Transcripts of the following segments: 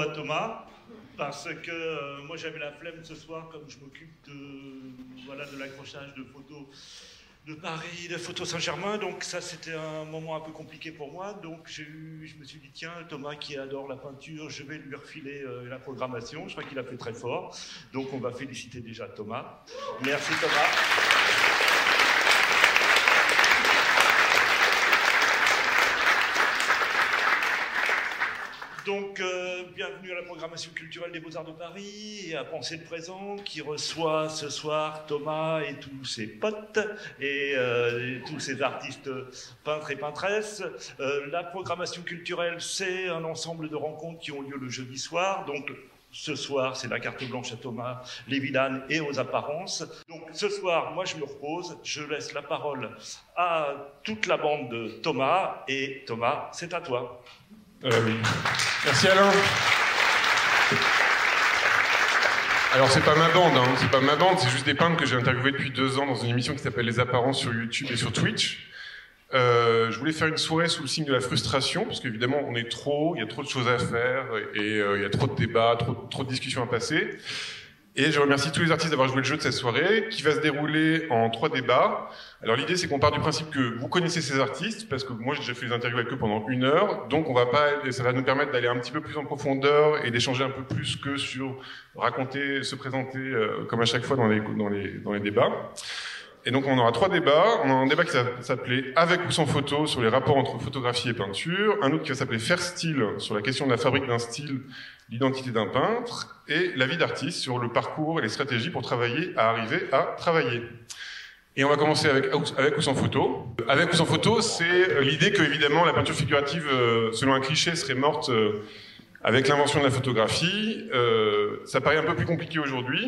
à Thomas, parce que euh, moi j'avais la flemme ce soir, comme je m'occupe de, voilà, de l'accrochage de photos de Paris, de photos Saint-Germain, donc ça c'était un moment un peu compliqué pour moi, donc j'ai eu, je me suis dit tiens Thomas qui adore la peinture, je vais lui refiler euh, la programmation, je crois qu'il a fait très fort, donc on va féliciter déjà Thomas. Merci Thomas. Donc, euh, bienvenue à la programmation culturelle des Beaux-Arts de Paris et à Penser le Présent qui reçoit ce soir Thomas et tous ses potes et, euh, tous ses artistes peintres et peintresses. Euh, la programmation culturelle, c'est un ensemble de rencontres qui ont lieu le jeudi soir. Donc, ce soir, c'est la carte blanche à Thomas, les vilanes et aux apparences. Donc ce soir, moi je me repose, je laisse la parole à toute la bande de Thomas et Thomas, c'est à toi. Euh, Merci Alain. Alors c'est pas ma bande, hein. c'est pas ma bande, c'est juste des peintres que j'ai interviewés depuis deux ans dans une émission qui s'appelle Les Apparences sur YouTube et sur Twitch. Euh, je voulais faire une soirée sous le signe de la frustration, parce qu'évidemment on est trop, il y a trop de choses à faire et euh, il y a trop de débats, trop, trop de discussions à passer. Et je remercie tous les artistes d'avoir joué le jeu de cette soirée, qui va se dérouler en trois débats. Alors l'idée, c'est qu'on part du principe que vous connaissez ces artistes, parce que moi j'ai déjà fait des interviews avec eux pendant une heure, donc on va pas, ça va nous permettre d'aller un petit peu plus en profondeur et d'échanger un peu plus que sur raconter, se présenter euh, comme à chaque fois dans les, dans les, dans les débats. Et donc on aura trois débats. On a un débat qui va s'appeler Avec ou sans photo sur les rapports entre photographie et peinture, un autre qui va s'appeler Faire style sur la question de la fabrique d'un style l'identité d'un peintre, et la vie d'artiste sur le parcours et les stratégies pour travailler à arriver à travailler. Et on va commencer avec, avec ou sans photo. Avec ou sans photo, c'est l'idée que, évidemment, la peinture figurative, euh, selon un cliché, serait morte euh, avec l'invention de la photographie. Euh, ça paraît un peu plus compliqué aujourd'hui,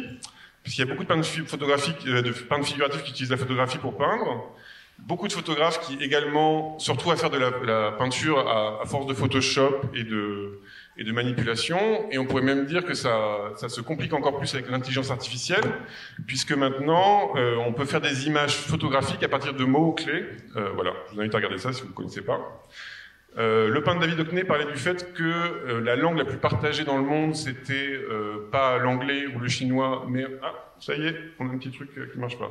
puisqu'il y a beaucoup de peintres, photographiques, de peintres figuratifs qui utilisent la photographie pour peindre. Beaucoup de photographes qui également se retrouvent à faire de la, peinture à, force de Photoshop et de, et de manipulation. Et on pourrait même dire que ça, ça se complique encore plus avec l'intelligence artificielle, puisque maintenant, euh, on peut faire des images photographiques à partir de mots-clés. Euh, voilà, je vous invite à regarder ça si vous ne connaissez pas. Euh, le peintre David Hockney parlait du fait que euh, la langue la plus partagée dans le monde, c'était euh, pas l'anglais ou le chinois, mais... Ah, ça y est, on a un petit truc qui marche pas.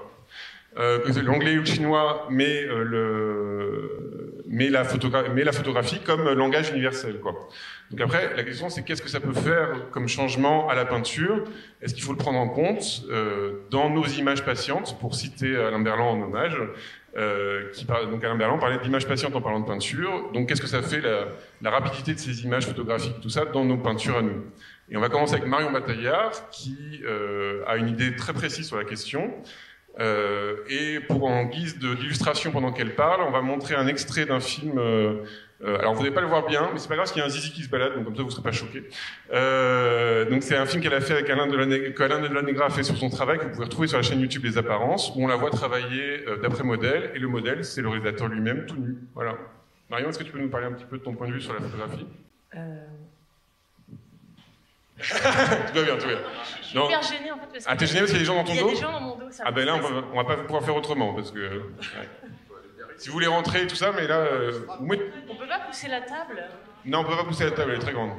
Euh, l'anglais ou le chinois, mais, euh, le, mais, la mais la photographie comme langage universel. Quoi. Donc après, la question c'est qu'est-ce que ça peut faire comme changement à la peinture? Est-ce qu'il faut le prendre en compte euh, dans nos images patientes, pour citer Alain Berland en hommage euh, qui parle, donc Alain Berland parlait d'images patientes en parlant de peinture. Donc qu'est-ce que ça fait la, la, rapidité de ces images photographiques, tout ça, dans nos peintures à nous? Et on va commencer avec Marion Bataillard, qui euh, a une idée très précise sur la question. Euh, et pour en guise d'illustration pendant qu'elle parle, on va montrer un extrait d'un film. Euh, euh, alors vous n'allez pas le voir bien, mais c'est pas grave, parce qu'il y a un zizi qui se balade, donc comme ça vous serez pas choqués. Donc c'est un film qu'elle a fait avec Alain de la qu'Alain de la Negra a fait sur son travail, que vous pouvez retrouver sur la chaîne YouTube Les Apparences, où on la voit travailler d'après modèle, et le modèle c'est le réalisateur lui-même, tout nu. Voilà. Marion, est-ce que tu peux nous parler un petit peu de ton point de vue sur la photographie? tout va bien, tout va bien. Je suis hyper gênée en fait parce que. Ah, t'es gênée parce qu'il y a des gens dans ton dos Il y a des gens dans mon dos, ça Ah, ben là, on va, on va pas pouvoir faire autrement parce que. Ouais. Si vous voulez rentrer et tout ça, mais là. Euh, on peut pas pousser la table Non, on peut pas pousser la table, elle est très grande.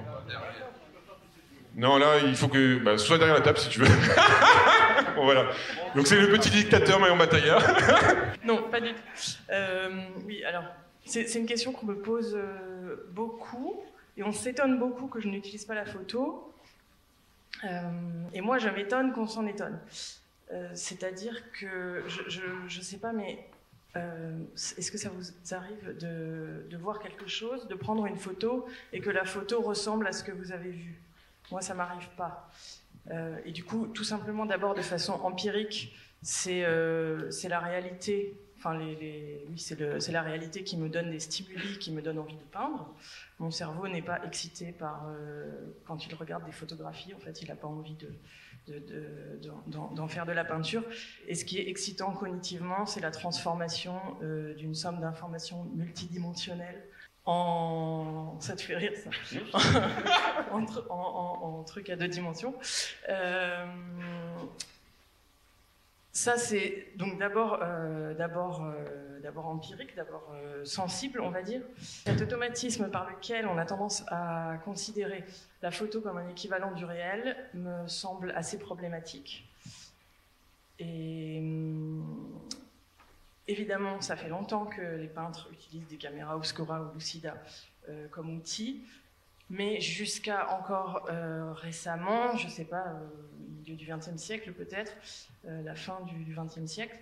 Non, là, il faut que. Bah, sois derrière la table si tu veux. bon, voilà. Donc, c'est le petit dictateur Marion Bataillard. non, pas du tout. Euh, oui, alors, c'est une question qu'on me pose euh, beaucoup. Et on s'étonne beaucoup que je n'utilise pas la photo. Euh, et moi, je m'étonne qu'on s'en étonne. Euh, C'est-à-dire que, je ne sais pas, mais euh, est-ce que ça vous arrive de, voir quelque chose, de prendre une photo et que la photo ressemble à ce que vous avez vu? Moi, ça m'arrive pas. Et du coup, tout simplement, d'abord de façon empirique, c'est la réalité. Enfin, les, les, oui, c'est la réalité qui me donne des stimuli, qui me donne envie de peindre. Mon cerveau n'est pas excité par euh, quand il regarde des photographies. En fait, il n'a pas envie de d'en de, de, faire de la peinture. Et ce qui est excitant cognitivement, c'est la transformation euh, d'une somme d'informations multidimensionnelles en... Ça te fait rire, ça en, en, en, en, truc à deux dimensions. Euh, ça, c'est donc d'abord, euh, euh, empirique, d'abord euh, sensible, on va dire. Cet automatisme par lequel on a tendance à considérer la photo comme un équivalent du réel me semble assez problématique. Et hum, évidemment, ça fait longtemps que les peintres utilisent des caméras Obscura ou Lucida comme outils. Mais jusqu'à encore récemment, je ne sais pas, du XXe siècle peut-être, euh, la fin du XXe siècle,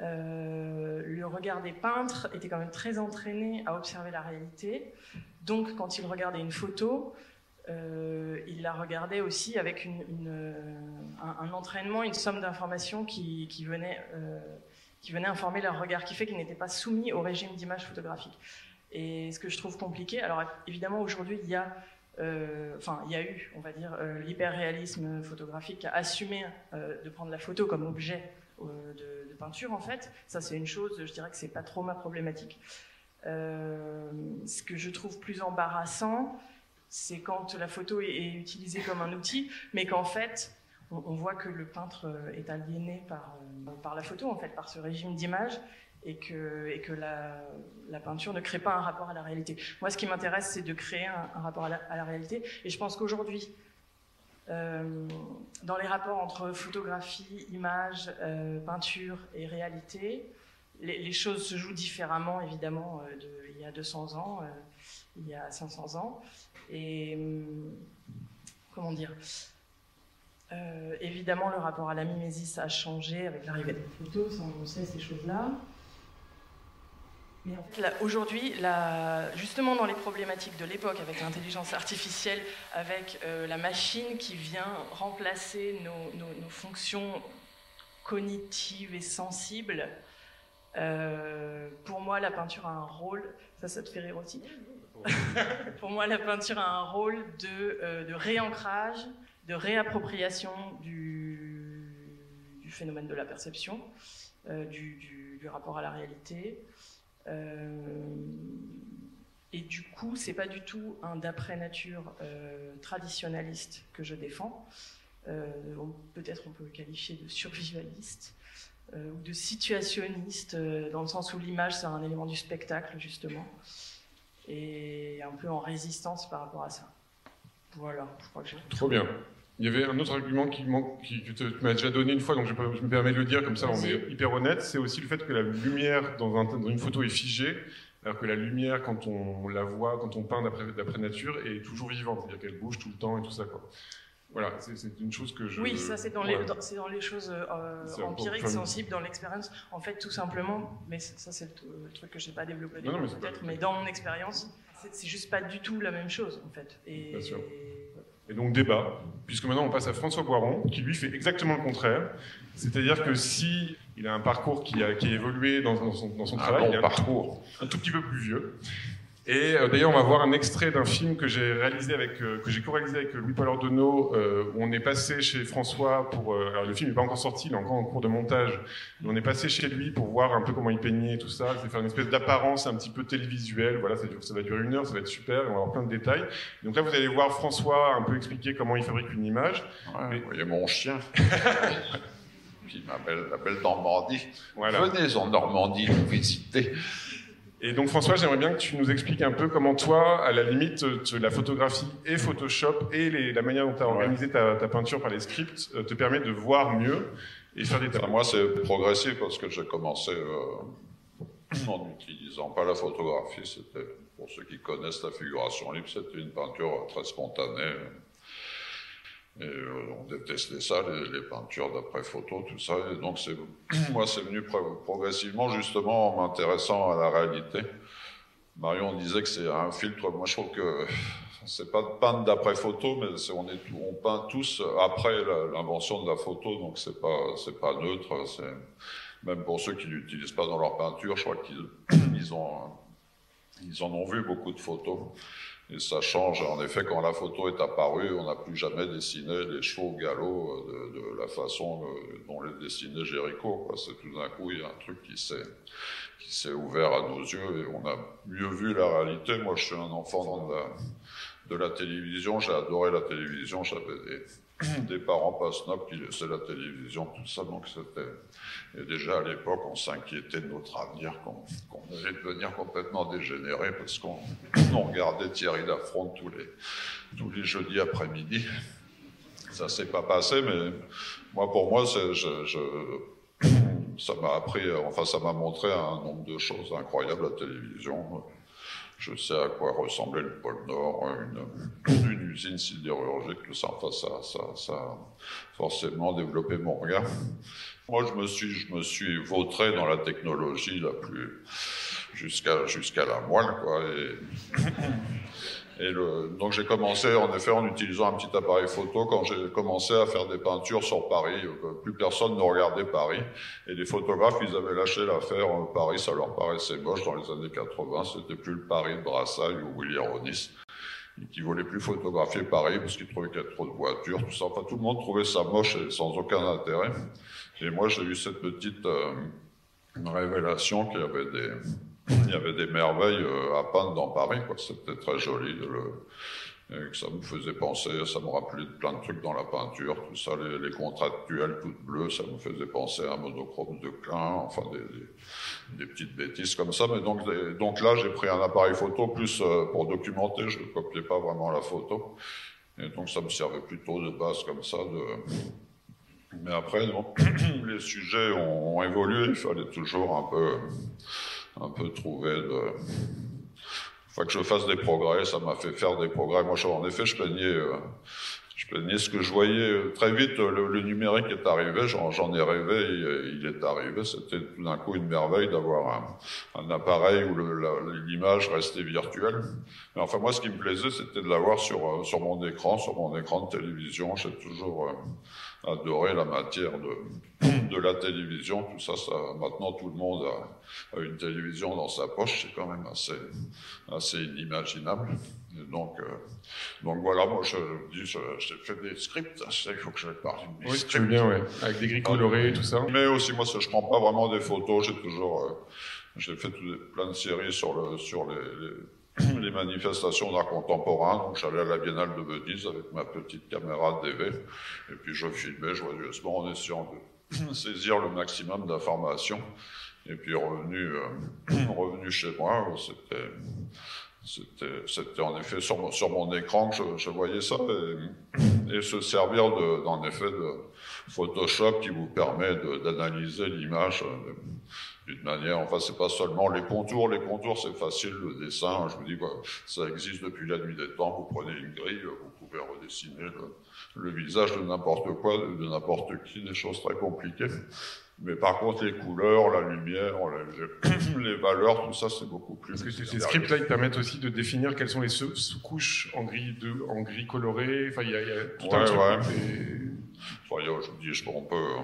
euh, le regard des peintres était quand même très entraîné à observer la réalité. Donc, quand il regardait une photo, euh, il la regardait aussi avec un, entraînement, une somme d'informations qui, qui, venait, qui venait informer leur regard, qui fait qu'ils n'étaient pas soumis au régime d'image photographique. Et ce que je trouve compliqué, alors évidemment aujourd'hui il y a euh, enfin, il y a eu, on va dire, euh, l'hyperréalisme photographique qui a assumé euh, de prendre la photo comme objet de, peinture, en fait. Ça, c'est une chose, je dirais que c'est pas trop ma problématique. ce que je trouve plus embarrassant, c'est quand la photo est, utilisée comme un outil, mais qu'en fait, on, on, voit que le peintre est aliéné par, par la photo, en fait, par ce régime d'image, et que, la, peinture ne crée pas un rapport à la réalité. Moi, ce qui m'intéresse, c'est de créer un, rapport à la, réalité. Et je pense qu'aujourd'hui, euh, dans les rapports entre photographie, image, euh, peinture et réalité, les, choses se jouent différemment, évidemment, euh, il y a 200 ans, il y a 500 ans. Et comment dire évidemment, le rapport à la mimésis a changé avec l'arrivée des photos, on sait ces choses-là. Aujourd'hui, justement dans les problématiques de l'époque, avec l'intelligence artificielle, avec euh, la machine qui vient remplacer nos, fonctions cognitives et sensibles, euh, pour moi, la peinture a un rôle. Ça, ça te fait rire aussi Pour moi, la peinture a un rôle de, euh, réancrage, de réappropriation du, phénomène de la perception, du, rapport à la réalité. Euh, et du coup, c'est pas du tout un d'après-nature euh, traditionnaliste que je défends. Euh, peut-être on peut le qualifier de survivaliste ou de situationniste, dans le sens où l'image, c'est un élément du spectacle, justement, et un peu en résistance par rapport à ça. Voilà, je crois que j'ai. Trop bien. Il y avait un autre argument qui qui, que tu m'as déjà donné une fois, donc je, me permets de le dire comme ça, on est hyper honnête. C'est aussi le fait que la lumière dans, une photo est figée, alors que la lumière, quand on la voit, quand on peint d'après nature, est toujours vivante, c'est-à-dire qu'elle bouge tout le temps et tout ça. Quoi. Voilà, c'est une chose que je. Oui, ça c'est dans, les, dans les choses euh, empiriques, sensibles, dans l'expérience. En fait, tout simplement, mais ça c'est le, truc que je n'ai pas développé peut-être, mais dans mon expérience, c'est juste pas du tout la même chose en fait. Et, Bien sûr. Et donc débat, puisque maintenant on passe à François Boiron, qui lui fait exactement le contraire. C'est-à-dire que si il a un parcours qui a, qui a évolué dans, son, dans son, travail, il a un parcours un tout petit peu plus vieux, et euh, d'ailleurs, on va voir un extrait d'un film que j'ai réalisé avec, euh, que j'ai co-réalisé avec Louis-Paul Ordonneau, euh, où on est passé chez François pour. alors le film n'est pas encore sorti, il est encore en cours de montage. Mais on est passé chez lui pour voir un peu comment il peignait tout ça. C'est faire une espèce d'apparence un petit peu télévisuelle. Voilà, ça, ça, va durer une heure, ça va être super. On va avoir plein de détails. Donc là, vous allez voir François un peu expliquer comment il fabrique une image. Ouais, Vous voyez mon chien. Qui m'appelle la belle Normandie. Voilà. Venez en Normandie nous visiter. Et donc François, j'aimerais bien que tu nous expliques un peu comment toi, à la limite, la photographie et Photoshop et la manière dont tu as organisé ta, peinture par les scripts euh, te permet de voir mieux et faire des Moi, c'est progressif parce que j'ai commencé euh, en n'utilisant pas la photographie. C'était, pour ceux qui connaissent la figuration libre, c'était une peinture très spontanée. Et euh, on détestait ça, les, peintures d'après photo, tout ça. Et donc, moi, c'est venu progressivement, justement, en m'intéressant à la réalité. Marion disait que c'est un filtre. Moi, je trouve que c'est pas de peindre d'après photo, mais on, peint tous après l'invention de la photo, donc c'est pas, pas neutre. Même pour ceux qui l'utilisent pas dans leur peinture, je crois qu'ils en ont vu beaucoup de photos. Et ça change. En effet, quand la photo est apparue, on n'a plus jamais dessiné les chevaux au galop euh, de, la façon euh, dont les dessinait Géricault. C'est tout d'un coup, il y a un truc qui s'est qui s'est ouvert à nos yeux et on a mieux vu la réalité. Moi, je suis un enfant de la, de la télévision. J'ai adoré la télévision. J'avais des, des parents pas snobs qui laissaient la télévision, tout ça. Donc c'était. Et déjà à l'époque, on s'inquiétait de notre avenir, qu'on allait devenir complètement dégénéré parce qu'on regardait Thierry Lafronde tous les, tous les jeudis après-midi. Ça s'est pas passé, mais moi, pour moi, ça m'a appris, enfin, ça m'a montré un nombre de choses incroyables à la télévision. Je sais à quoi ressemblait le pôle Nord, une, une usine sidérurgique, ça, enfin, ça, ça, ça a forcément développé mon regard. Moi, je me suis, je me suis vautré dans la technologie la plus, jusqu'à, jusqu'à la moelle, quoi. Et le, donc j'ai commencé en effet en utilisant un petit appareil photo quand j'ai commencé à faire des peintures sur Paris. Plus personne ne regardait Paris. Et les photographes, ils avaient lâché l'affaire. Paris, ça leur paraissait moche dans les années 80. C'était plus le Paris de Brassailles ou William Ronis qui voulait plus photographier Paris parce qu'il trouvait qu'il y avait trop de voitures, tout ça. Enfin, tout le monde trouvait ça moche et sans aucun intérêt. Et moi, j'ai eu cette petite euh, révélation qu'il y avait des, il y avait des merveilles euh, à peindre dans Paris, quoi. C'était très joli et que ça me faisait penser, ça me rappelait plein de trucs dans la peinture, tout ça, les, les contractuels toutes bleues, ça me faisait penser à un monochrome de Klein, enfin des, petites bêtises comme ça. Mais donc, donc là, j'ai pris un appareil photo plus euh, pour documenter, je ne copiais pas vraiment la photo. Et donc ça me servait plutôt de base comme ça. Mais après, les sujets ont évolué, il fallait toujours un peu, un peu trouver de faut que je fasse des progrès, ça m'a fait faire des progrès. Moi, en effet, je peignais, euh, je peignais ce que je voyais. Très vite, le, le numérique est arrivé, j'en ai rêvé, il, il est arrivé. C'était tout d'un coup une merveille d'avoir un, appareil où l'image restait virtuelle. Mais enfin, moi, ce qui me plaisait, c'était de l'avoir sur, mon écran, sur mon écran de télévision. J'ai toujours euh, adoré la matière de, la télévision. Tout ça, maintenant, tout le monde a, une télévision dans sa poche. C'est quand même assez inimaginable. Donc, euh, donc voilà, moi, je dis, j'ai fait des scripts. Il faut que je parle de mes oui, scripts. Oui, bien, ouais. Avec des grilles colorées et tout ça. Mais aussi, moi, je prends pas vraiment des photos. J'ai toujours, euh, j'ai fait plein de séries sur le, sur les, les les manifestations d'art contemporain. Donc, j'allais à la Biennale de Venise avec ma petite caméra DV. Et puis, je filmais joyeusement en essayant de saisir le maximum d'informations. Et puis, revenu, euh, revenu chez moi, c'était, c'était en effet sur mon, sur mon écran que je, je voyais ça et, et, se servir de, effet de Photoshop qui vous permet d'analyser l'image euh, d'une manière, enfin c'est pas seulement les contours, les contours c'est facile, le dessin, je vous dis, bah, ça existe depuis la nuit des temps, vous prenez une grille, vous pouvez redessiner le, le visage de n'importe quoi, de n'importe qui, des choses très compliquées. Mais par contre, les couleurs, la lumière, les, les valeurs, tout ça, c'est beaucoup plus. Parce que ces scripts-là, ils permettent aussi de définir quelles sont les sous-couches en gris de, en gris coloré. Enfin, il y a, il y a tout ouais, un truc. ouais. Et... Enfin, je vous dis, je, on peut,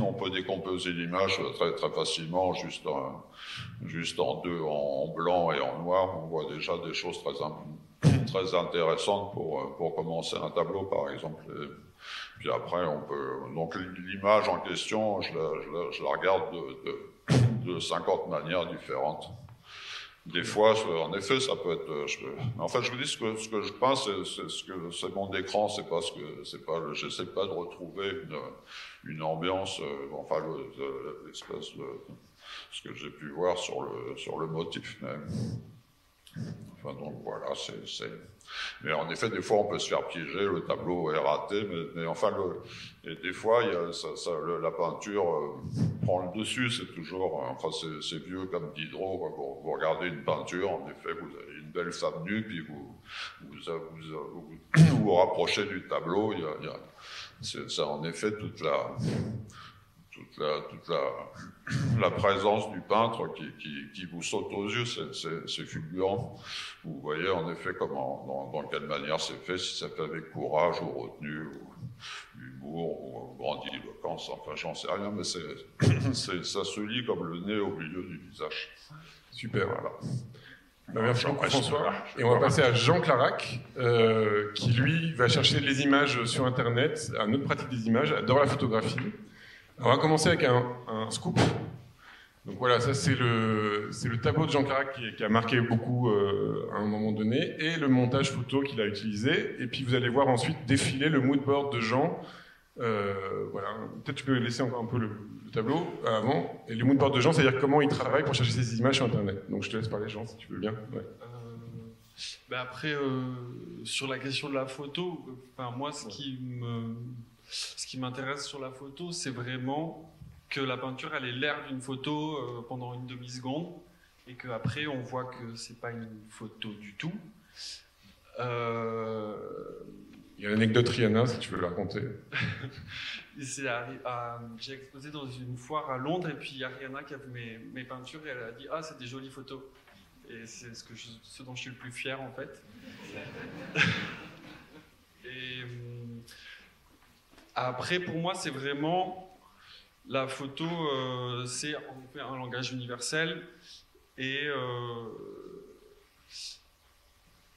on peut décomposer l'image très très facilement, juste en, juste en deux, en blanc et en noir. On voit déjà des choses très très intéressantes pour pour commencer un tableau, par exemple. Puis après, on peut. Donc l'image en question, je la, je la, je la regarde de, de, de, 50 manières différentes. Des fois, en effet, ça peut être. Je, en fait, je vous dis ce que, ce que je pense, c'est ce que c'est mon écran, c'est pas ce que c'est pas. J'essaie pas de retrouver une, une ambiance, euh, enfin l'espèce de ce que j'ai pu voir sur le sur le motif même. Enfin donc voilà, c'est mais en effet, des fois, on peut se faire piéger, le tableau est raté, mais, mais enfin, le, et des fois, il y a, ça, ça, le, la peinture euh, prend le dessus, c'est toujours, euh, enfin, c'est vieux comme Diderot, vous, vous, regardez une peinture, en effet, vous avez une belle femme nue, puis vous vous, vous, vous, rapprochez du tableau, y a, il y a c'est en effet toute la, toute la, toute la, la présence du peintre qui, qui, qui vous saute aux yeux, c'est fulgurant. Vous voyez en effet comment, dans, dans quelle manière c'est fait, si c'est fait avec courage ou retenue, ou humour, ou grandiloquence, enfin j'en sais rien, mais ça se lit comme le nez au milieu du visage. Super. Voilà. Ben merci beaucoup François. Et on va passer à Jean Clarac, euh, qui lui va chercher les images sur Internet, un autre pratique des images, adore la photographie. On va commencer avec un, un scoop. Donc voilà, ça c'est le, c'est le tableau de Jean Carac qui, qui a marqué beaucoup euh, à un moment donné, et le montage photo qu'il a utilisé. Et puis vous allez voir ensuite défiler le mood board de Jean. Euh, voilà, peut-être tu peux laisser encore un peu le, le tableau avant. Et le mood board de Jean, c'est-à-dire comment il travaille pour chercher ses images sur Internet. Donc je te laisse parler, Jean, si tu veux bien. Ouais. Ben après, euh, sur la question de la photo, enfin, moi, ce qui me, ce qui m'intéresse sur la photo, c'est vraiment que la peinture, elle est l'air d'une photo euh, pendant une demi-seconde, et qu'après, on voit que c'est pas une photo du tout. Euh, Il y a l'anecdote Rihanna, si tu veux la raconter. à- J'ai exposé dans une foire à Londres, et puis il y a Rihanna qui a vu mes, mes peintures, et elle a dit Ah, c'est des jolies photos. Et c'est ce, que je- ce dont je suis le plus fier, en fait. et hum, après, pour moi, c'est vraiment. La photo, euh, c'est un langage universel, et. euh,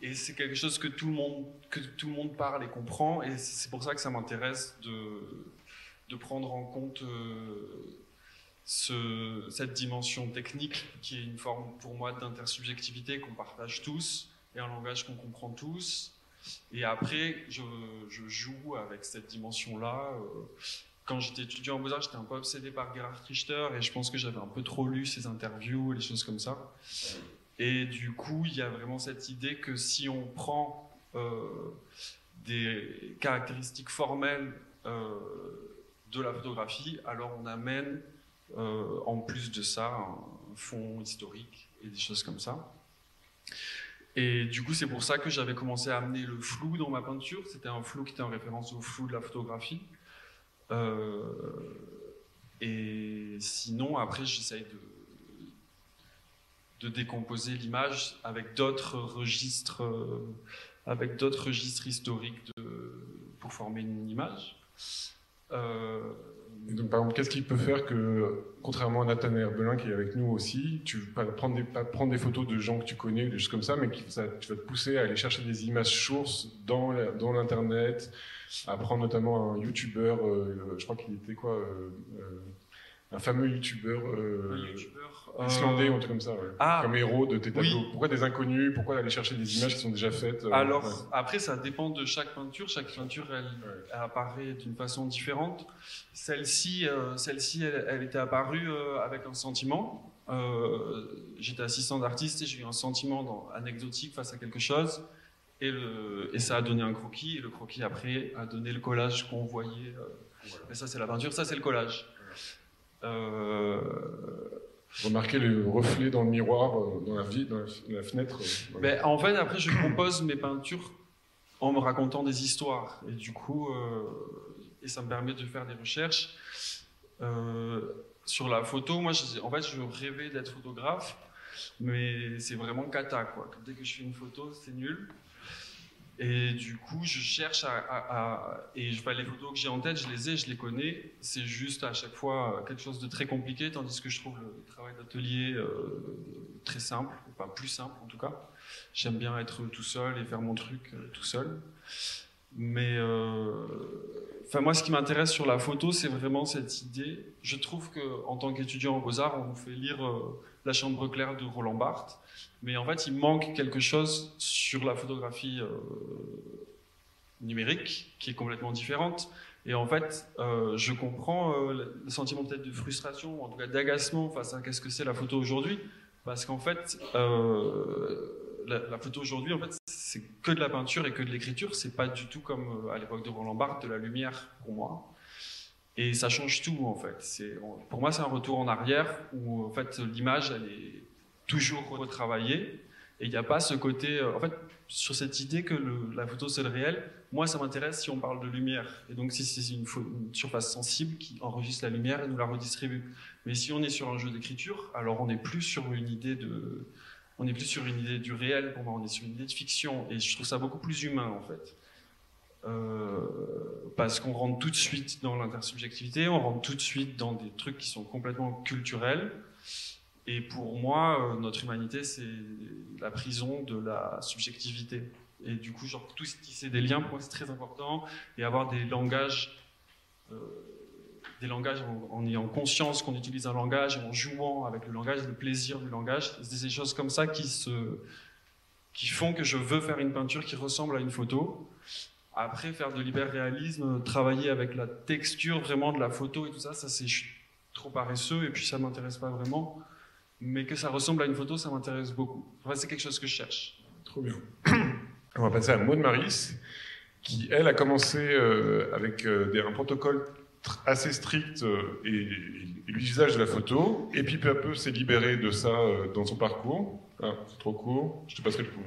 et c'est quelque chose que tout le monde que tout le monde parle et comprend et c'est pour ça que ça m'intéresse de, de prendre en compte euh, ce- cette dimension technique qui est une forme pour moi d'intersubjectivité qu'on partage tous et un langage qu'on comprend tous et après je, joue avec cette dimension là quand j'étais étudiant en Beaux-Arts, j'étais un peu obsédé par Gerhard Richter et je pense que j'avais un peu trop lu ses interviews et les choses comme ça. Et du coup, il y a vraiment cette idée que si on prend euh, des caractéristiques formelles euh, de la photographie, alors on amène euh, en plus de ça un fond historique et des choses comme ça. Et du coup, c'est pour ça que j'avais commencé à amener le flou dans ma peinture. C'était un flou qui était en référence au flou de la photographie. Euh, et sinon, après, j'essaye de, de décomposer l'image avec d'autres registres, euh, avec d'autres registres historiques pour former une image. Euh, Donc, par exemple, qu'est-ce qui peut faire que, contrairement à Nathan Herbelin qui est avec nous aussi, tu vas prendre des, pas prendre des photos de gens que tu connais, des choses comme ça, mais qui, ça, tu vas te pousser à aller chercher des images sources dans dans l'internet, à prendre notamment un YouTuber, euh, je crois qu'il était quoi, euh, euh, un fameux YouTuber euh, youtubeur, euh, islandais ou un truc comme ça, ouais. Ah. comme héros de tes tableaux. Oui. Pourquoi des inconnus? Pourquoi aller chercher des images qui sont déjà faites euh, Alors, ouais. après, ça dépend de chaque peinture. Chaque peinture, elle, elle apparaît d'une façon différente. Celle-ci, euh, celle-ci elle, elle était apparue avec un sentiment. J'étais assistant d'artiste et j'ai eu un sentiment dans- anecdotique face à quelque chose. Et, le, et ça a donné un croquis. Et le croquis, après, a donné le collage qu'on voyait. euh. Et ça, c'est la peinture. Ça, c'est le collage. Euh, Remarquer le reflet dans le miroir, euh, dans la, vie, dans la, fenêtre. euh, voilà. Ben, en fait, après, je compose mes peintures en me racontant des histoires. Et du coup, euh, et ça me permet de faire des recherches. Euh, sur la photo, moi, je- en fait, je rêvais d'être photographe, mais c'est vraiment cata, quoi. Dès que je fais une photo, c'est nul. Et du coup, je cherche à. et je, enfin, les photos que j'ai en tête, je les ai, je les connais. C'est juste à chaque fois euh, quelque chose de très compliqué, tandis que je trouve le travail d'atelier euh, très simple, enfin plus simple en tout cas. J'aime bien être tout seul et faire mon truc euh, tout seul. Mais enfin, moi, ce qui m'intéresse sur la photo, c'est vraiment cette idée. Je trouve que en tant qu'étudiant en Beaux-Arts, on vous fait lire La Chambre claire de Roland Barthes. Mais en fait, il manque quelque chose sur la photographie euh, numérique qui est complètement différente. Et en fait, euh, je comprends euh, le sentiment peut-être de frustration, en tout cas d'agacement face à qu'est-ce que c'est la photo aujourd'hui. Parce qu'en fait, la, photo aujourd'hui, en fait, c'est que de la peinture et que de l'écriture. C'est pas du tout comme à l'époque de Roland Barthes, de la lumière pour moi. Et ça change tout en fait. Pour moi, c'est un retour en arrière où en fait l'image, elle est toujours retravaillée. Et il n'y a pas ce côté, euh, en fait, sur cette idée que la photo c'est le réel. Moi, ça m'intéresse si on parle de lumière. Et donc, si c'est une, surface sensible qui enregistre la lumière et nous la redistribue. Mais si on est sur un jeu d'écriture, alors on n'est plus sur une idée plus sur une idée du réel. Pour moi, on est sur une idée de fiction. Et je trouve ça beaucoup plus humain, en fait. Euh, parce qu'on rentre tout de suite dans l'intersubjectivité, on rentre tout de suite dans des trucs qui sont complètement culturels. Et pour moi, euh, notre humanité, c'est la prison de la subjectivité. Et du coup, genre, tout ce qui c'est des liens, pour moi, c'est très important. Et avoir des langages euh, des langages en, ayant conscience qu'on utilise un langage, en jouant avec le langage, le plaisir du langage. C'est des choses comme ça qui, se, qui font que je veux faire une peinture qui ressemble à une photo. Après, faire de l'hyper-réalisme, travailler avec la texture vraiment de la photo et tout ça, ça c'est, trop paresseux et puis ça m'intéresse pas vraiment. Mais que ça ressemble à une photo, ça m'intéresse beaucoup. Enfin, c'est quelque chose que je cherche. Trop bien. On va passer à Maud Maris, qui elle a commencé euh, avec euh, un protocole assez strict euh, et, l'usage de la photo, et puis peu à peu s'est libéré de ça dans son parcours. C'est trop court, je te passerai le coup.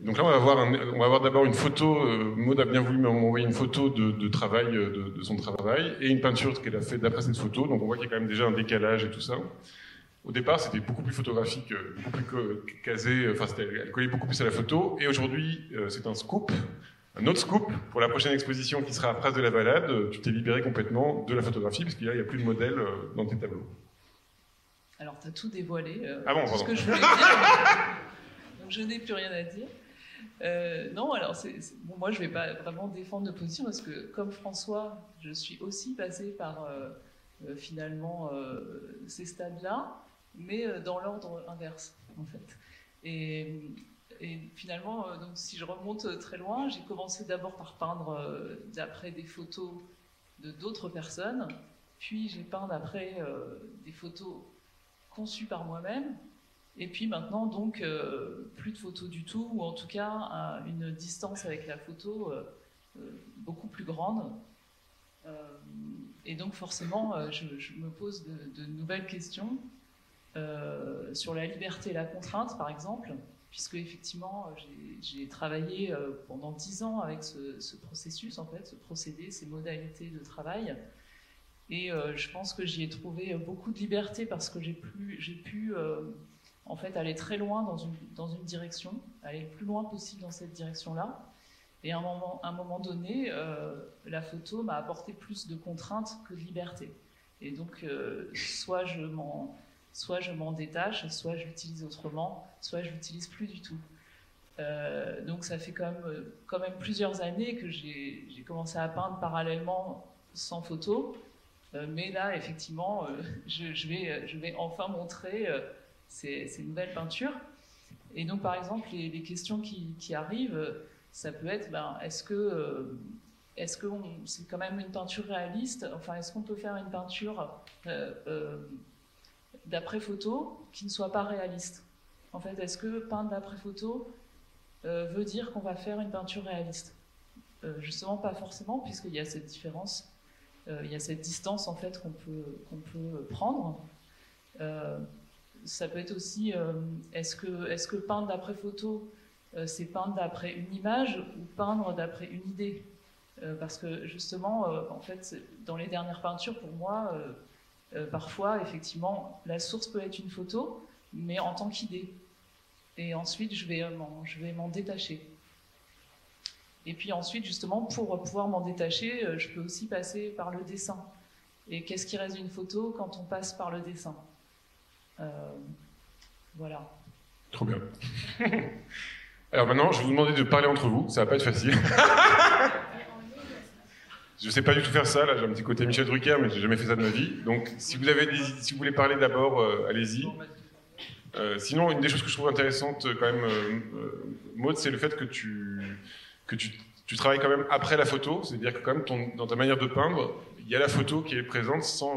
Donc là, on va voir, on va voir d'abord une photo. Euh, Maud a bien voulu m'envoyer une photo de, travail, euh, de, son travail, et une peinture qu'elle a fait d'après cette photo. Donc on voit qu'il y a quand même déjà un décalage et tout ça. Au départ, c'était beaucoup plus photographique, euh, beaucoup plus casé. Enfin, elle collait beaucoup plus à la photo. Et aujourd'hui, c'est un scoop, un autre scoop pour la prochaine exposition qui sera à Prince de la Valade. Tu t'es libéré complètement de la photographie parce qu'il n'y a plus de modèles dans tes tableaux. Alors, tu as tout dévoilé. ah bon, tout ce que je voulais dire. Donc, je n'ai plus rien à dire. Euh, non, alors moi je ne vais pas vraiment défendre de position parce que comme François, je suis aussi passée par euh, euh, finalement ces stades-là, mais dans l'ordre inverse en fait. Et, finalement, donc, si je remonte très loin, j'ai commencé d'abord par peindre d'après des photos de d'autres personnes, puis j'ai peint d'après des photos conçues par moi-même, et puis maintenant, donc, euh, plus de photos du tout, ou en tout cas une distance avec la photo euh, euh, beaucoup plus grande. et donc forcément, je, me pose de, nouvelles questions sur la liberté et la contrainte, par exemple, puisque effectivement, j'ai travaillé pendant dix ans avec ce, ce, processus, en fait, ce procédé, ces modalités de travail. Et je pense que j'y ai trouvé beaucoup de liberté parce que j'ai pu en fait, aller très loin dans une, dans une direction, aller le plus loin possible dans cette direction-là. Et à un moment, un moment donné, euh, la photo m'a apporté plus de contraintes que de liberté. Et donc, euh, soit je m'en détache, soit je l'utilise autrement, soit je l'utilise plus du tout. Euh, donc ça fait quand même, plusieurs années que j'ai commencé à peindre parallèlement sans photo. mais là, effectivement, je, vais, je vais enfin montrer ces, nouvelles peintures. Et donc, par exemple, les, questions qui, arrivent, ça peut être ben, est-ce que euh, est-ce que c'est quand même une peinture réaliste? Enfin, est-ce qu'on peut faire une peinture euh, euh, d'après photo qui ne soit pas réaliste? En fait, est-ce que peindre d'après photo veut dire qu'on va faire une peinture réaliste? Justement, pas forcément, puisqu'il y a cette différence, il y a cette distance en fait qu'on peut, qu'on peut prendre ça peut être aussi, euh, est-ce que, est que peindre d'après photo, euh, c'est peindre d'après une image ou peindre d'après une idée? Euh, Parce que justement, en fait, dans les dernières peintures, pour moi, parfois, effectivement, la source peut être une photo, mais en tant qu'idée. Et ensuite, je vais m'en détacher. Et puis ensuite, justement, pour pouvoir m'en détacher, je peux aussi passer par le dessin. Et qu'est-ce qui reste d'une photo quand on passe par le dessin? Voilà. Trop bien. Alors maintenant, je vais vous demander de parler entre vous, ça va pas être facile. je sais pas du tout faire ça, là j'ai un petit côté Michel Drucker, mais j'ai jamais fait ça de ma vie. Donc si vous, avez si vous voulez parler d'abord, euh, allez-y. Euh, sinon, une des choses que je trouve intéressante quand même, Maud, c'est le fait que tu, que tu, tu, travailles quand même après la photo, c'est-à-dire que quand même ton, dans ta manière de peindre, il y a la photo qui est présente sans,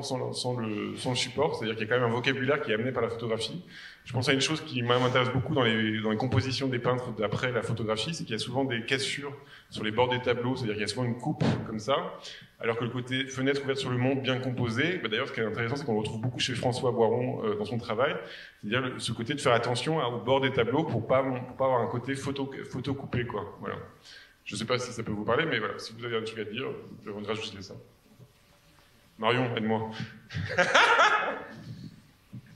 le, support, c'est-à-dire qu'il y a quand même un vocabulaire qui est amené par la photographie. Je pense à une chose qui m'intéresse beaucoup dans les, compositions des peintres d'après la photographie, c'est qu'il y a souvent des cassures sur les bords des tableaux, c'est-à-dire qu'il y a souvent une coupe comme ça, alors que le côté fenêtre ouverte sur le monde bien composé, bah d'ailleurs ce qui est intéressant c'est qu'on le retrouve beaucoup chez François Boiron euh, dans son travail, c'est-à-dire ce côté de faire attention au bord des tableaux pour pas, pas avoir un côté photo, photo coupé. Quoi. Voilà. Je ne sais pas si ça peut vous parler, mais voilà, si vous avez un truc à dire, je voudrais rajouter ça. Marion, aide-moi.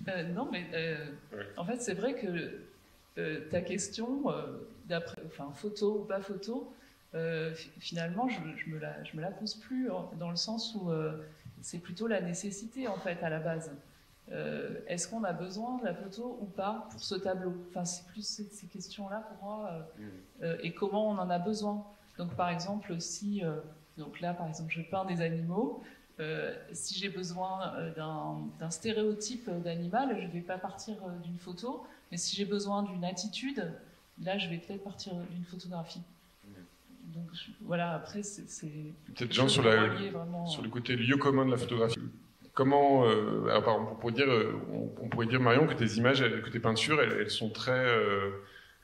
Euh, non, mais euh, en fait, c'est vrai que euh, ta question, d'après, enfin, photo ou pas photo, finalement, je, je, me la, je me la pose plus, dans le sens où c'est plutôt la nécessité, en fait, à la base. Est-ce qu'on a besoin de la photo ou pas pour ce tableau? Enfin, c'est plus ces, ces questions-là pour moi, mm. et comment on en a besoin. Donc, par exemple, si Donc là, par exemple, je peins des animaux. Euh, si j'ai besoin euh, d'un stéréotype d'animal, je ne vais pas partir euh, d'une photo. Mais si j'ai besoin d'une attitude, là, je vais peut-être partir d'une photographie. Donc voilà, après, c'est. Peut-être gens sur, la, sur le côté lieu commun de la photographie. Comment, alors, par exemple, on pourrait dire, on, pourrait dire Marion que tes images, que tes peintures, elles, sont très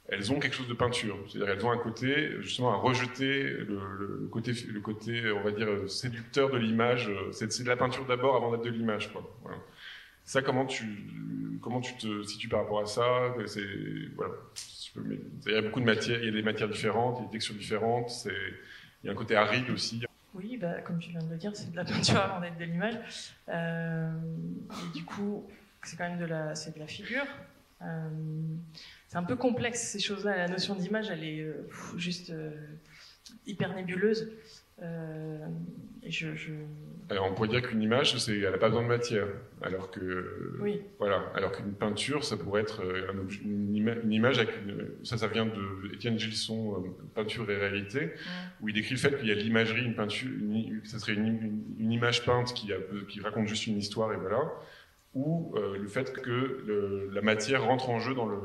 elles ont quelque chose de peinture. C'est-à-dire elles ont un côté, justement, à rejeter le, côté, le côté, on va dire, séducteur de l'image. C'est de la peinture d'abord avant d'être de l'image. Ça, comment tu, comment tu te situes par rapport à ça? Voilà. Il y a beaucoup de matières, il y a des matières différentes, il y a des textures différentes. Il y a un côté aride aussi. Oui, bah, comme tu viens de le dire, c'est de la peinture avant d'être de l'image. Euh, et du coup, c'est quand même de la, de la figure. Euh, c'est un peu complexe ces choses-là. La notion d'image, elle est euh, juste euh, hyper nébuleuse. et je, Alors on pourrait dire qu'une image, c'est, elle n'a pas besoin de matière, alors que oui. voilà, alors qu'une peinture, ça pourrait être une, image avec une, ça, ça vient de Étienne Gilson, peinture et réalité, où il décrit le fait qu'il y a l'imagerie, une peinture, ça serait une, une, image peinte qui, a, qui raconte juste une histoire et voilà ou euh, le fait que la matière rentre en jeu dans le,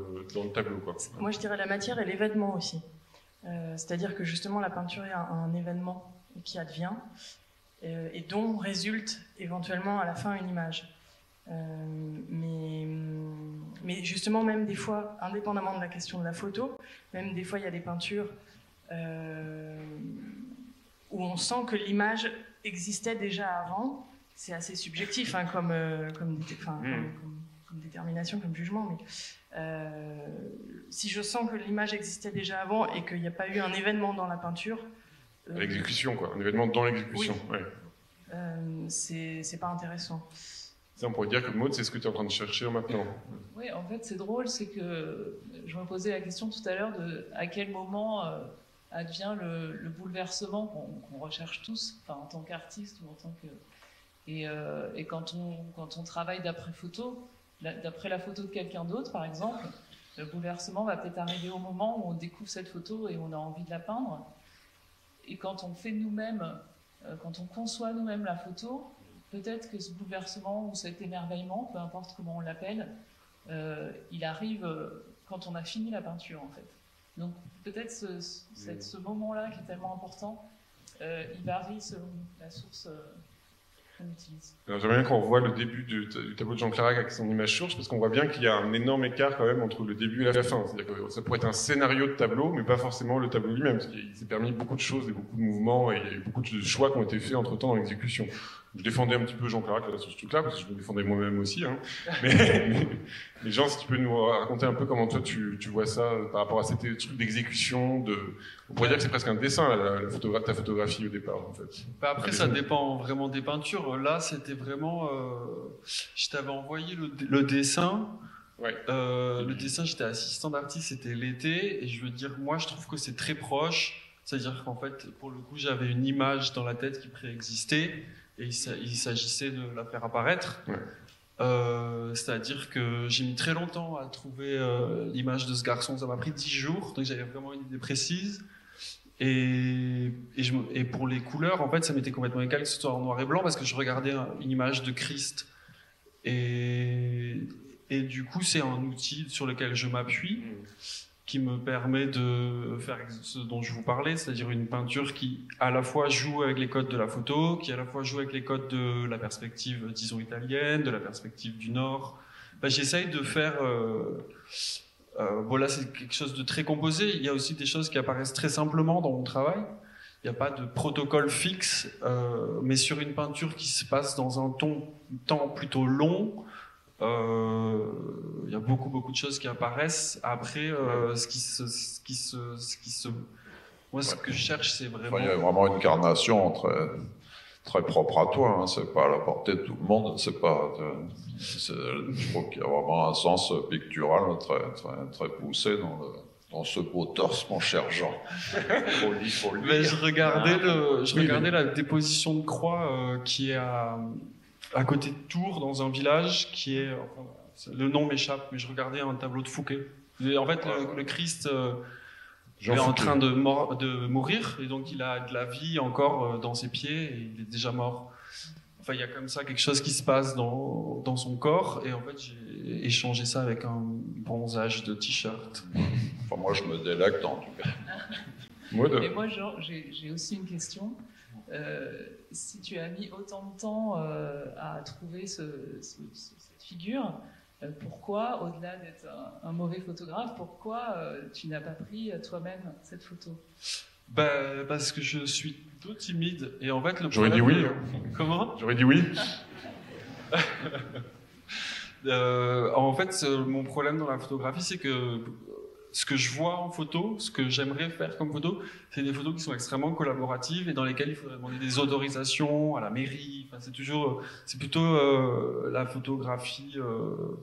tableau. Moi je dirais la matière et l'événement aussi. Euh, c'est-à-dire que justement la peinture est un, événement qui advient euh, et dont résulte éventuellement à la fin une image. mais justement même des fois, indépendamment de la question de la photo, même des fois il y a des peintures où on sent que l'image existait déjà avant c'est assez subjectif hein, comme, euh, hmm. comme, comme, détermination, comme jugement. Mais euh, si je sens que l'image existait déjà avant et qu'il n'y a pas eu un événement dans la peinture. Euh, l'exécution, quoi. Un événement dans l'exécution. Oui. c'est pas intéressant. Ça, on pourrait dire que Maud, c'est ce que tu es en train de chercher maintenant. Oui, en fait, c'est drôle, c'est que je me posais la question tout à l'heure de à quel moment advient le, bouleversement qu'on recherche tous, enfin, en tant qu'artiste ou en tant que euh, et, quand, on, quand on travaille d'après photo, d'après la photo de quelqu'un d'autre, par exemple, le bouleversement va peut-être arriver au moment où on découvre cette photo et on a envie de la peindre. Et quand on fait nous-mêmes, euh, quand on conçoit nous-mêmes la photo, peut-être que ce bouleversement ou cet émerveillement, peu importe comment on l'appelle, euh, il arrive quand on a fini la peinture en fait. Donc peut-être ce, ce moment-là qui est tellement important, il varie selon la source J'aimerais bien qu'on revoie le début du, tableau de Jean Clarac avec son image source, parce qu'on voit bien qu'il y a un énorme écart quand même entre le début et la fin. Que ça pourrait être un scénario de tableau, mais pas forcément le tableau lui-même, parce qu'il s'est permis beaucoup de choses et beaucoup de mouvements, et il y a eu beaucoup de choix qui ont été faits entre-temps dans l'exécution je défendais un petit peu Jean Clarac sur ce truc-là, parce que je me défendais moi-même aussi. Hein. Mais, les gens, si tu peux nous raconter un peu comment toi tu, tu vois ça par rapport à ces trucs d'exécution, de... on pourrait dire que c'est presque un dessin, la, ta photographie au départ, en fait. Bah, après, ça dépend vraiment des peintures. Là, c'était vraiment... Euh... Je t'avais envoyé le, dessin. Ouais. Euh, le dessin, j'étais assistant d'artiste, c'était l'été, et je veux dire, moi, je trouve que c'est très proche. C'est-à-dire qu'en fait, pour le coup, j'avais une image dans la tête qui préexistait et il s'agissait de la faire apparaître. Euh, c'est-à-dire que j'ai mis très longtemps à trouver euh, l'image de ce garçon. Ça m'a pris dix jours, donc j'avais vraiment une idée précise. Et, je, et, pour les couleurs, en fait, ça m'était complètement égal que ce soit en noir et blanc parce que je regardais une image de Christ. Et, et du coup, c'est un outil sur lequel je m'appuie. Qui me permet de faire ce dont je vous parlais, c'est-à-dire une peinture qui à la fois joue avec les codes de la photo, qui à la fois joue avec les codes de la perspective, disons, italienne, de la perspective du Nord. Ben, J'essaye de faire... Euh, euh, là c'est quelque chose de très composé, il y a aussi des choses qui apparaissent très simplement dans mon travail. Il n'y a pas de protocole fixe, euh, mais sur une peinture qui se passe dans un temps plutôt long, euh, il y a beaucoup beaucoup de choses qui apparaissent. Après, euh, ce qui se, ce qui se, ce qui se, moi ce que je cherche, c'est vraiment. il y a vraiment une carnation très, très propre à toi. Hein. C'est pas à la portée de tout le monde. C'est pas. Je trouve qu'il y a vraiment un sens pictural très très très poussé dans le dans ce beau torse, mon cher Jean. Mais je regardais, le, je regardais la déposition de croix euh, qui est à, à côté de Tours, dans un village qui est. le nom m'échappe, mais je regardais un tableau de Fouquet. en fait, le, Christ. Euh, est en train de, de, mourir et donc il a de la vie encore dans ses pieds et il est déjà mort. Enfin, il y a comme ça quelque chose qui se passe dans, dans son corps et en fait j'ai échangé ça avec un bronzage de t-shirt. Enfin, moi je me délecte en tout cas. moi, de... moi j'ai aussi une question. Euh, si tu as mis autant de temps euh, à trouver ce, cette figure, euh, pourquoi, au-delà d'être un, mauvais photographe, pourquoi tu n'as pas pris toi-même cette photo? Bah, Parce que je suis tout timide. Et en fait, le J'aurais dit oui. Hein. Comment? J'aurais dit oui. en fait, mon problème dans la photographie, c'est que ce que je vois en photo, ce que j'aimerais faire comme photo, c'est des photos qui sont extrêmement collaboratives et dans lesquelles il faudrait demander des autorisations à la mairie. Enfin, c'est toujours, c'est plutôt euh, la photographie euh,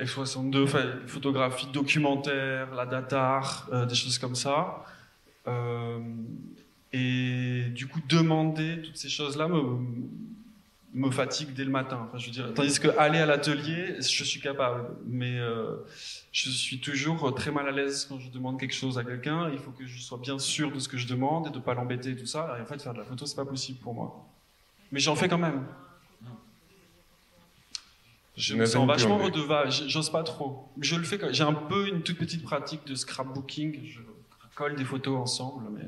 F62, enfin, photographie documentaire, la datar, euh, des choses comme ça. et du coup, demander toutes ces choses-là me, me fatigue dès le matin. Enfin, je veux dire, tandis que aller à l'atelier, je suis capable, mais euh, je suis toujours très mal à l'aise quand je demande quelque chose à quelqu'un. Il faut que je sois bien sûr de ce que je demande et de pas l'embêter et tout ça. Et en fait, faire de la photo, c'est pas possible pour moi. Mais j'en fais quand même. Je me sens vachement redevable. J'ose pas trop. Je le fais. J'ai un peu une toute petite pratique de scrapbooking. Je colle des photos ensemble, mais.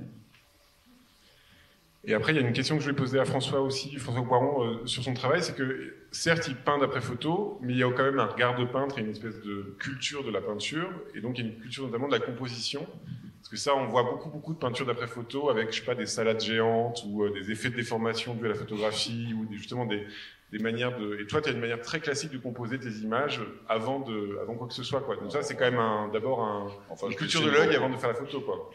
Et après, il y a une question que je vais poser à François aussi, François Poiron, euh, sur son travail, c'est que certes, il peint d'après photo, mais il y a quand même un regard de peintre et une espèce de culture de la peinture, et donc il y a une culture notamment de la composition. Parce que ça, on voit beaucoup, beaucoup de peintures d'après photo avec, je sais pas, des salades géantes ou euh, des effets de déformation dus à la photographie ou justement des, des manières de. Et toi, tu as une manière très classique de composer tes images avant, de, avant quoi que ce soit. Quoi. Donc ça, c'est quand même d'abord un, enfin, une culture de l'œil avant de faire la photo. Quoi.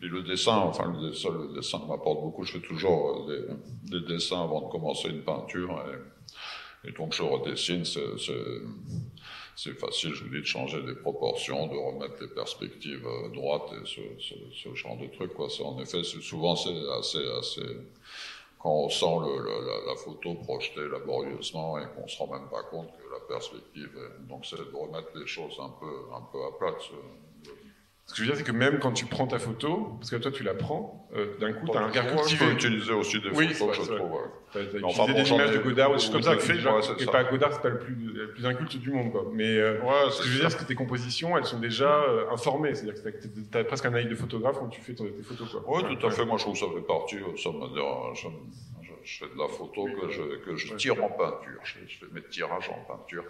Et le dessin, enfin le dessin, le dessin m'apporte beaucoup. Je fais toujours euh, des, des, dessins avant de commencer une peinture. Et, donc je redessine. C'est facile, je vous dis, de changer les proportions, de remettre les perspectives euh, droites et ce, ce, ce genre de trucs. Quoi. En effet, souvent c'est assez, assez quand on sent le, la, la, photo projetée laborieusement et qu'on se rend même pas compte que la perspective. Est... Donc c'est de remettre les choses un peu, un peu à plat. Ce que je veux dire, c'est que même quand tu prends ta photo, parce que toi tu la prends, euh, d'un coup, tu as un regard cultivé. Tu peux utiliser aussi des oui, photos que je trouve. Tu as utilisé des images de Godard ou des choses comme ça. Genre, et pas Godard, c'est pas le plus, le plus inculte du monde. Quoi. Mais euh, ouais, ce que je veux dire, c'est que tes compositions, elles sont déjà euh, informées. C'est-à-dire que tu as, presque un œil de photographe quand tu fais tes photos. Oui, tout à fait. Moi, je trouve que ça fait partie. Ça me dérange. Je, fais de la photo que je, que je tire en peinture. Je, fais mes tirages en peinture.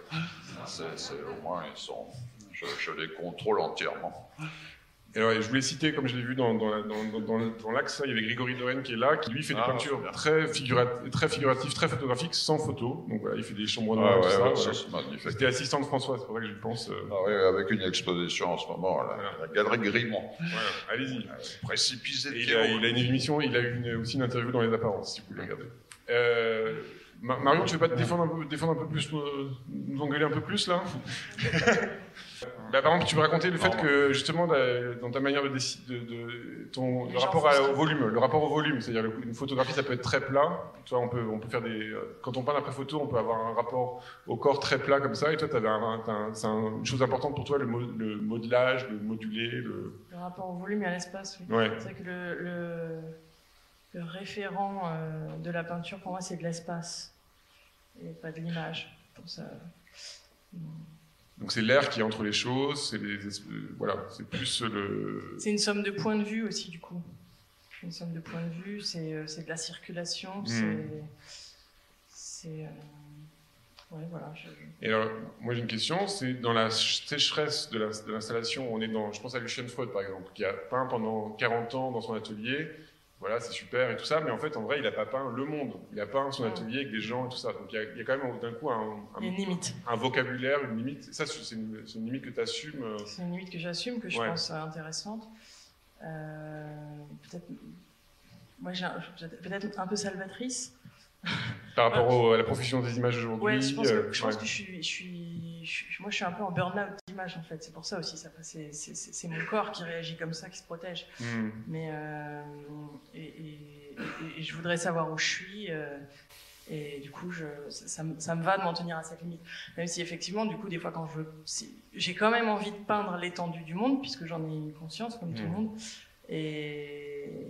C'est, au moins, ils sont, je, je les contrôle entièrement. Et alors, je voulais citer, comme je l'ai vu dans, dans, dans, dans l'axe, il y avait Grégory Dorène qui est là, qui lui fait des ah, peintures très, figuratives, très figuratives, très photographiques, sans photo. Donc voilà, il fait des chambres noires, ah, tout ça. c'est magnifique. C'était assistant de François, c'est pour ça que je pense. Euh... Ah oui, avec une exposition en ce moment, à la, Galerie Grimont. Voilà, allez-y. Euh, précipité. Il a, il a, une émission, il a eu aussi une interview dans Les Apparences, si vous voulez regarder. Euh, Marion, tu veux pas te défendre un peu, défendre un peu plus, euh, nous engueuler un peu plus là? bah, Par exemple, tu veux raconter le fait que justement dans ta manière de décider, de, ton le rapport au volume, le rapport au volume, c'est-à-dire une photographie, ça peut être très plat. Toi, on peut, on peut faire des, quand on peint après photo, on peut avoir un rapport au corps très plat comme ça. Et toi, tu un, c'est une chose importante pour toi, le, le modelage, le modulé, le. Le rapport au volume et à l'espace. Oui. C'est que le le référent euh, de la peinture, pour moi, c'est de l'espace et pas de l'image. Donc c'est l'air qui est entre les choses, c'est les, voilà, c'est plus le. C'est une somme de points de vue aussi du coup. Une somme de points de vue, c'est, euh, c'est de la circulation, hmm. c'est. Euh, ouais, voilà. Et alors, moi j'ai une question, c'est dans la sécheresse de, l'installation, on est dans, je pense à Lucien Freud par exemple, qui a peint pendant 40 ans dans son atelier voilà, c'est super et tout ça, mais en fait, en vrai, il n'a pas peint le monde. Il a peint son atelier avec des gens et tout ça. Donc il y, a, quand même d'un coup un, un, vocabulaire, une limite. Ça, c'est une, limite que tu assumes. Euh. C'est une limite que j'assume, que je pense intéressante. Euh, peut-être, moi, peut-être un peu salvatrice. Par rapport à la profession des images aujourd'hui Ouais, je pense que, euh, je, pense que je, suis, je, suis, moi je suis un peu en burn-out en fait, c'est pour ça aussi, ça, c'est, c'est, mon corps qui réagit comme ça, qui se protège. Hmm. Mais, euh, et, et, je voudrais savoir où je suis. Euh, Et du coup, je, ça, me- ça me va de m'en tenir à cette limite. Même si effectivement, du coup, des fois, quand je, j'ai quand même envie de peindre l'étendue du monde, puisque j'en ai une conscience, comme tout le Mhm. monde. Et,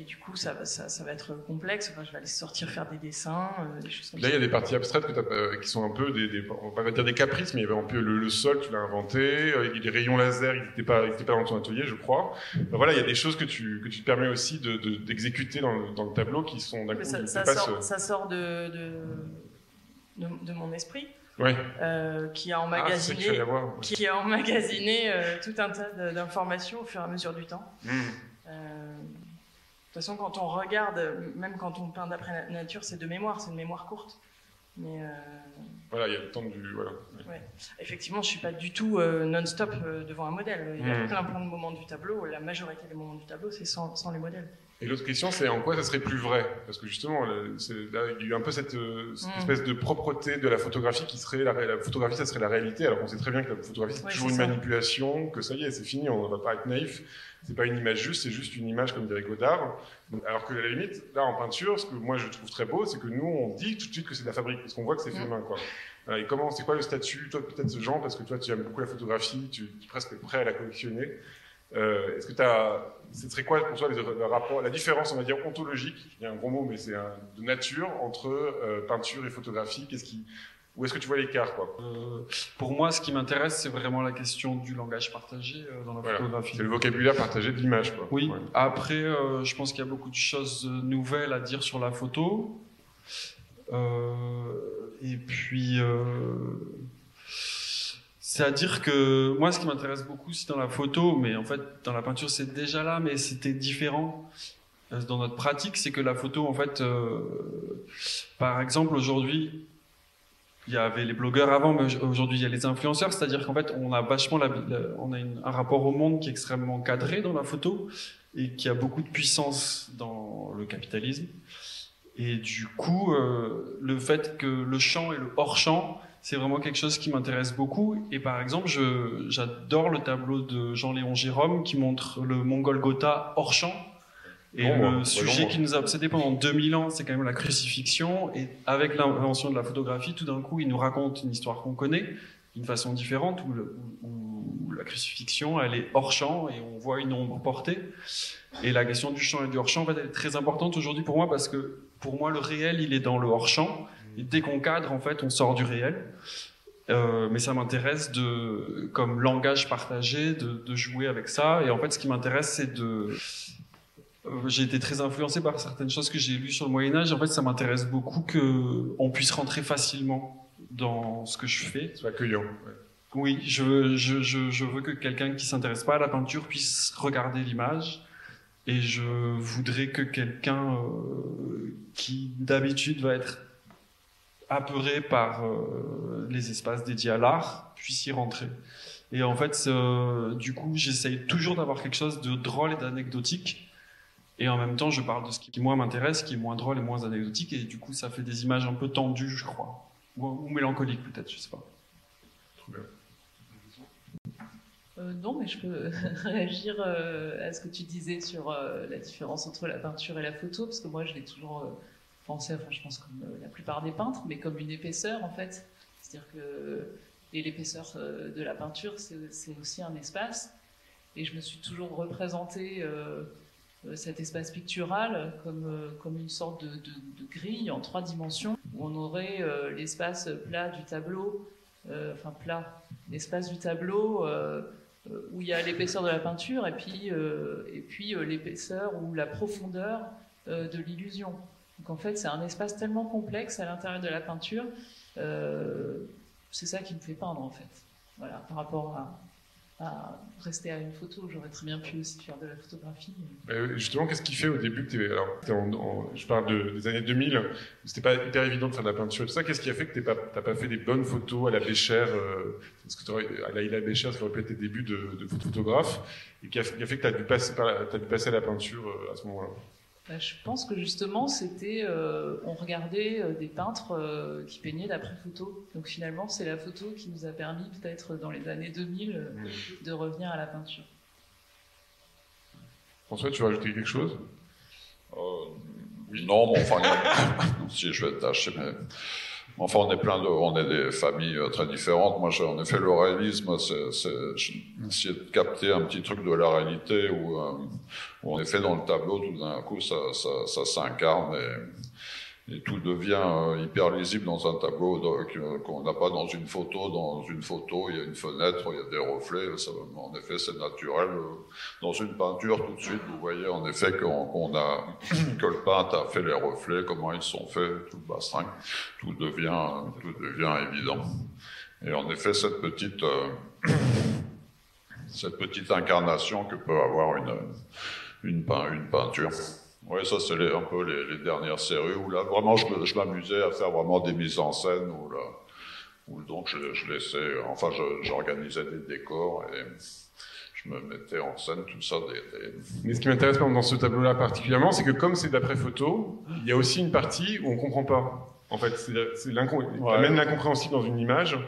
et du coup, ça, va- ça, ça va être complexe. Enfin, je vais aller sortir faire des dessins, euh, des choses comme Là, il y a des parties abstraites que euh, qui sont un peu des, des- on va dire des caprices, mais il y avait un peu le, le sol, tu l'as inventé, euh, les rayons laser, ils n'étaient pas, ils étaient pas dans ton atelier, je crois. Voilà, il y a des choses que tu, que tu te permets aussi de, de- d'exécuter dans, le, dans le tableau qui sont d'un coup, ça, ça sort, euh, ça sort de, de, de, de mon esprit, Ouais. euh, qui a Ah, emmagasiné, avoir. ouais. qui a emmagasiné euh, tout un tas de- d'informations au fur et à mesure du temps. Mmh. Euh, de toute façon, quand on regarde, même quand on peint d'après la nature, c'est de mémoire, c'est une mémoire courte. Mais euh, Voilà, il y a le temps du, voilà. effectivement, je suis pas du tout euh, non-stop euh, devant un modèle. Il y a Mm. plein plein de moments du tableau. La majorité des moments du tableau, c'est sans, sans les modèles. Et l'autre question, c'est en quoi ça serait plus vrai? Parce que justement, là, il y a eu un peu cette, euh, cette Mm. espèce de propreté de la photographie qui serait la, la photographie, ça serait la réalité. Alors qu'on sait très bien que la photographie c'est Ouais, toujours une ça. manipulation, que ça y est, c'est fini, on va pas être naïf. C'est pas une image juste, c'est juste une image comme dirait Godard. Alors que à la limite, là en peinture, ce que moi je trouve très beau, c'est que nous on dit tout de suite que c'est de la fabrique, parce qu'on voit que c'est fait Mm. main, quoi. Et comment, c'est quoi le statut, toi peut-être ce genre, parce que toi tu aimes beaucoup la photographie, tu, tu es presque prêt à la collectionner. Euh, Est-ce que tu as, ce serait quoi pour toi le, le rapport, la différence, on va dire ontologique, il y a un gros mot, mais c'est de nature entre euh, peinture et photographie. Qu'est-ce qui, où est-ce que tu vois l'écart, quoi? Euh, pour moi, ce qui m'intéresse, c'est vraiment la question du langage partagé euh, dans la Voilà. photographie. C'est le vocabulaire partagé de l'image. Oui. Ouais. Après, euh, je pense qu'il y a beaucoup de choses nouvelles à dire sur la photo. Et puis, euh, c'est à dire que moi, ce qui m'intéresse beaucoup, c'est dans la photo, mais en fait, dans la peinture, c'est déjà là, mais c'était différent. Euh, Dans notre pratique, c'est que la photo, en fait, euh, par exemple, aujourd'hui, il y avait les blogueurs avant, mais aujourd'hui il y a les influenceurs, c'est-à-dire qu'en fait on a vachement on a un rapport au monde qui est extrêmement cadré dans la photo et qui a beaucoup de puissance dans le capitalisme. Et du coup, euh, le fait que le champ et le hors-champ, c'est vraiment quelque chose qui m'intéresse beaucoup. Et par exemple, j'adore le tableau de Jean-Léon Jérôme qui montre le Mongol Gotha hors-champ. Et Bon, le moi, sujet bon, qui nous a obsédés pendant 2000 ans, c'est quand même la crucifixion. Et avec l'invention de la photographie, tout d'un coup, il nous raconte une histoire qu'on connaît d'une façon différente, où, le- où- où la crucifixion, elle est hors champ et on voit une ombre portée. Et la question du champ et du hors champ, en fait, elle est très importante aujourd'hui pour moi parce que pour moi, le réel, il est dans le hors champ. Dès qu'on cadre, en fait, on sort du réel. Euh, mais ça m'intéresse de, comme langage partagé, de, de jouer avec ça. Et en fait, ce qui m'intéresse, c'est de. euh, J'ai été très influencé par certaines choses que j'ai lues sur le Moyen Âge. En fait, ça m'intéresse beaucoup que on puisse rentrer facilement dans ce que je fais. C'est accueillant. ouais. Oui, je veux, je, je, je veux que quelqu'un qui s'intéresse pas à la peinture puisse regarder l'image. Et je voudrais que quelqu'un euh, qui d'habitude va être apeuré par euh, les espaces dédiés à l'art puisse y rentrer. Et en fait, euh, du coup, j'essaye toujours d'avoir quelque chose de drôle et d'anecdotique. Et en même temps, je parle de ce qui, moi, m'intéresse, qui est moins drôle et moins anecdotique. Et du coup, ça fait des images un peu tendues, je crois. Ou, ou mélancoliques, peut-être, je sais pas. Euh, non, mais je peux réagir euh, à ce que tu disais sur euh, la différence entre la peinture et la photo, parce que moi, je l'ai toujours pensé, enfin, je pense comme euh, la plupart des peintres, mais comme une épaisseur, en fait. C'est-à-dire que l'épaisseur euh, de la peinture, c'est aussi un espace. Et je me suis toujours représenté euh, cet espace pictural comme, comme une sorte de, grille en trois dimensions, où on aurait l'espace plat du tableau, enfin plat, l'espace du tableau où il y a l'épaisseur de la peinture et puis, et puis l'épaisseur ou la profondeur de l'illusion. Donc en fait, c'est un espace tellement complexe à l'intérieur de la peinture. euh, c'est ça qui me fait peindre en fait. Voilà, par rapport à, rester à une photo, j'aurais très bien pu aussi faire de la photographie. Euh, justement, qu'est-ce qui fait au début que t'es- alors, t'es en- je parle de- des années 2000, c'était pas hyper évident de faire de la peinture et tout ça. Qu'est-ce qui a fait que pas, t'as pas fait des bonnes photos à la Béchère, euh, parce que à la Isla Béchère, ça aurait pu être tes débuts de, photographe, et qui a, qui a fait que la- t'as dû passer à la peinture à ce moment-là? Bah, je pense que justement, c'était, euh, on regardait euh, des peintres euh, qui peignaient d'après photo. Donc finalement, c'est la photo qui nous a permis, peut-être dans les années 2000, euh, de revenir à la peinture. François, tu veux rajouter quelque chose? Euh, Non, mais enfin, si je vais être tâcher, mais enfin, on est plein de, on est des familles euh, très différentes. Moi, en effet le réalisme, c'est essayer de capter un petit truc de la réalité où, euh, où en effet, dans le tableau, tout d'un coup, ça, ça, ça s'incarne et et tout devient euh, hyper lisible dans un tableau qu'on n'a pas dans une photo. Dans une photo, il y a une fenêtre, il y a des reflets. En effet, c'est naturel. Dans une peinture, tout de suite, vous voyez en effet qu'on a que le peintre a fait les reflets, comment ils sont faits, tout le bassin. Tout devient, tout devient évident. Et en effet, cette petite, euh, cette petite incarnation que peut avoir une, une peinture. Oui, ça c'est un peu les, dernières séries où là vraiment je, m'amusais à faire vraiment des mises en scène où, là, où donc je, laissais, enfin j'organisais des décors et je me mettais en scène tout ça. Des, Mais ce qui m'intéresse dans ce tableau-là particulièrement, c'est que comme c'est d'après photo, il y a aussi une partie où on comprend pas. En fait, c'est ouais. amène l'incompréhensible dans une image.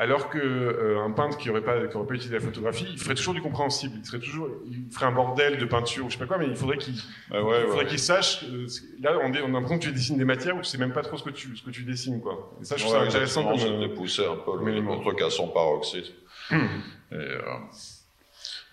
Alors que euh, un peintre qui aurait pas qui aurait pas utilisé la photographie, il ferait toujours du compréhensible. Il serait toujours, il ferait un bordel de peinture ou je sais pas quoi, mais il faudrait qu'il, ah ouais, sache. Euh, là, on, on a l'impression que tu dessines des matières où tu sais même pas trop ce que tu ce que tu dessines quoi. Et ça, je trouve ça intéressant. Comme, euh, pousser un peu le, le truc à son paroxysme. Hum. Et, euh,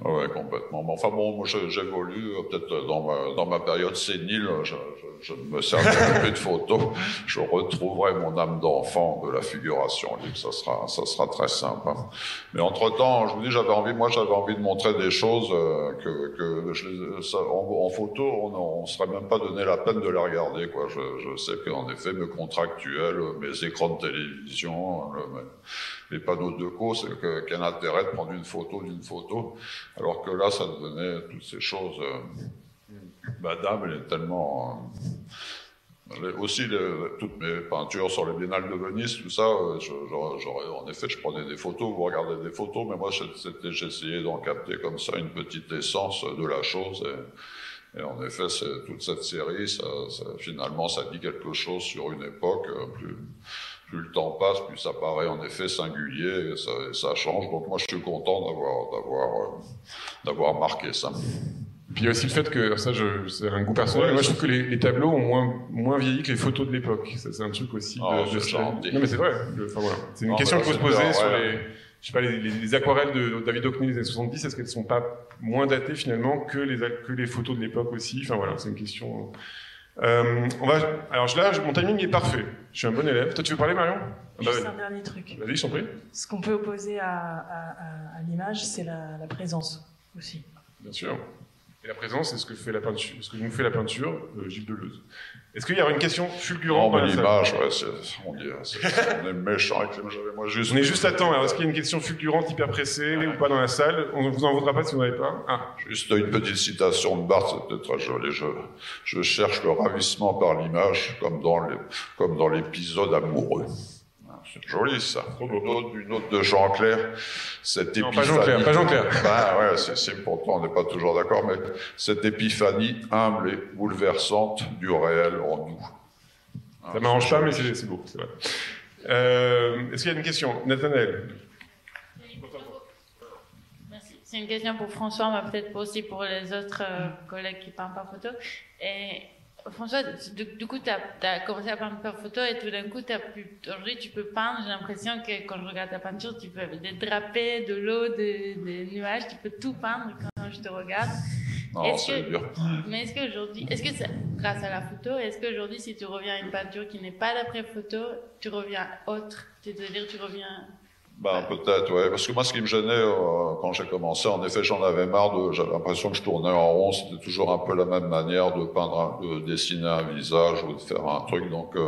ah ouais, complètement. Mais enfin bon, moi j'évolue, euh, peut-être dans ma, dans ma période sénile, je, je me servirai plus de photos, je retrouverai mon âme d'enfant de la figuration libre, ça sera, ça sera très sympa. Mais entre-temps, je vous dis, j'avais envie, moi j'avais envie de montrer des choses euh, que, que je ça, en, photo, on ne serait même pas donné la peine de les regarder. Quoi. Je, je sais qu'en effet, mes contractuels, mes écrans de télévision, les panneaux de co, c'est qu'un intérêt de prendre une photo d'une photo, alors que là, ça devenait toutes ces choses. Euh, Madame, elle est tellement. Euh, aussi, toutes mes peintures sur les biennales de Venise, tout ça, euh, en effet, je prenais des photos, vous regardez des photos, mais moi, j'essayais d'en capter comme ça une petite essence de la chose. Et, en effet, toute cette série, finalement, ça dit quelque chose sur une époque plus, plus le temps passe, plus ça paraît en effet singulier et ça, ça change. Donc moi, je suis content d'avoir d'avoir euh, d'avoir marqué ça. Puis il y a aussi le fait que, ça, c'est un goût personnel, moi je trouve que les, les, tableaux ont moins, moins vieilli que les photos de l'époque. Ça, c'est un truc aussi oh, de, de Non, mais c'est vrai. Enfin, voilà. C'est une question qu'il faut se poser sur les, je sais pas, les, les, aquarelles de David Hockney des années 70, est-ce qu'elles sont pas moins datées finalement que les, que les photos de l'époque aussi? Enfin voilà, c'est une question. Euh, on va, alors là, mon timing est parfait. Je suis un bon élève. Toi, tu veux parler, Marion? Juste bah, un dernier truc. Vas-y, je t'en prie. Ce qu'on peut opposer à, à, à l'image, c'est la, la, présence aussi. Bien sûr. Et la présence, c'est ce que fait la peinture, ce que nous fait la peinture, euh, Gilles Deleuze. Est-ce qu'il y a une question fulgurante Non, mais l'image, ouais, on, dit, on est méchant avec Moi, juste... On est juste à temps. Est-ce qu'il y a une question fulgurante, hyper pressée, ou pas dans la salle On ne vous en voudra pas si vous n'avez pas. Ah. Juste une petite citation de Barthes, c'était très joli. Je, je cherche le ravissement par l'image, comme dans l'épisode amoureux. C'est joli ça. Une autre, une autre de Jean Clair, cette épiphanie. pas Jean Clair, pas Jean Clair. Ben ouais, c'est pourtant on n'est pas toujours d'accord, mais cette épiphanie humble et bouleversante du réel en nous. Ça ne m'arrange pas, mais c'est beau, c'est vrai. Euh, Est-ce qu'il y a une question, Nathanaël C'est une question pour François, mais peut-être aussi pour les autres euh, collègues qui parlent par photo. Et François, du, coup, tu as, commencé à peindre par photo et tout d'un coup, aujourd'hui, tu peux peindre. J'ai l'impression que quand je regarde ta peinture, tu peux des drapés, de l'eau, des, nuages, tu peux tout peindre quand je te regarde. est-ce que, dur. Mais est-ce qu'aujourd'hui, est-ce que c'est grâce à la photo, est-ce qu'aujourd'hui, si tu reviens à une peinture qui n'est pas d'après photo, tu reviens autre? C'est-à-dire, tu reviens ben, peut-être, ouais. Parce que moi, ce qui me gênait euh, quand j'ai commencé, en effet, j'en avais marre de, j'avais l'impression que je tournais en rond. C'était toujours un peu la même manière de peindre, de dessiner un visage ou de faire un truc. Donc, euh,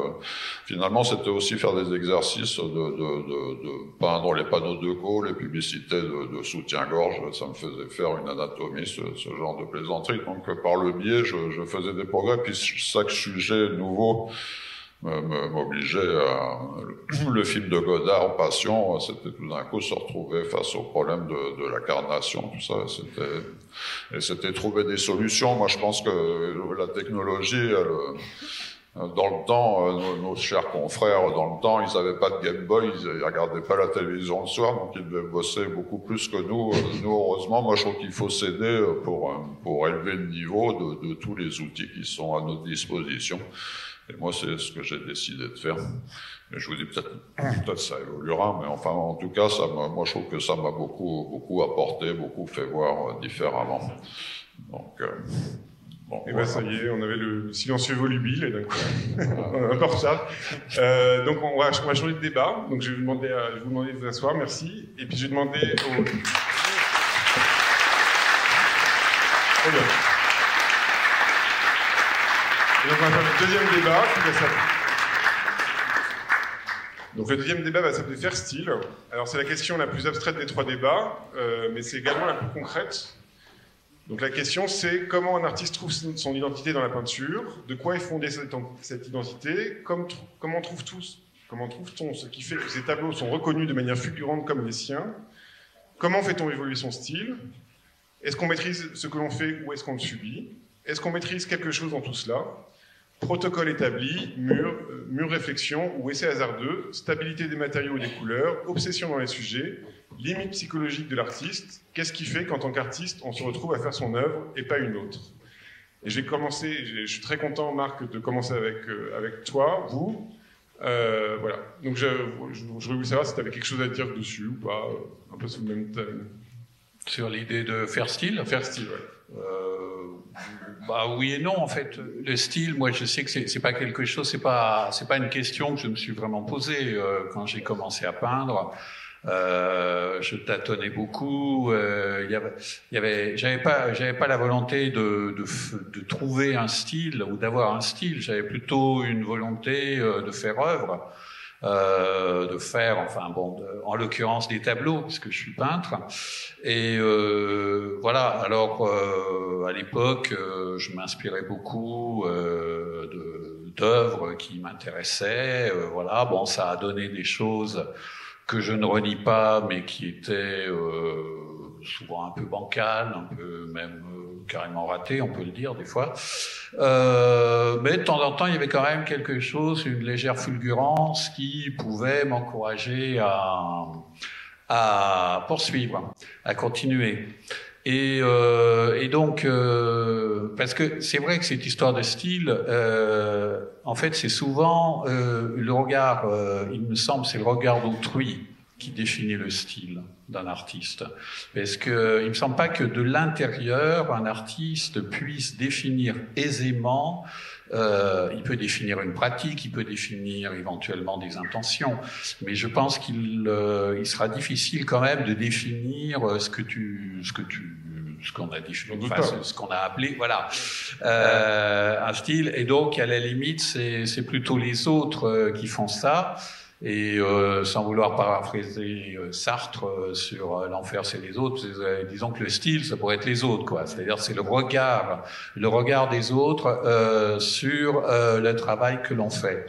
finalement, c'était aussi faire des exercices de, de, de, de, peindre les panneaux de Gaulle, les publicités de, soutien-gorge. Ça me faisait faire une anatomie, ce, ce genre de plaisanterie. Donc, par le biais, je, je faisais des progrès. Puis, chaque sujet nouveau, m'obligeait à le film de Godard Passion c'était tout d'un coup se retrouver face au problème de, de l'incarnation tout ça c'était et c'était trouver des solutions moi je pense que la technologie Euh, dans le temps, euh, nos, chers confrères, dans le temps, ils n'avaient pas de Game Boy, ils regardaient pas la télévision le soir, donc ils devaient bosser beaucoup plus que nous. Euh, nous, heureusement, moi, je trouve qu'il faut s'aider pour, pour élever le niveau de, de, tous les outils qui sont à notre disposition. Et moi, c'est ce que j'ai décidé de faire. Mais je vous dis peut-être, peut-être ça évoluera, mais enfin, en tout cas, ça moi, je trouve que ça m'a beaucoup, beaucoup apporté, beaucoup fait voir différemment. Donc, Bon, et eh ben ça y est, on avait le silencieux volubile, et donc on a un peu retard. Euh, donc on va, on va, changer de débat. Donc je vais vous demander, je vais vous demander de vous asseoir, merci. Et puis je vais demander au... Très bien. Et donc on va faire le deuxième débat va. Donc le deuxième débat va s'appeler faire style. Alors c'est la question la plus abstraite des trois débats, euh, mais c'est également la plus concrète. Donc la question c'est comment un artiste trouve son identité dans la peinture, de quoi est fondée cette, identité, comment trouve-t-on comment trouve ce qui fait que ces tableaux sont reconnus de manière fulgurante comme les siens, comment fait-on évoluer son style, est-ce qu'on maîtrise ce que l'on fait ou est-ce qu'on le subit, est-ce qu'on maîtrise quelque chose dans tout cela, protocole établi, mur, euh, mur réflexion ou essai hasardeux, stabilité des matériaux et des couleurs, obsession dans les sujets, limite psychologique de l'artiste, qu'est-ce qui fait qu'en tant qu'artiste, on se retrouve à faire son œuvre et pas une autre? Et j'ai commencé, je suis très content, Marc, de commencer avec, euh, avec toi, vous. Euh, voilà. Donc je, je, voulais vous savoir si tu avais quelque chose à dire dessus ou pas, un peu sous le même thème. Sur l'idée de faire style? Faire style, ouais. Bah oui et non en fait. Le style, moi je sais que c'est pas quelque chose, c'est pas c'est pas une question que je me suis vraiment posée quand j'ai commencé à peindre. Euh, je tâtonnais beaucoup. Euh, y avait, y avait, j'avais pas, j'avais pas la volonté de, de, de, trouver un style ou d'avoir un style. J'avais plutôt une volonté euh, de faire œuvre, euh, de faire, enfin bon, en l'occurrence des tableaux, puisque je suis peintre. Et euh, voilà. Alors euh, à l'époque, je m'inspirais beaucoup d'œuvres qui m'intéressaient. voilà. Bon, ça a donné des choses que je ne renie pas, mais qui était euh, souvent un peu bancal, un peu même euh, carrément raté, on peut le dire des fois. Euh, mais de temps en temps, il y avait quand même quelque chose, une légère fulgurance qui pouvait m'encourager à, à poursuivre, à continuer. Et, euh, et donc, euh, parce que c'est vrai que cette histoire de style, euh, en fait, c'est souvent euh, le regard, euh, il me semble, c'est le regard d'autrui qui définit le style d'un artiste. Parce que il me semble pas que de l'intérieur, un artiste puisse définir aisément euh, il peut définir une pratique, il peut définir éventuellement des intentions, mais je pense qu'il euh, il sera difficile quand même de définir euh, ce que tu, ce que tu, ce qu'on a défini, enfin, ce, qu'on a appelé, voilà, euh, un style. Et donc, à la limite, c'est plutôt les autres euh, qui font ça. Et euh, sans vouloir paraphraser euh, Sartre euh, sur l'enfer c'est les autres, disons que le style ça pourrait être les autres quoi. C'est-à-dire c'est le regard, le regard des autres sur le travail que l'on fait.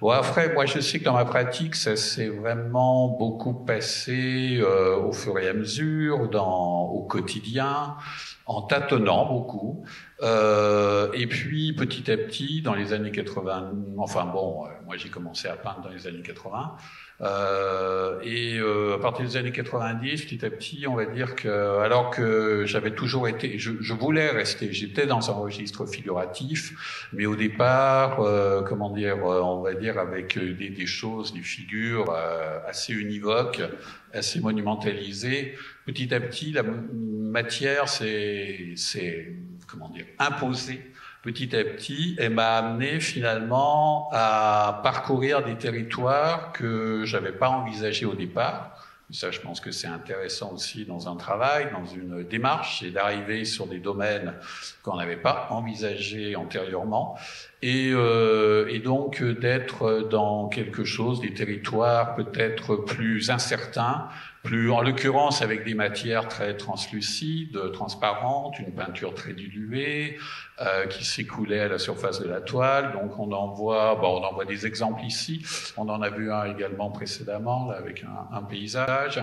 Bon après moi je sais que dans ma pratique ça s'est vraiment beaucoup passé au fur et à mesure, dans au quotidien, en tâtonnant beaucoup. Euh, et puis petit à petit, dans les années 80, enfin bon, euh, moi j'ai commencé à peindre dans les années 80, euh, et euh, à partir des années 90, petit à petit, on va dire que, alors que j'avais toujours été, je, je, voulais rester, j'étais dans un registre figuratif, mais au départ, euh, comment dire, on va dire avec des, des choses, des figures assez univoques, assez monumentalisées. Petit à petit, la matière s'est, comment dire, imposée petit à petit et m'a amené finalement à parcourir des territoires que j'avais pas envisagés au départ. Ça, je pense que c'est intéressant aussi dans un travail, dans une démarche, c'est d'arriver sur des domaines qu'on n'avait pas envisagés antérieurement, et, euh, et donc d'être dans quelque chose, des territoires peut-être plus incertains plus, en l'occurrence avec des matières très translucides, transparentes, une peinture très diluée, euh, qui s'écoulait à la surface de la toile. Donc on en voit, bon, on en voit des exemples ici. On en a vu un également précédemment là, avec un, un, paysage.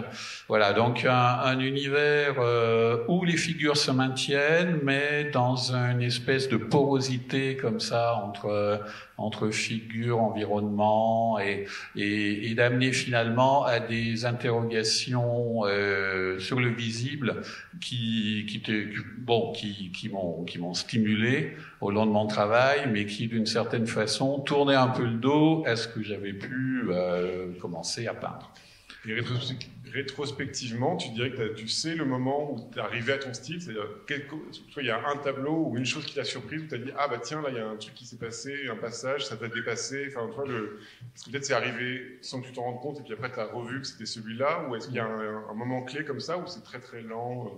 Voilà, donc un, un univers euh, où les figures se maintiennent, mais dans une espèce de porosité comme ça entre entre figures, environnement, et, et, et d'amener finalement à des interrogations euh, sur le visible qui, qui, bon, qui, qui m'ont qui au long de mon travail, mais qui d'une certaine façon tournaient un peu le dos à ce que j'avais pu euh, commencer à peindre. Rétrospectivement, tu dirais que tu sais le moment où tu es arrivé à ton style, c'est-à-dire, il y a un tableau ou une chose qui t'a surprise, où tu as dit, ah bah tiens, là, il y a un truc qui s'est passé, un passage, ça t'a dépassé, enfin, toi, le... que peut-être c'est arrivé sans que tu t'en rendes compte, et puis après, tu as revu que c'était celui-là, ou est-ce qu'il y a un, un, moment clé comme ça, où c'est très très lent euh,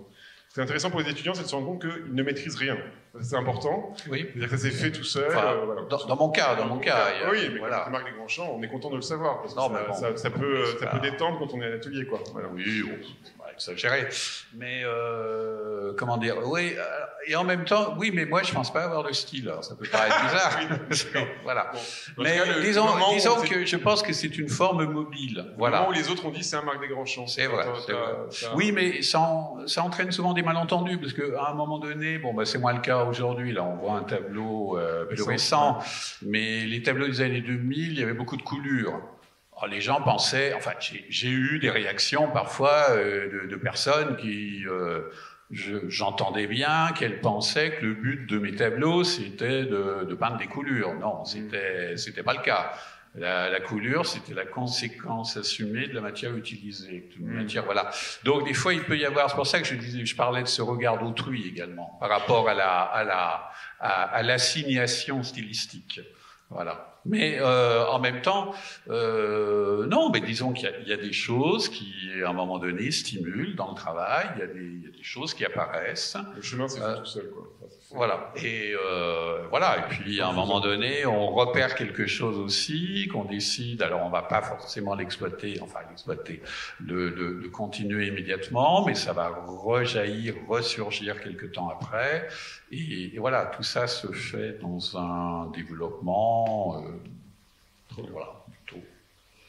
c'est intéressant pour les étudiants, c'est de se rendre compte qu'ils ne maîtrisent rien. C'est important. Oui. C'est-à-dire que ça s'est fait tout seul. euh, voilà. dans, dans, mon cas, dans mon cas. A, oui, mais voilà. quand tu marques des grands champs, on est content de le savoir. Parce que non, ça, bon, ça, ça, peut, ça peut détendre quand on est à l'atelier, quoi. Voilà. Oui, on exagérer. Mais euh, comment dire Oui, euh, et en même temps, oui, mais moi je pense pas avoir de style. Alors, ça peut paraître bizarre. voilà. Bon. Mais cas, disons, disons que je pense que c'est une forme mobile. Voilà. Le moment où les autres ont dit c'est un marque des grands champs. C'est vrai, vrai. Oui, mais ça, ça, entraîne souvent des malentendus parce qu'à un moment donné, bon, bah, c'est moins le cas aujourd'hui. Là, on voit un tableau euh, plus récent, mais les tableaux des années 2000, il y avait beaucoup de coulures. Alors, les gens pensaient, enfin, j'ai eu des réactions parfois euh, de, de, personnes qui, euh, j'entendais bien qu'elles pensaient que le but de mes tableaux c'était de, de, peindre des coulures. Non, c'était c'était pas le cas. La, la coulure, c'était la conséquence assumée de la matière utilisée. De mmh. matière, voilà. Donc des fois, il peut y avoir. C'est pour ça que je disais, je parlais de ce regard d'autrui également par rapport à la à la à, à l'assignation stylistique. Voilà. Mais euh, en même temps, euh, non, mais disons qu'il y, y, a des choses qui, à un moment donné, stimulent dans le travail. Il y a des, il y a des choses qui apparaissent. Le chemin, c'est euh, tout seul, quoi. Voilà. Et euh, voilà. Et puis à un moment donné, on repère quelque chose aussi, qu'on décide. Alors on va pas forcément l'exploiter, enfin l'exploiter, de, de, de, continuer immédiatement, mais ça va rejaillir, ressurgir quelque temps après. Et, et voilà, tout ça se fait dans un développement. Euh, voilà. Plutôt.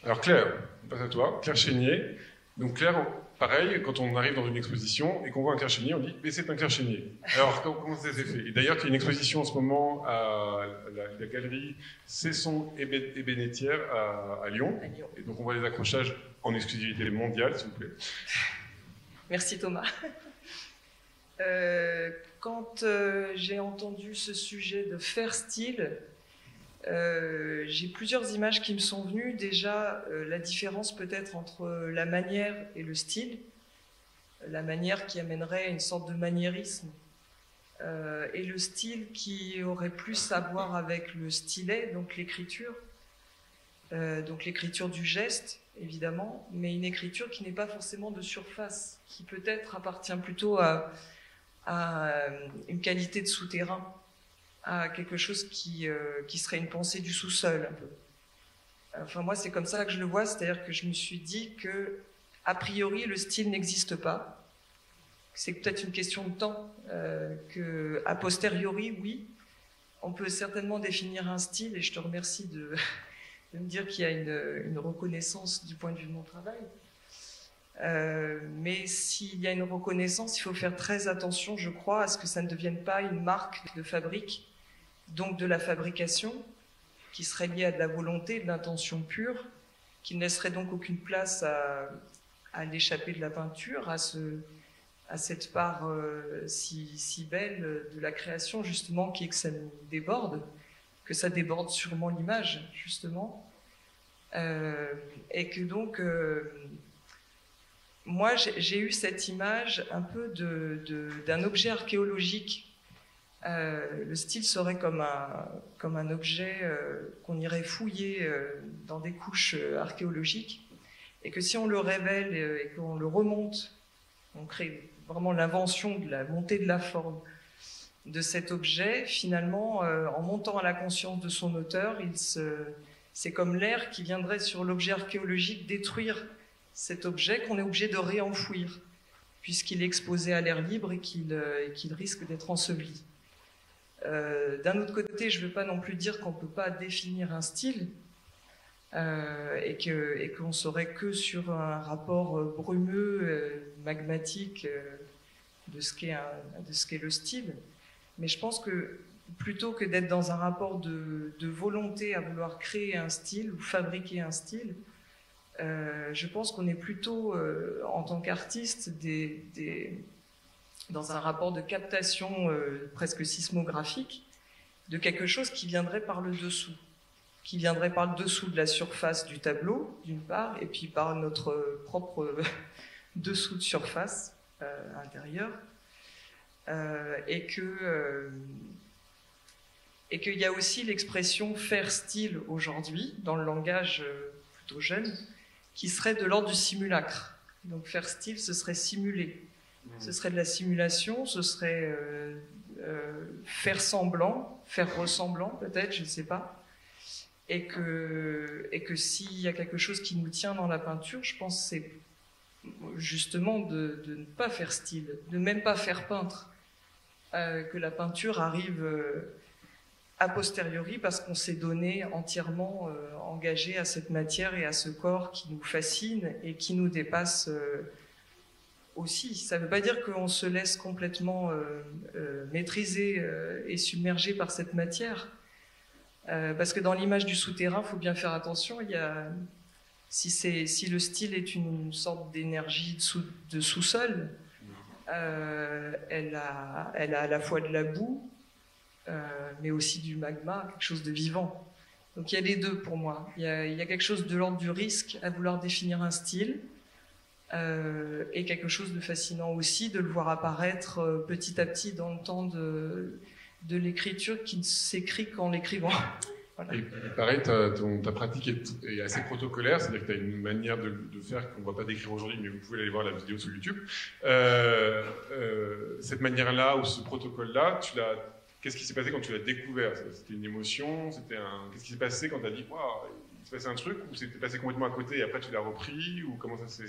Alors Claire, passe à toi, Claire Chénier. Donc Claire, pareil, quand on arrive dans une exposition et qu'on voit un Chénier, on dit mais c'est un Chénier. Alors comment ça s'est fait? Et d'ailleurs, il y a une exposition en ce moment à la, la galerie Cesson et Bénétière à, à, Lyon. à, Lyon. Et donc on voit les accrochages en exclusivité mondiale, s'il vous plaît. Merci Thomas. Euh, quand euh, j'ai entendu ce sujet de faire style, euh, j'ai plusieurs images qui me sont venues. Déjà, euh, la différence peut-être entre la manière et le style. La manière qui amènerait une sorte de maniérisme euh, et le style qui aurait plus à voir avec le stylet, donc l'écriture. Donc l'écriture du geste, évidemment, mais une écriture qui n'est pas forcément de surface, qui peut-être appartient plutôt à, à une qualité de souterrain à quelque chose qui, euh, qui serait une pensée du sous-sol. Enfin moi c'est comme ça que je le vois, c'est-à-dire que je me suis dit que a priori le style n'existe pas. C'est peut-être une question de temps, euh, que a posteriori oui, on peut certainement définir un style et je te remercie de, de me dire qu'il y a une, une, reconnaissance du point de vue de mon travail. Euh, mais s'il y a une reconnaissance, il faut faire très attention, je crois, à ce que ça ne devienne pas une marque de fabrique donc de la fabrication, qui serait liée à de la volonté, de l'intention pure, qui ne laisserait donc aucune place à, à l'échappée de la peinture, à, ce, à cette part euh, si, si, belle de la création, justement, qui est que ça nous déborde, que ça déborde sûrement l'image, justement, euh, et que donc, euh, moi, j'ai eu cette image un peu d'un de, objet archéologique euh, le style serait comme un, objet euh, qu'on irait fouiller euh, dans des couches archéologiques, et que si on le révèle et, et qu'on le remonte, on crée vraiment l'invention de la montée de la forme de cet objet, finalement, en montant à la conscience de son auteur, c'est comme l'air qui viendrait sur l'objet archéologique détruire cet objet qu'on est obligé de réenfouir, puisqu'il est exposé à l'air libre et qu'il euh, risque d'être enseveli. Euh, d'un autre côté, je ne veux pas non plus dire qu'on ne peut pas définir un style euh, et qu'on et serait que sur un rapport brumeux, magmatique de ce qu'est le style. Mais je pense que plutôt que d'être dans un rapport de, volonté à vouloir créer un style ou fabriquer un style, euh, je pense qu'on est plutôt, euh, en tant qu'artiste, dans un rapport de captation euh, presque sismographique de quelque chose qui viendrait par le dessous, qui viendrait par le dessous de la surface du tableau, d'une part, et puis par notre propre dessous de surface intérieure, et que et qu'il y a aussi l'expression faire style aujourd'hui, dans le langage euh, plutôt jeune, qui serait de l'ordre du simulacre. Donc faire style, ce serait simuler. Ce serait de la simulation, ce serait euh, euh, faire semblant, faire ressemblant peut-être, je ne sais pas. Et que, et que s'il y a quelque chose qui nous tient dans la peinture, je pense que c'est justement de, ne pas faire style, de même pas faire peintre. que la peinture arrive a posteriori parce qu'on s'est donné entièrement euh, engagé à cette matière et à ce corps qui nous fascine et qui nous dépasse euh, aussi. Ça ne veut pas dire qu'on se laisse complètement euh, maîtriser et submerger par cette matière. parce que dans l'image du souterrain, il faut bien faire attention. Si, le style est une sorte d'énergie de sous-sol, elle, a, à la fois de la boue, euh, mais aussi du magma, quelque chose de vivant. Donc il y a les deux pour moi. Il y a, quelque chose de l'ordre du risque à vouloir définir un style, euh, et quelque chose de fascinant aussi de le voir apparaître euh, petit à petit dans le temps de, l'écriture qui ne s'écrit qu'en l'écrivant. Et, pareil, ta, pratique est, assez protocolaire, c'est-à-dire que tu as une manière de, faire qu'on ne va pas décrire aujourd'hui, mais vous pouvez aller voir la vidéo sur YouTube. cette manière-là ou ce protocole-là, Qu'est-ce qui s'est passé quand tu l'as découvert? C'était une émotion? Un... Qu'est-ce qui s'est passé quand tu as dit waouh, passé un truc ou c'était passé complètement à côté et après tu l'as repris ou comment ça s'est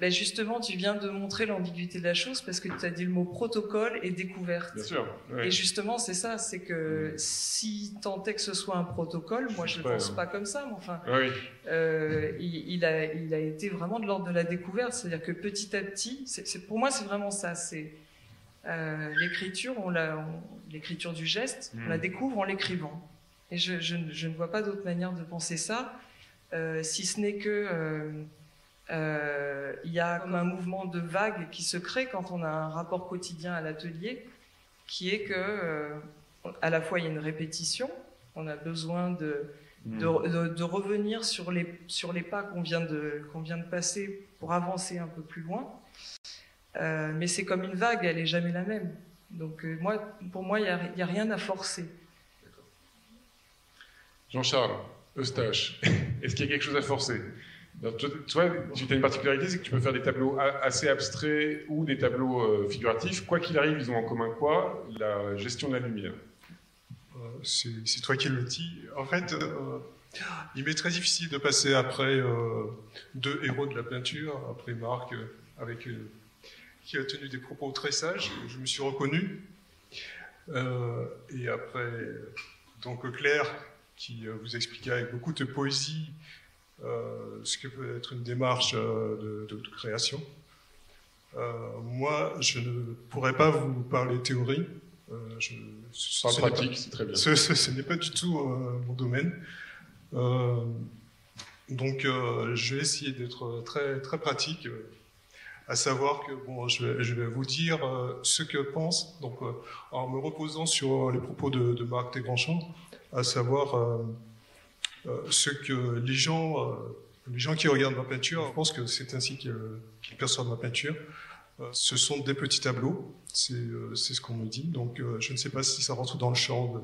ben Justement, tu viens de montrer l'ambiguïté de la chose parce que tu as dit le mot protocole et découverte. Bien sûr. Et justement, c'est ça, c'est que si tant est que ce soit un protocole, moi je ne pense pas comme ça, mais enfin, oui. euh, il, a, il a été vraiment de l'ordre de la découverte, c'est-à-dire que petit à petit, pour moi c'est vraiment ça, c'est euh, l'écriture, on l'écriture du geste, on la hmm. découvre en l'écrivant. Et je, ne vois pas d'autre manière de penser ça, euh, si ce n'est que euh, il y a comme un mouvement de vague qui se crée quand on a un rapport quotidien à l'atelier, qui est que à la fois il y a une répétition, on a besoin de, hmm. de, revenir sur les, sur les pas qu'on vient, de, qu'on vient de passer pour avancer un peu plus loin. Euh, mais c'est comme une vague, elle n'est jamais la même. Donc euh, moi, pour moi, il n'y a, rien à forcer. Jean-Charles, Eustache, est-ce qu'il y a quelque chose à forcer? Toi, tu as une particularité, c'est que tu peux faire des tableaux assez abstraits ou des tableaux euh, figuratifs. Quoi qu'il arrive, ils ont en commun quoi? La gestion de la lumière. c'est toi qui le dis. En fait, il m'est très difficile de passer après deux héros de la peinture, après Marc, avec qui a tenu des propos très sages, je me suis reconnu. Euh, et après, donc Claire, qui euh, vous expliquait avec beaucoup de poésie euh, ce que peut être une démarche de, création. moi, je ne pourrais pas vous parler théorie. je, ce, pratique, c'est très bien. Ce, ce n'est pas du tout mon domaine. donc, je vais essayer d'être très, très pratique à savoir que bon, je, vais, vous dire euh, ce que pense, donc euh, en me reposant sur les propos de, Marc Desgrandschamps, à savoir euh, ce que les gens, les gens qui regardent ma peinture, je pense que c'est ainsi qu'ils perçoivent ma peinture. ce sont des petits tableaux, c'est ce qu'on me dit. Donc je ne sais pas si ça rentre dans le champ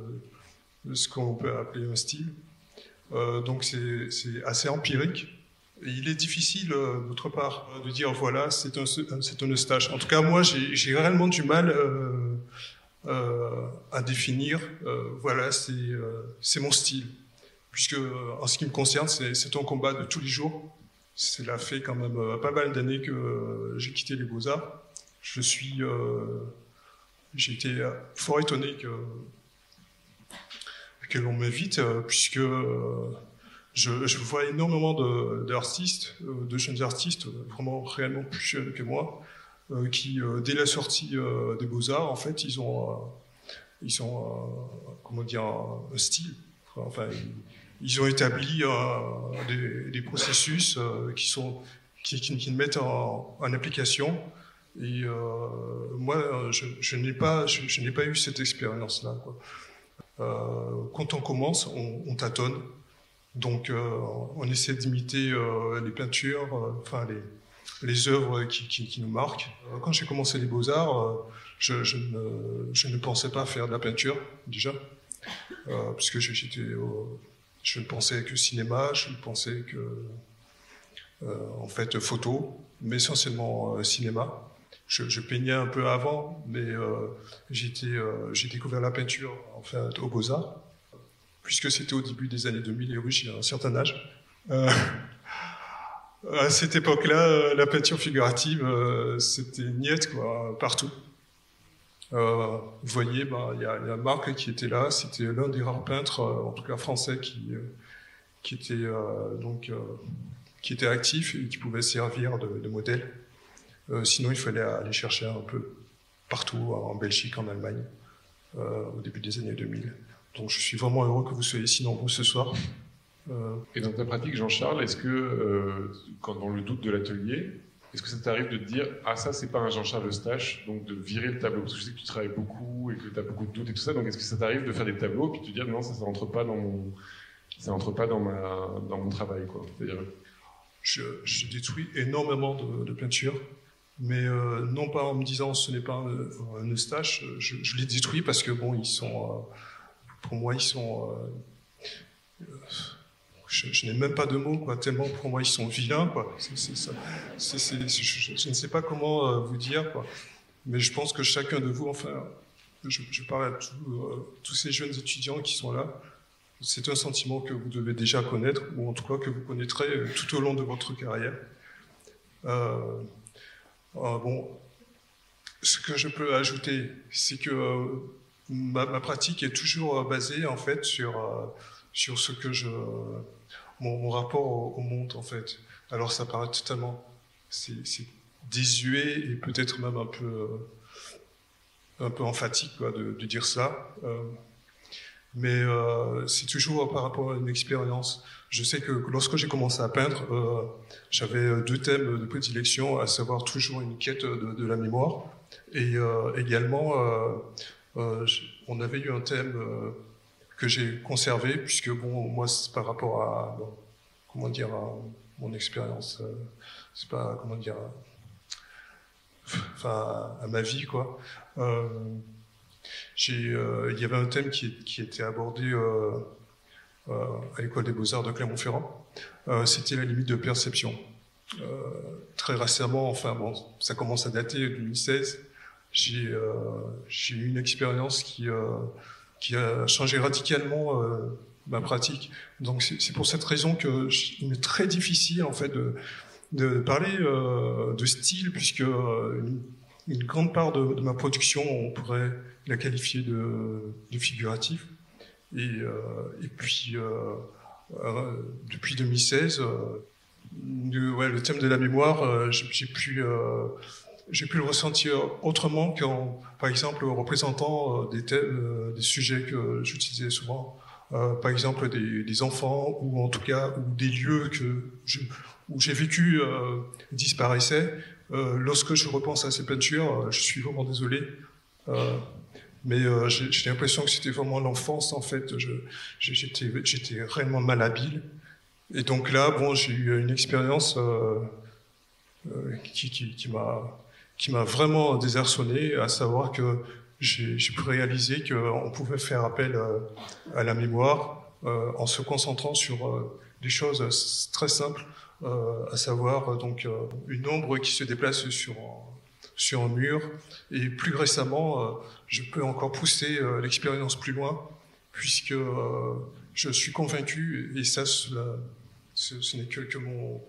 de ce qu'on peut appeler un style. donc c'est assez empirique il est difficile, euh, d'autre part, de dire voilà, c'est un, c'est un eustache. En tout cas, moi, j'ai réellement du mal euh, euh, à définir voilà, c'est mon style. Puisque, en ce qui me concerne, c'est un combat de tous les jours. cela fait quand même pas mal d'années que j'ai quitté les Beaux-Arts. Je suis. j'ai été fort étonné que, que l'on m'invite, puisque je, vois énormément d'artistes, de, de, jeunes artistes, vraiment réellement plus jeunes que moi, qui, dès la sortie des Beaux-Arts, en fait, ils ont ils euh, comment dire, un style. Enfin, ils ont établi euh, des, processus euh, qui sont qui, qui, mettent en, application. Et moi, je, n'ai pas, je, n'ai pas eu cette expérience-là. quand on commence, on, tâtonne. Donc, on essaie d'imiter les peintures, enfin les, les œuvres qui, nous marquent. Quand j'ai commencé les beaux-arts, je, ne, je, ne, pensais pas faire de la peinture, déjà, euh, puisque j'étais, je ne pensais que cinéma, je ne pensais que, euh, en fait, photo, mais essentiellement euh, cinéma. Je, peignais un peu avant, mais euh, j'ai découvert la peinture en fait, au Beaux-Arts, puisque c'était au début des années 2000, et oui, j'ai un certain âge. À cette époque-là, la peinture figurative, c'était niette, quoi, partout. Euh, vous voyez, bah, il y, a Marc qui était là. C'était l'un des rares peintres, euh, en tout cas français, qui, euh, était donc qui était actif et qui pouvait servir de, modèle. sinon, il fallait aller chercher un peu partout, en Belgique, en Allemagne, au début des années 2000. Donc, je suis vraiment heureux que vous soyez ici nombreux ce soir. Et dans ta pratique, Jean-Charles, est-ce que, quand dans le doute de l'atelier, est-ce que ça t'arrive de te dire Ah, ça, c'est pas un Jean-Charles Eustache, donc de virer le tableau Parce que je sais que tu travailles beaucoup et que tu as beaucoup de doutes et tout ça. Donc, est-ce que ça t'arrive de faire des tableaux et puis de te dire Non, ça, ça rentre pas dans mon, ça rentre pas dans, ma, dans mon travail quoi? Je, je, détruis énormément de, de peintures, mais euh, non pas en me disant ce n'est pas un, Eustache. Je, je, les détruis parce que, bon, ils sont. Euh, pour moi, ils sont. Euh, je, n'ai même pas de mots, quoi, tellement pour moi ils sont vilains. Quoi. je, ne sais pas comment euh, vous dire, quoi. mais je pense que chacun de vous, enfin, je, parle à euh, tous ces jeunes étudiants qui sont là, c'est un sentiment que vous devez déjà connaître, ou en tout cas que vous connaîtrez euh, tout au long de votre carrière. bon, ce que je peux ajouter, c'est que ma, pratique est toujours basée en fait sur, sur ce que je mon, rapport au, monde, en fait. Alors ça paraît totalement c'est, désuet et peut-être même un peu, euh, un peu emphatique quoi, de, dire ça. Euh, mais euh, c'est toujours par rapport à une expérience. Je sais que lorsque j'ai commencé à peindre, j'avais deux thèmes de prédilection, à savoir toujours une quête de, la mémoire et également on avait eu un thème que j'ai conservé, puisque bon, moi, c'est par rapport à, comment dire, à mon expérience, euh, c'est pas, comment dire, enfin, à ma vie, quoi. Euh, euh, il y avait un thème qui, qui était abordé à l'école des beaux-arts de Clermont-Ferrand. c'était la limite de perception. très récemment, enfin bon, ça commence à dater de 2016. J'ai, j'ai eu une expérience qui qui a changé radicalement euh, ma pratique. Donc c'est pour cette raison que il m'est très difficile en fait de, parler euh, de style puisque euh, une, grande part de, ma production on pourrait la qualifier de, de figuratif. Et, puis depuis 2016, ouais, le thème de la mémoire, j'ai pu j'ai pu le ressentir autrement qu'en, par exemple, représentant euh, des thèmes, euh, des sujets que j'utilisais souvent, euh, par exemple des, des, enfants ou en tout cas ou des lieux que je, où j'ai vécu euh, disparaissaient. Euh, lorsque je repense à ces peintures, je suis vraiment désolé, mais j'ai l'impression que c'était vraiment l'enfance en fait. J'étais j'étais réellement malhabile. Et donc là, bon, j'ai eu une expérience qui, qui, qui m'a qui m'a vraiment désarçonné, à savoir que j'ai pu réaliser qu'on pouvait faire appel euh, à la mémoire euh, en se concentrant sur euh, des choses très simples, à savoir donc une ombre qui se déplace sur sur un mur. Et plus récemment, je peux encore pousser l'expérience plus loin, puisque je suis convaincu, et ça, ce, n'est que, que, mon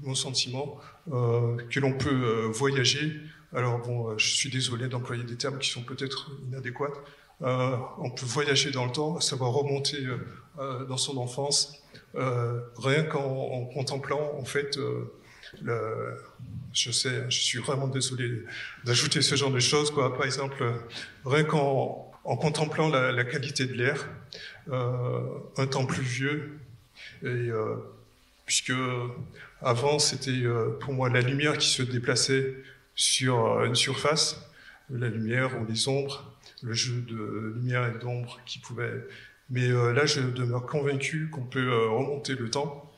mon sentiment, euh, que l'on peut euh, voyager. Alors bon, euh, je suis désolé d'employer des termes qui sont peut-être inadéquats. On peut voyager dans le temps, savoir remonter euh, dans son enfance, rien qu'en en contemplant en fait je sais, je suis vraiment désolé d'ajouter ce genre de choses. Quoi. Par exemple, rien qu'en en contemplant la, qualité de l'air, un temps pluvieux, et, puisque avant c'était euh, pour moi la lumière qui se déplaçait sur une surface, la lumière ou les ombres, le jeu de lumière et d'ombre qui pouvait. Mais euh, là, je demeure convaincu qu'on peut euh, remonter le temps,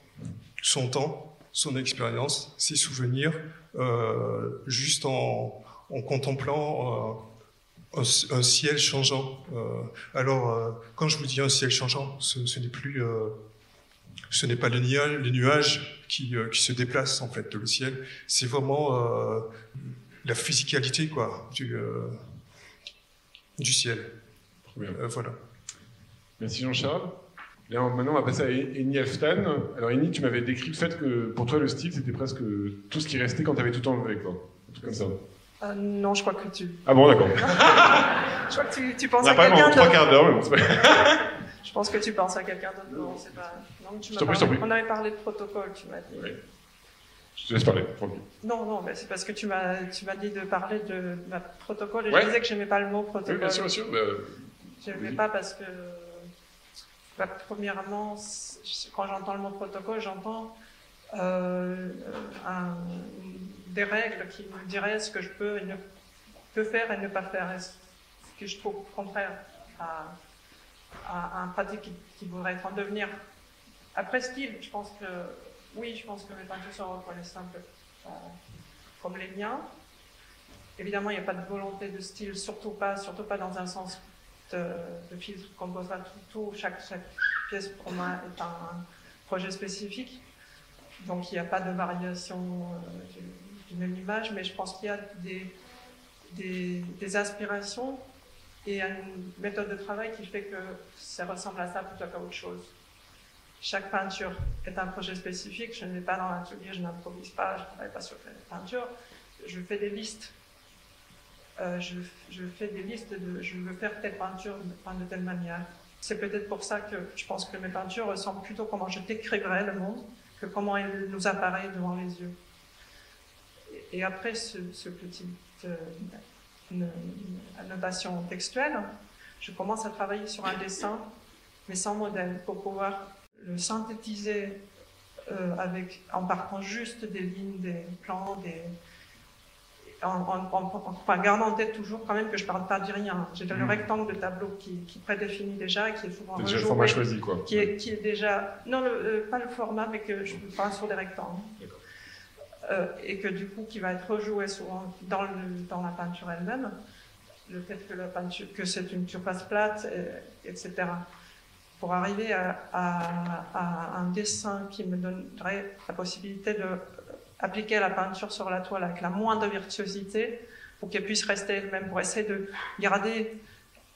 son temps, son expérience, ses souvenirs, euh, juste en, contemplant un, ciel changeant. alors, quand je vous dis un ciel changeant, ce n'est plus ce n'est pas les nuages, les nuages qui, euh, qui, se déplacent en fait le ciel, c'est vraiment euh, la physicalité quoi du, euh, du ciel. Euh, voilà. Merci Jean-Charles. Maintenant, on va passer à Eni Aftan. Alors, Eni, tu m'avais décrit le fait que pour toi, le style, c'était presque tout ce qui restait quand tu avais tout enlevé, quoi. Un truc comme ça. Euh, non, je crois que tu. Ah bon, d'accord. je crois que tu, tu penses on à quelqu'un d'autre. trois quarts d'heure, mais bon, c'est pas... Je pense que tu penses à quelqu'un d'autre. Non, c'est pas. Tu Je prie, je parlé-. On avait parlé de protocole, tu m'as dit. Oui. Je te laisse parler, tranquille. Non, non, mais c'est parce que tu m'as, tu m'as dit de parler de ma protocole et Ouais. je disais que j'aimais pas le mot protocole. Oui, bien sûr, bien sûr. bah, Je n'aimais Oui. pas parce que, bah, premièrement, quand j'entends le mot protocole, j'entends euh, un- des règles qui me diraient ce que je peux, et ne, peux faire et ne pas faire. Et ce que je trouve contraire à, à un pratique qui, qui voudrait être en devenir? Après style, je pense que, oui, je pense que mes peintures sont reconnaissables euh, comme les miens. Évidemment, il n'y a pas de volonté de style, surtout pas, surtout pas dans un sens de, de filtre qu'on posera tout, tout. Chaque, chaque pièce pour moi est un projet spécifique. Donc il n'y a pas de variation euh, du- d'une même image, mais je pense qu'il y a des, des, des inspirations et une méthode de travail qui fait que ça ressemble à ça plutôt qu'à autre chose. Chaque peinture est un projet spécifique. Je ne vais pas dans l'atelier, je n'improvise pas, je ne travaille pas sur les peintures. Je fais des listes. Euh, je, fais des listes de je veux faire telle peinture de, telle manière. C'est peut-être pour ça que je pense que mes peintures ressemblent plutôt à comment je décrirais le monde que comment il nous apparaît devant les yeux. Et, après ce, ce petit euh, une, une notation textuelle, je commence à travailler sur un dessin, mais sans modèle, pour pouvoir le synthétiser euh, avec, en partant juste des lignes, des plans, des, en, en- en- gardant en tête toujours quand même que je ne parle pas de rien. J'ai le Mhm. rectangle de tableau qui, qui prédéfinit déjà, qui est souvent C'est déjà le format choisi, quoi. Qui est, qui est déjà, non, le- euh, pas le format, mais que je parle sur des rectangles. Euh, et que du coup, qui va être rejoué souvent dans, le, dans la peinture elle-même. Le fait que, la peinture, que c'est une surface plate, et- etc. Pour arriver à, à- à un dessin qui me donnerait la possibilité de appliquer la peinture sur la toile avec la moindre virtuosité pour qu'elle puisse rester elle-même, pour essayer de garder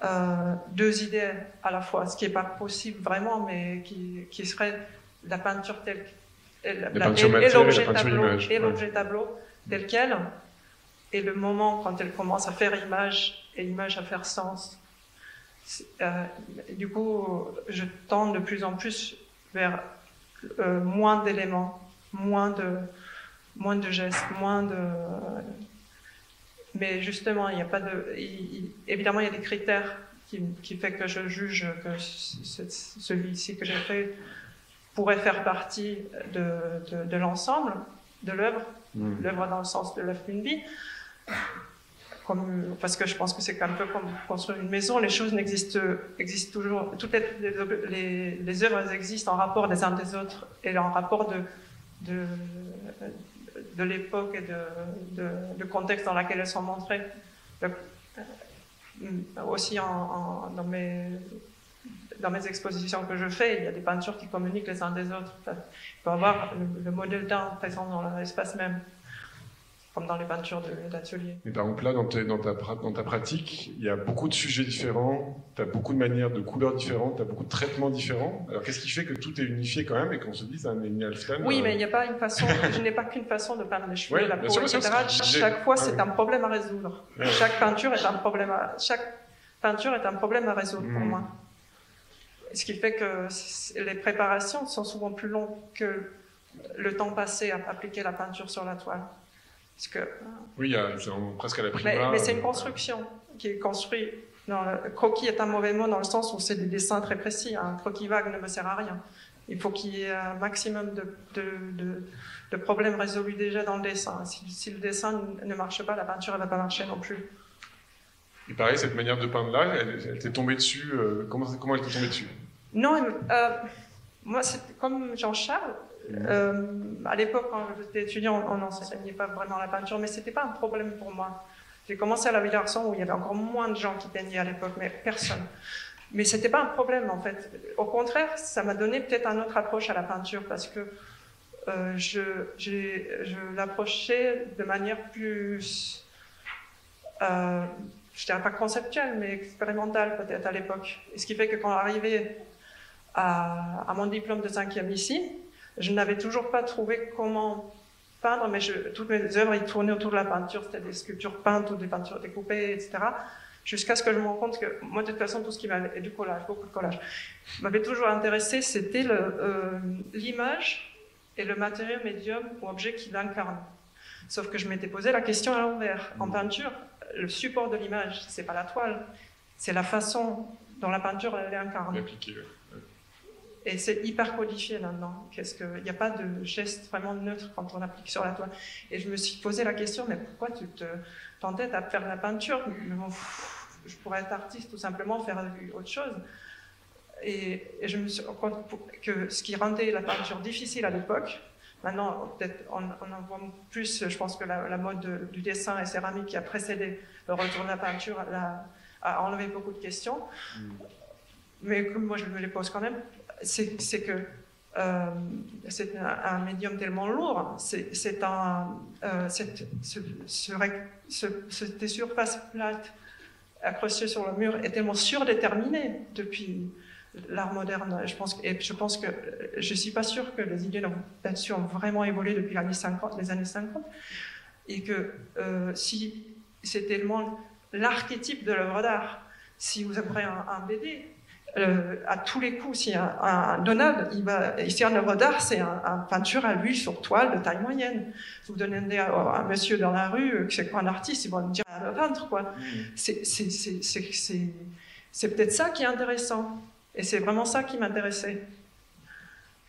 euh, deux idées à la fois, ce qui n'est pas possible vraiment, mais qui, qui serait la peinture telle et l'objet tableau, ouais. l'objet tableau tel quel, et le moment quand elle commence à faire image et image à faire sens. Euh, du coup, je tends de plus en plus vers euh, moins d'éléments, moins de, moins de gestes, moins de. Mais justement, il n'y a pas de. il- évidemment, il y a des critères qui, qui fait que je juge que ce- ce- celui-ci que j'ai fait pourrait faire partie de, l'ensemble de l'œuvre, Mm. l'œuvre dans le sens de l'œuvre d'une vie. Parce que je pense que c'est un peu comme construire une maison, les choses existent toujours, toutes les, œuvres existent en rapport des uns des autres et en rapport de, l'époque et de, de, contexte dans lequel elles sont montrées. Euh, aussi dans, mes, expositions que je fais, il y a des peintures qui communiquent les uns des autres. Il y avoir le, le modèle d'un présent dans l'espace même. Comme dans les peintures d'atelier. Mais par exemple, là, dans, ta, dans, ta, dans ta pratique, il y a beaucoup de sujets différents, tu as beaucoup de manières, de couleurs différentes, tu as beaucoup de traitements différents. Alors, qu'est-ce qui fait que tout est unifié quand même et qu'on se dise, un Amy Halfdan Oui, mais il n'y a pas une façon, je n'ai pas qu'une façon de peindre les cheveux, la peau, etc. chaque fois, c'est un problème à résoudre. Chaque peinture est un problème à, chaque peinture est un problème à résoudre pour hmm. moi. Ce qui fait que les préparations sont souvent plus longues que le temps passé à appliquer la peinture sur la toile. Parce que, oui, presque à la primaire. Mais, c'est une construction qui est construite. croquis est un mauvais mot dans le sens où c'est des dessins très précis. Un croquis vague ne me sert à rien. Il faut qu'il y ait un maximum de, de, de, problèmes résolus déjà dans le dessin. Si, le dessin ne marche pas, la peinture ne va pas marcher non plus. Et pareil, cette manière de peindre là, elle, t'est tombée dessus. Euh, comment, comment elle t'est tombée dessus? Non, euh, moi, c'est comme Jean-Charles. Euh, à l'époque, quand j'étais étudiant, on n'enseignait pas vraiment la peinture, mais c'était pas un problème pour moi. J'ai commencé à la Villarson où il y avait encore moins de gens qui peignaient à l'époque, mais personne. Mais c'était pas un problème en fait. Au contraire, ça m'a donné peut-être une autre approche à la peinture parce que euh, je, l'approchais de manière plus, euh, je dirais pas conceptuelle, mais expérimentale peut-être à l'époque. Ce qui fait que quand j'arrivais à, à mon diplôme de cinquième ici, je n'avais toujours pas trouvé comment peindre, mais je, toutes mes œuvres, ils tournaient autour de la peinture, c'était des sculptures peintes ou des peintures découpées, etc. Jusqu'à ce que je me rende compte que, moi, de toute façon, tout ce qui m'avait, et du collage, beaucoup de collage, m'avait toujours intéressé, c'était euh, l'image et le matériau médium ou objet qui l'incarne. Sauf que je m'étais posé la question à l'envers. En mmh. peinture, le support de l'image, c'est pas la toile, c'est la façon dont la peinture est incarnée. Et c'est hyper codifié là-dedans. Qu'est-ce que, il n'y a pas de geste vraiment neutre quand on applique sur la toile. Et je me suis posé la question, mais pourquoi tu te t'entêtes à faire de la peinture? Je pourrais être artiste tout simplement, faire autre chose. Et, je me suis rendu compte que ce qui rendait la peinture difficile à l'époque, maintenant peut-être on, en voit plus, je pense que la, mode du dessin et céramique qui a précédé le retour de la peinture a, a enlevé beaucoup de questions. Mm. Mais moi je me les pose quand même, c'est que euh, c'est un, médium tellement lourd, c'est un, euh, cette, ce, surface plate accrochée sur le mur est tellement surdéterminée depuis l'art moderne. Je pense, et je pense que je suis pas sûre que les idées là-dessus ont vraiment évolué depuis années 50, les années 50 et que euh, si c'est tellement l'archétype de l'œuvre d'art, si vous avez un, un BD, euh, à tous les coups, si un, un Donald, il va, ici en œuvre d'art, c'est un, un, peinture à l'huile sur toile de taille moyenne. Vous donnez à, un monsieur dans la rue, euh, que c'est quoi un artiste, il va me dire un peintre, quoi. Mm. C'est peut-être ça qui est intéressant. Et c'est vraiment ça qui m'intéressait.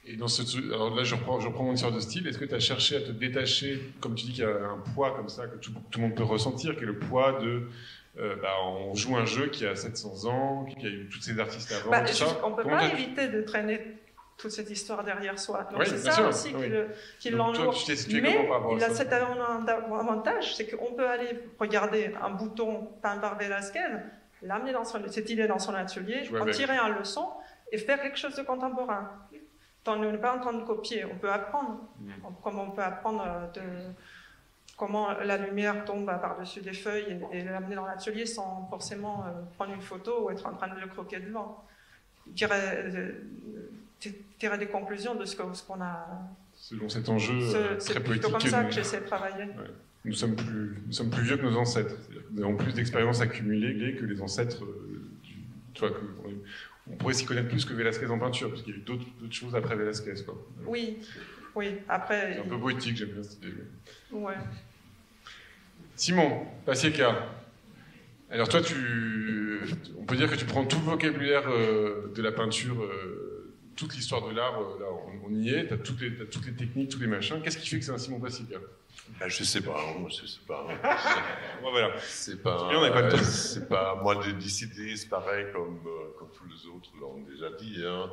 Et dans ce, alors là, je reprends, je reprends mon histoire de style. Est-ce que tu as cherché à te détacher, comme tu dis qu'il y a un poids comme ça que tout, tout, le monde peut ressentir, qui est le poids de euh, bah, on joue un jeu qui a 700 ans, qui a eu tous ces artistes avant. Bah, on ne peut pas éviter de traîner toute cette histoire derrière soi. Donc c'est ça aussi qui, l'enlourd. Mais il a cet avantage, c'est qu'on peut aller regarder un bouton peint par Velasquez, l'amener dans son, cette idée dans son atelier, en tirer un leçon et faire quelque chose de contemporain. On n'est pas en train de copier, on peut apprendre, mm. comme on peut apprendre de comment la lumière tombe par-dessus des feuilles et, l'amener dans l'atelier sans forcément euh, prendre une photo ou être en train de le croquer devant. Tirer, euh, des conclusions de ce qu'on a. Selon cet enjeu euh, très politique. C'est comme ça que j'essaie de travailler. Nous, sommes plus, nous sommes plus vieux que nos ancêtres. Nous avons plus d'expérience accumulée que les ancêtres. tu vois, que, on pourrait s'y connaître plus que Velasquez en peinture, parce qu'il y a eu d'autres choses après Velasquez. Quoi. Oui, oui. Après. C'est un peu poétique, j'aime bien cette idée. Ouais. Simon, Pasieka. Alors toi, tu, on peut dire que tu prends tout le vocabulaire euh, de la peinture, euh, toute l'histoire de l'art, euh, là on, y est, tu as, toutes les, toutes les techniques, tous les machins. Qu'est-ce qui fait que c'est un Simon Pasieka ben, je sais pas, je sais pas. voilà. C'est pas, c'est pas à moi de décider, c'est pareil comme, comme tous les autres l'ont déjà dit. Hein.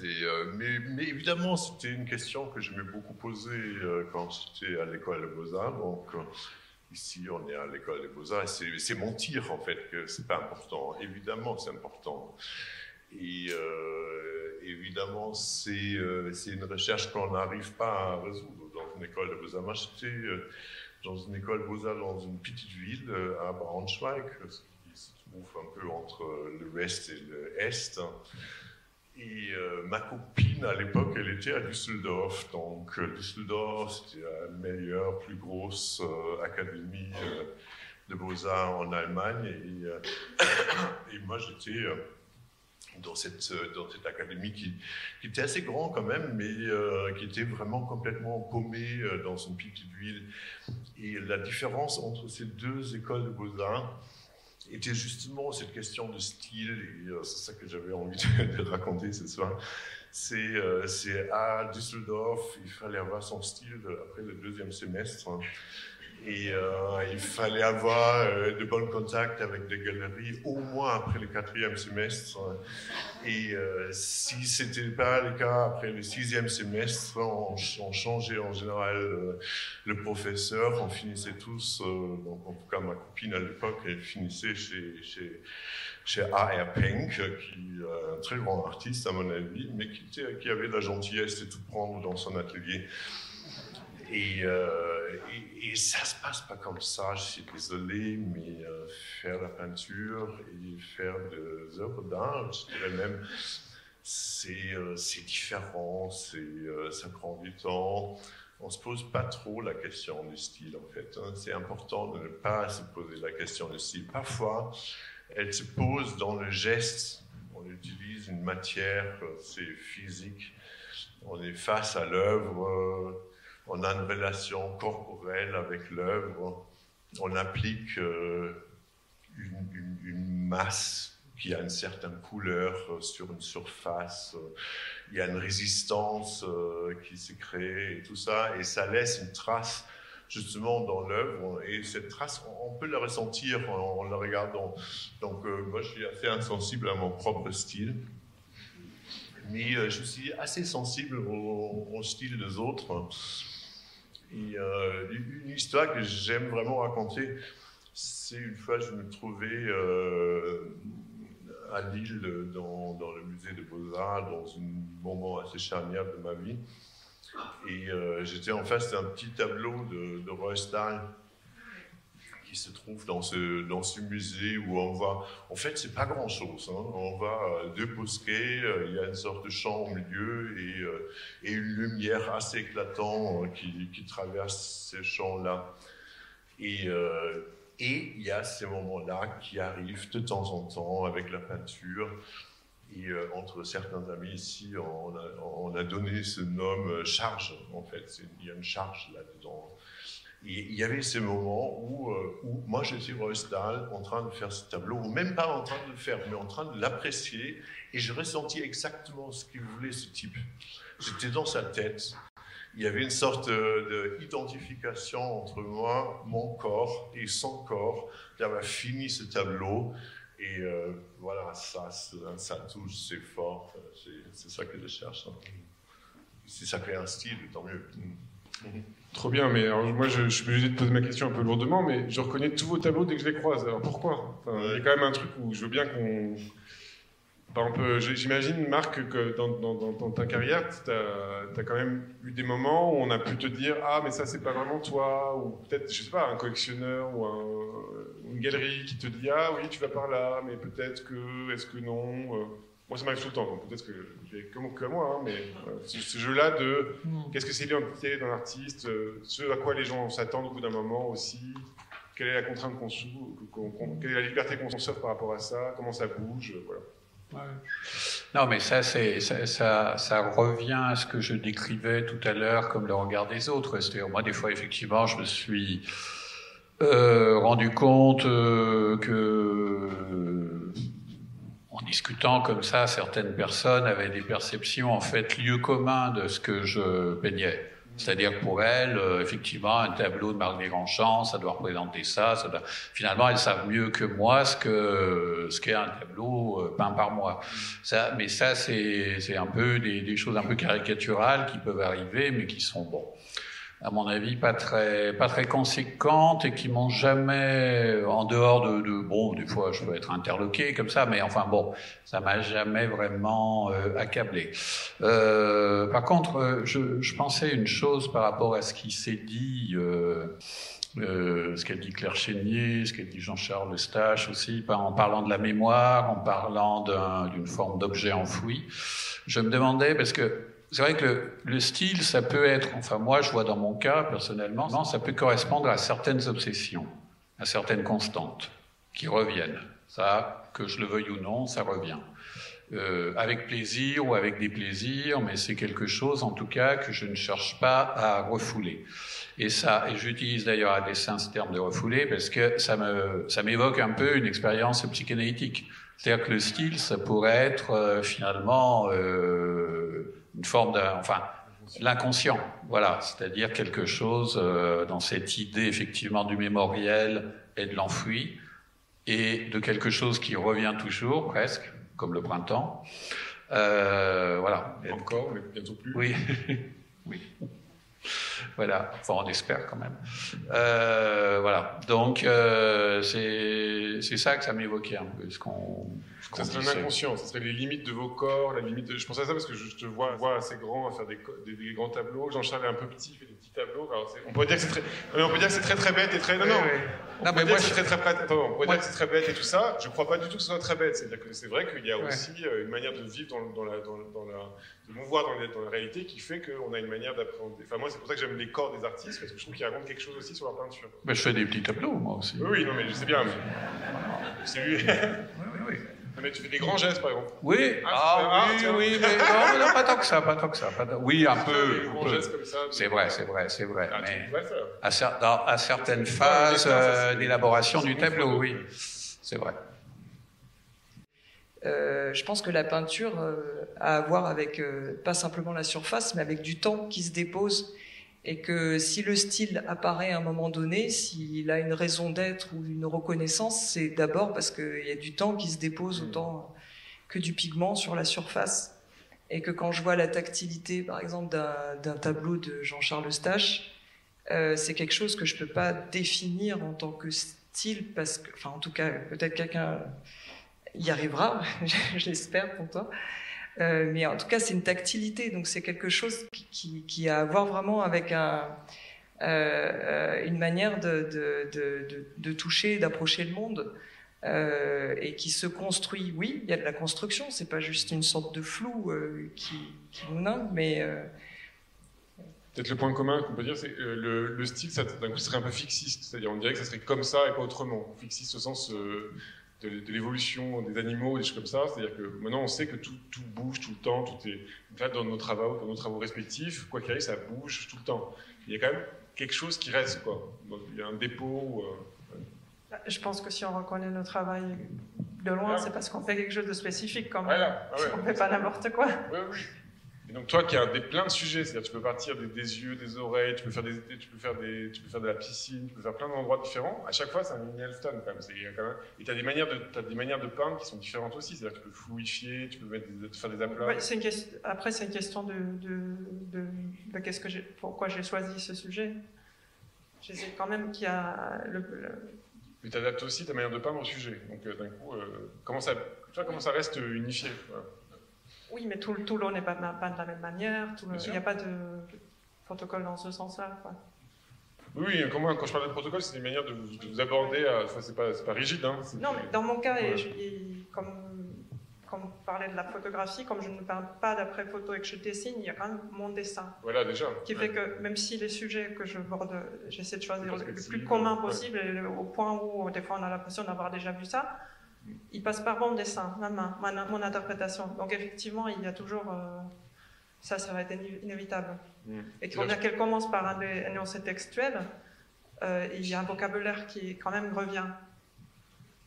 Euh, mais, évidemment, c'était une question que je m'ai beaucoup posée euh, quand j'étais à l'école des Beaux-Arts. Donc, euh, ici, on est à l'école des Beaux-Arts c'est mentir, en fait, que c'est pas important. Évidemment, c'est important. Et évidemment, c'est une recherche qu'on n'arrive pas à résoudre dans une école de Beaux-Arts. Moi, j'étais dans une école beaux-arts dans une petite ville à Braunschweig, qui se trouve un peu entre l'ouest et l'est. Et ma copine, à l'époque, elle était à Düsseldorf. Donc, Düsseldorf, c'était la meilleure, plus grosse académie de beaux-arts en Allemagne. Et, moi, j'étais dans cette, euh, dans cette académie qui, était assez grand quand même, mais euh, qui était vraiment complètement paumée euh, dans une petite ville. Et la différence entre ces deux écoles de beaux-arts était justement cette question de style, et c'est ça que j'avais envie de, raconter ce soir. C'est à Düsseldorf, il fallait avoir son style après le deuxième semestre. Et euh, il fallait avoir euh, de bons contacts avec des galeries au moins après le quatrième semestre. Et euh, si ce n'était pas le cas après le sixième semestre, on, changeait en général le professeur. On finissait tous, donc en tout cas ma copine à l'époque, elle finissait chez, chez, chez A.R. Penck, qui est un très grand artiste à mon avis, mais qui, qui avait la gentillesse de tout prendre dans son atelier. Euh, et, et, ça se passe pas comme ça, je suis désolé, mais euh, faire la peinture et faire des œuvres d'art, je dirais même, c'est euh, différent, ça prend du temps. On se pose pas trop la question du style, en fait. Hein. C'est important de ne pas se poser la question du style. Parfois, elle se pose dans le geste. On utilise une matière, c'est physique. On est face à l'œuvre on a une relation corporelle avec l'œuvre, on applique euh, une, masse qui a une certaine couleur euh, sur une surface, euh, il y a une résistance qui s'est créée et tout ça, et ça laisse une trace justement dans l'œuvre, et cette trace, on peut la ressentir en, la regardant. Donc moi, je suis assez insensible à mon propre style. Mais je suis assez sensible au style des autres. Euh, une histoire que j'aime vraiment raconter, c'est une fois je me trouvais euh, à Lille dans, le musée de Beaux-Arts, dans un moment assez charnière de ma vie. Et euh, j'étais en face d'un petit tableau de, de se trouve dans ce, dans ce musée où on va. En fait, c'est pas grand chose. Hein. On va euh, deux bosquets, euh, il y a une sorte de champ au milieu et, euh, et une lumière assez éclatante qui, traverse ces champs-là. Et, et il y a ces moments-là qui arrivent de temps en temps avec la peinture. Et entre certains amis ici, on a, on a donné ce nom charge, en fait. Il y a une charge là-dedans il y avait ces moments où, euh, moi j'étais Roestal en train de faire ce tableau, ou même pas en train de le faire, mais en train de l'apprécier, et je ressentis exactement ce qu'il voulait ce type. J'étais dans sa tête. Il y avait une sorte d'identification entre moi, mon corps et son corps, d'avoir fini ce tableau. Et euh, voilà, ça, ça touche, c'est fort. C'est ça que je cherche. Hein. Si ça crée un style, tant mieux. Mm-hmm. Trop bien, mais alors, moi je, suis obligé de poser ma question un peu lourdement, mais je reconnais tous vos tableaux dès que je les croise. Alors pourquoi? Il y a quand même un truc où je veux bien qu'on. Par exemple, j'imagine, Marc, que dans, ta carrière, tu as, quand même eu des moments où on a pu te dire Ah, mais ça, c'est pas vraiment toi, ou peut-être, je sais pas, un collectionneur ou une galerie qui te dit Ah, oui, tu vas par là, mais peut-être que, est-ce que non euh, moi, ça m'arrive tout le temps, donc peut-être que j'ai comme, que moi, hein, mais euh, ce, jeu-là de mm. qu'est-ce que c'est l'identité d'un artiste, euh, ce à quoi les gens s'attendent au bout d'un moment aussi, quelle est la contrainte qu'on sous, quelle est la liberté qu'on s'offre par rapport à ça, comment ça bouge, euh, voilà. Non, mais ça, c'est, ça, ça, revient à ce que je décrivais tout à l'heure comme le regard des autres. C'est-à-dire, moi, des fois, effectivement, je me suis rendu compte que en discutant comme ça, certaines personnes avaient des perceptions en fait lieu commun de ce que je peignais. C'est-à-dire pour elles, euh, effectivement, un tableau de Marc Desgrandchamps, ça doit représenter ça. ça doit... Finalement, elles savent mieux que moi ce que ce qu'est un tableau euh, peint par moi. Ça, mais ça, c'est un peu des, des, choses un peu caricaturales qui peuvent arriver, mais qui sont bon à mon avis, pas très, pas très conséquentes et qui m'ont jamais, en dehors de, bon, des fois je peux être interloqué comme ça, mais enfin bon, ça m'a jamais vraiment euh, accablé. Euh, par contre, euh, je, pensais une chose par rapport à ce qui s'est dit. Ce qu'a dit Claire Chénier, ce qu'a dit Jean-Charles Stache aussi, en parlant de la mémoire, en parlant d'une forme d'objet enfoui. Je me demandais, parce que c'est vrai que le, style, ça peut être, enfin moi je vois dans mon cas personnellement, ça peut correspondre à certaines obsessions, à certaines constantes qui reviennent. Ça, que je le veuille ou non, ça revient. Euh, avec plaisir ou avec des plaisirs, mais c'est quelque chose en tout cas que je ne cherche pas à refouler. Et ça, et j'utilise d'ailleurs à dessein ce terme de refouler parce que ça me, ça m'évoque un peu une expérience psychanalytique. C'est-à-dire que le style, ça pourrait être euh, finalement euh, une forme de, enfin, l'inconscient, voilà, c'est-à-dire quelque chose euh, dans cette idée effectivement du mémoriel et de l'enfoui, et de quelque chose qui revient toujours, presque, comme le printemps. Euh, voilà. Encore, mais bientôt plus. Oui. oui. Voilà, enfin on espère quand même. Euh, voilà, donc euh, c'est ça que ça m'évoquait un peu, ce qu'on ça serait un inconscient, ça serait les limites de vos corps, la limite Je pense à ça parce que je te vois, vois assez grand à faire des, des, grands tableaux. Jean-Charles est un peu petit, il fait des petits tableaux. on pourrait dire que c'est très, on peut dire que c'est très très bête et très. Non, non. On peut dire que c'est très très bête. Attends, on pourrait dire que c'est très bête et tout ça. Je crois pas du tout que ce soit très bête. C'est-à-dire que c'est vrai qu'il y a aussi euh, une manière de vivre dans, dans la, dans, dans la, de mouvoir dans, dans, la réalité qui fait qu'on a une manière d'appréhender. Enfin, moi, c'est pour ça que j'aime les corps des artistes parce que je trouve qu'ils racontent quelque chose aussi sur leur peinture. Mais je fais des petits tableaux, moi aussi. Oui, oui, non, mais je sais bien. C'est lui. Oui. Mais tu fais des grands gestes, par exemple. Oui, ah, ah oui, oui, mais non, pas tant que ça, pas tant que ça. Pas Oui, un peu. Des grands gestes comme ça. C'est vrai, c'est vrai, c'est vrai. Ah, mais à, cer dans, à, certaines phases euh, d'élaboration du tableau, oui, c'est vrai. Euh, je pense que la peinture euh, a à voir avec euh, pas simplement la surface, mais avec du temps qui se dépose et que si le style apparaît à un moment donné, s'il a une raison d'être ou une reconnaissance, c'est d'abord parce qu'il y a du temps qui se dépose mm. autant que du pigment sur la surface. Et que quand je vois la tactilité, par exemple, d'un tableau de Jean-Charles Stache, euh, c'est quelque chose que je peux pas définir en tant que style, parce que, enfin, en tout cas, peut-être quelqu'un y arrivera, j'espère pour toi. Euh, mais en tout cas, c'est une tactilité, donc c'est quelque chose qui, a à voir vraiment avec euh, une manière de, toucher, d'approcher le monde, euh, et qui se construit. Oui, il y a de la construction, c'est pas juste une sorte de flou euh, qui, nous nimbe, mais euh, Peut-être le point commun qu'on peut dire, c'est le, le, style, d'un coup serait un peu fixiste, c'est-à-dire on dirait que ça serait comme ça et pas autrement. Fixiste au sens de, l'évolution des animaux, des choses comme ça. C'est-à-dire que maintenant, on sait que tout, tout, bouge tout le temps, tout est fait, dans nos travaux, dans nos travaux respectifs, quoi qu'il arrive, ça bouge tout le temps. Il y a quand même quelque chose qui reste, quoi. il y a un dépôt. Euh, bah, Je pense que si on reconnaît notre travail de loin, c'est parce qu'on fait quelque chose de spécifique quand même. Voilà. Ah on ne fait pas n'importe quoi. Oui, oui. Donc toi qui as des, plein de sujets, c'est-à-dire tu peux partir des, yeux, des oreilles, tu peux faire des, tu peux faire des, tu peux faire de la piscine, tu peux faire plein d'endroits différents. À chaque fois, c'est un mini Elfton quand même. quand même. Et tu as des manières de, as des manières de peindre qui sont différentes aussi. C'est-à-dire que tu peux fluidifier, tu peux mettre faire des aplats. Ouais, une question, après, c'est une question de, de, de, de qu'est-ce que j'ai, pourquoi j'ai choisi ce sujet. Je sais quand même qu'il y a le, Mais tu adaptes aussi ta manière de peindre au sujet. Donc euh, d'un coup, euh, comment ça, tu vois comment ça reste unifié. Oui, mais tout, tout l'eau n'est pas, de la même manière. Il n'y a pas de protocole dans ce sens-là. Oui, quand je parle de protocole, c'est une manière de vous, aborder. Enfin, c'est pas, pas rigide. Hein, non, mais dans mon cas, et, comme, comme on parlait de la photographie, comme je ne parle pas d'après photo et que je dessine, il y a quand même mon dessin. Voilà, déjà. Qui fait que même si les sujets que je borde, j'essaie de choisir le plus commun possible, au point où des fois on a l'impression d'avoir déjà vu ça, il passe par mon dessin, ma main, mon, interprétation. Donc effectivement, il y a toujours... Euh, ça, ça va être inévitable. Mm. Et quand qu'elle commence par un énoncé textuel, euh, il y a un vocabulaire qui quand même revient.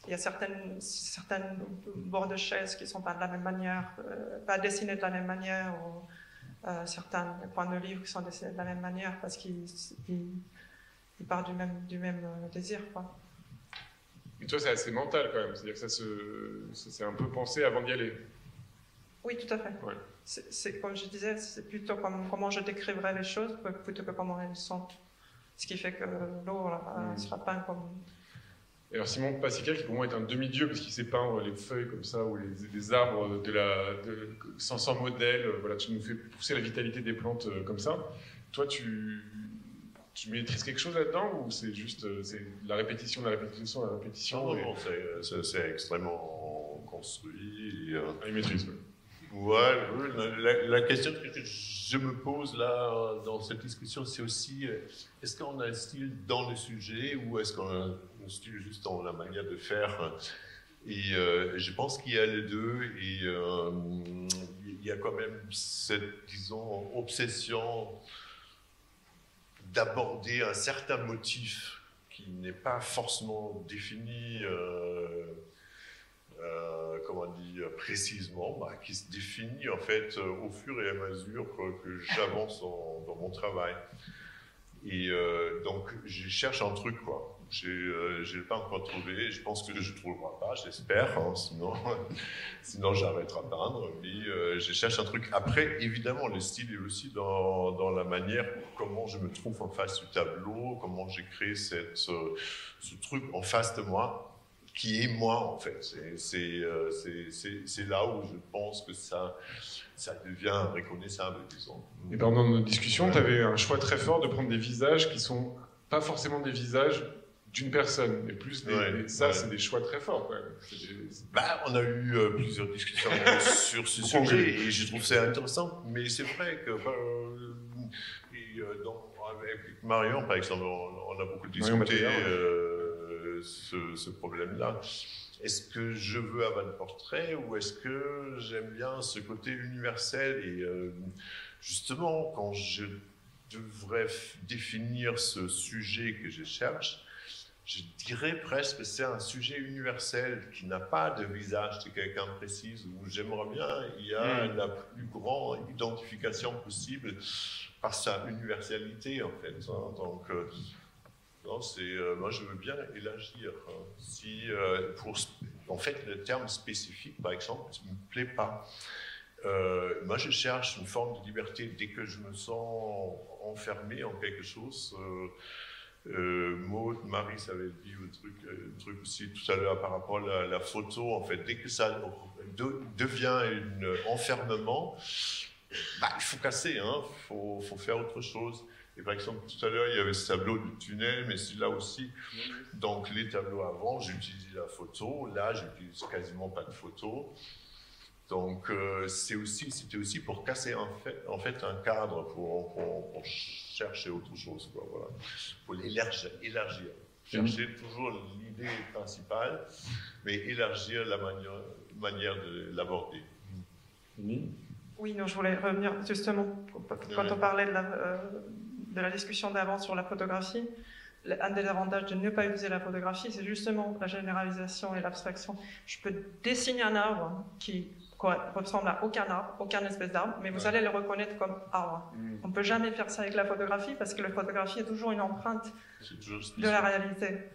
Il y a certaines, certaines bords de chaises qui ne sont pas de la même manière, euh, pas dessinées de la même manière, ou certains points de livre qui sont dessinés de la même manière parce qu'ils partent du même, du même désir. Quoi. Mais toi, c'est assez mental quand même. C'est-à-dire que ça, se, c'est un peu pensé avant d'y aller. Oui, tout à fait. C'est, comme je disais, c'est plutôt comme, comment je décriverais les choses plutôt que comment elles sont. Ce qui fait que l'eau ne mm. sera peint comme. Et alors Simon Passica, qui pour moi est un demi-dieu, parce qu'il sait peindre les feuilles comme ça, ou les, arbres de la, de, sans, sans, modèle, voilà, tu nous fais pousser la vitalité des plantes euh, comme ça. Toi, tu, tu maîtrises quelque chose là-dedans ou c'est juste euh, c'est la répétition, la répétition, la répétition Non, et- non, c'est- extrêmement construit. et, euh, Ah, il maîtrise, ouais. Ouais, oui, la, question que je me pose là dans cette discussion, c'est aussi euh, est-ce qu'on a un style dans le sujet ou est-ce qu'on a un style juste dans la manière de faire? Et euh, je pense qu'il y a les deux et euh, il y a quand même cette, disons, obsession d'aborder un certain motif qui n'est pas forcément défini. euh, euh, comment dire, précisément, bah, qui se définit en fait euh, au fur et à mesure que, j'avance dans, mon travail. Et donc, je cherche un truc, quoi. Je ne l'ai pas encore trouvé. Je pense que je ne trouverai pas, j'espère. hein, sinon, sinon j'arrêterai à peindre. Mais euh, je cherche un truc. Après, évidemment, le style est aussi dans, dans la manière comment je me trouve en face du tableau, comment j'ai créé ce truc en face de moi qui est moi en fait. Euh, c'est- là où je pense que ça, ça devient reconnaissable, disons. Et pendant notre discussion, tu avais un choix très fort de prendre des visages qui sont pas forcément des visages d'une personne, mais plus des, Ouais, des- ça, ouais. c'est des choix très forts. des- Bah, on a eu euh, plusieurs discussions sur ce sujet on- et je trouve ça intéressant. Mais c'est vrai que euh, et, euh, avec Marion, par exemple, on, on a beaucoup discuté euh, ce, ce problème-là. Est-ce que je veux avoir le portrait ou est-ce que j'aime bien ce côté universel Et justement, quand je devrais définir ce sujet que je cherche, je dirais presque que c'est un sujet universel qui n'a pas de visage de quelqu'un précis, où j'aimerais bien, il y a Mm. la plus grande identification possible par sa universalité, en fait. hein. Donc, euh, non, c'est, euh, moi, je veux bien élargir. hein. Si, euh, pour, en fait, le terme spécifique, par exemple, ne me plaît pas. Euh, moi, je cherche une forme de liberté dès que je me sens enfermé en quelque chose. euh, euh, Maud, Marie, ça avait dit un truc, euh, un truc aussi tout à l'heure par rapport à la, la photo. En fait, dès que ça de- devient un enfermement, bah, il faut casser, il hein, faut, faut faire autre chose. Et par exemple, tout à l'heure, il y avait ce tableau du tunnel, mais c'est là aussi. Donc, les tableaux avant, j'utilisais la photo. Là, j'utilise quasiment pas de photo. Donc, euh, c'est aussi, c'était aussi pour casser en fait, en fait un cadre, pour, pour- pour chercher autre chose, quoi, voilà. Pour l'élargir, élargir. Chercher toujours l'idée principale, mais élargir la manière, manière de l'aborder. Oui, non, je voulais revenir justement quand on parlait de la, euh, de la discussion d'avant sur la photographie. Un des avantages de ne pas utiliser la photographie, c'est justement la généralisation et l'abstraction. Je peux dessiner un arbre qui ressemble à aucun arbre, aucune espèce d'arbre, mais vous allez le reconnaître comme arbre. On ne peut jamais faire ça avec la photographie parce que la photographie est toujours une empreinte toujours de la réalité.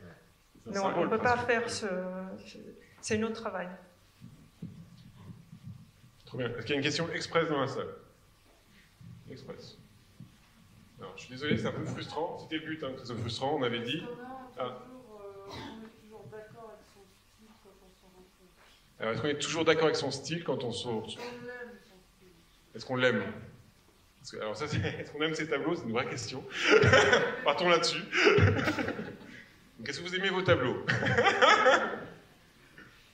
Non, on ne peut pas faire ce. C'est un autre travail. Trop bien. Est-ce qu'il y a une question express dans la salle? Express. Alors, je suis désolé, c'est un peu frustrant. C'était le but, hein, que ce soit frustrant. On avait dit. Ah. Alors, est-ce qu'on est toujours d'accord avec son style quand on sort Est-ce qu'on l'aime? Alors, ça, c'est. Est-ce qu'on aime ces tableaux? C'est une vraie question. Partons là-dessus. Donc, Est-ce que vous aimez vos tableaux?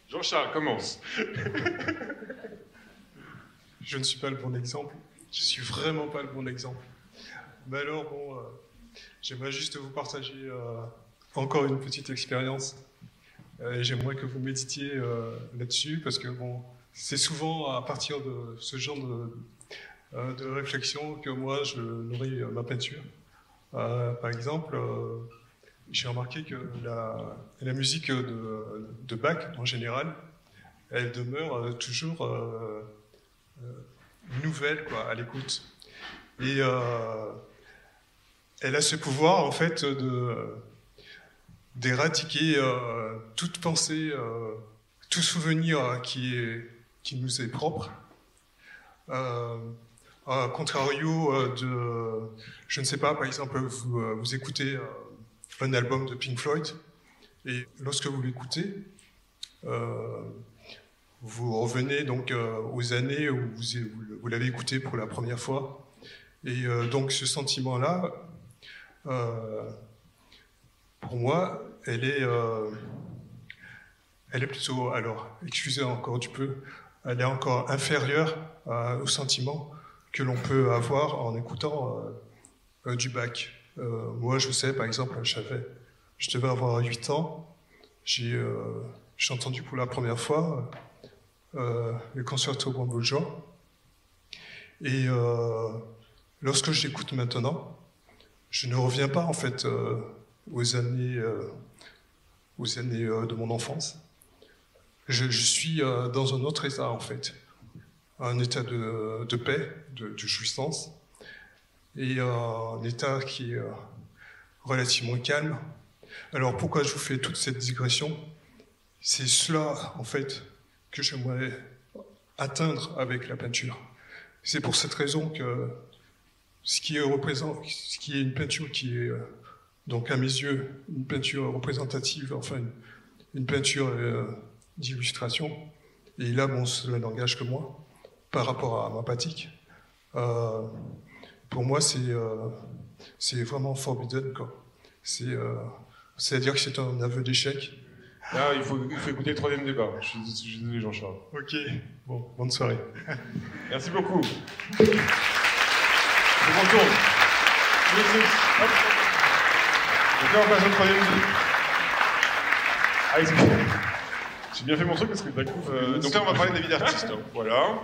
Jean-Charles, commence. Je ne suis pas le bon exemple. Je suis vraiment pas le bon exemple. Mais alors, bon, euh, j'aimerais juste vous partager euh, encore une petite expérience. Euh, j'aimerais que vous méditiez euh, là-dessus parce que, bon, c'est souvent à partir de ce genre de, euh, réflexion que moi, je nourris ma peinture. Par exemple, j'ai remarqué que la, musique de, Bach, en général, elle demeure toujours nouvelle quoi, à l'écoute. Et elle a ce pouvoir, en fait, de d'éradiquer euh, toute pensée, euh, tout souvenir qui, est, qui nous est propre. Euh, contrario euh, de, je ne sais pas, par exemple, vous, euh, vous écoutez euh, un album de Pink Floyd, et lorsque vous l'écoutez, euh, vous revenez donc euh, aux années où vous, vous l'avez écouté pour la première fois. Et euh, donc ce sentiment-là, pour moi, elle est, elle est plutôt, alors, excusez encore du peu, elle est encore inférieure au sentiment que l'on peut avoir en écoutant du bac. moi, je sais, par exemple, j'avais, je devais avoir 8 ans, j'ai entendu pour la première fois euh, le concerto Bambujo. Et euh, lorsque j'écoute maintenant, je ne reviens pas en fait euh, aux années, euh, aux années de mon enfance. Je, suis dans un autre état en fait, un état de, de paix, de, jouissance, et un état qui est relativement calme. Alors pourquoi je vous fais toute cette digression? C'est cela en fait que j'aimerais atteindre avec la peinture. C'est pour cette raison que ce qui, est représent, ce qui est une peinture qui est, euh, donc à mes yeux, une peinture représentative, enfin une, peinture euh, d'illustration, et là, bon, cela n'engage que moi, par rapport à ma pratique, euh, pour moi, c'est c'est vraiment forbidden. C'est-à-dire que c'est un aveu d'échec Là, il faut, il faut écouter le troisième débat. Je suis, je suis désolé, Jean-Charles. Ok, bon, bonne soirée. Merci beaucoup. Je retourne. Donc là, on passe au troisième débat. Ah, J'ai bien fait mon truc parce que d'un coup. Euh, donc là, on va parler des vies d'artistes. Hein. Voilà.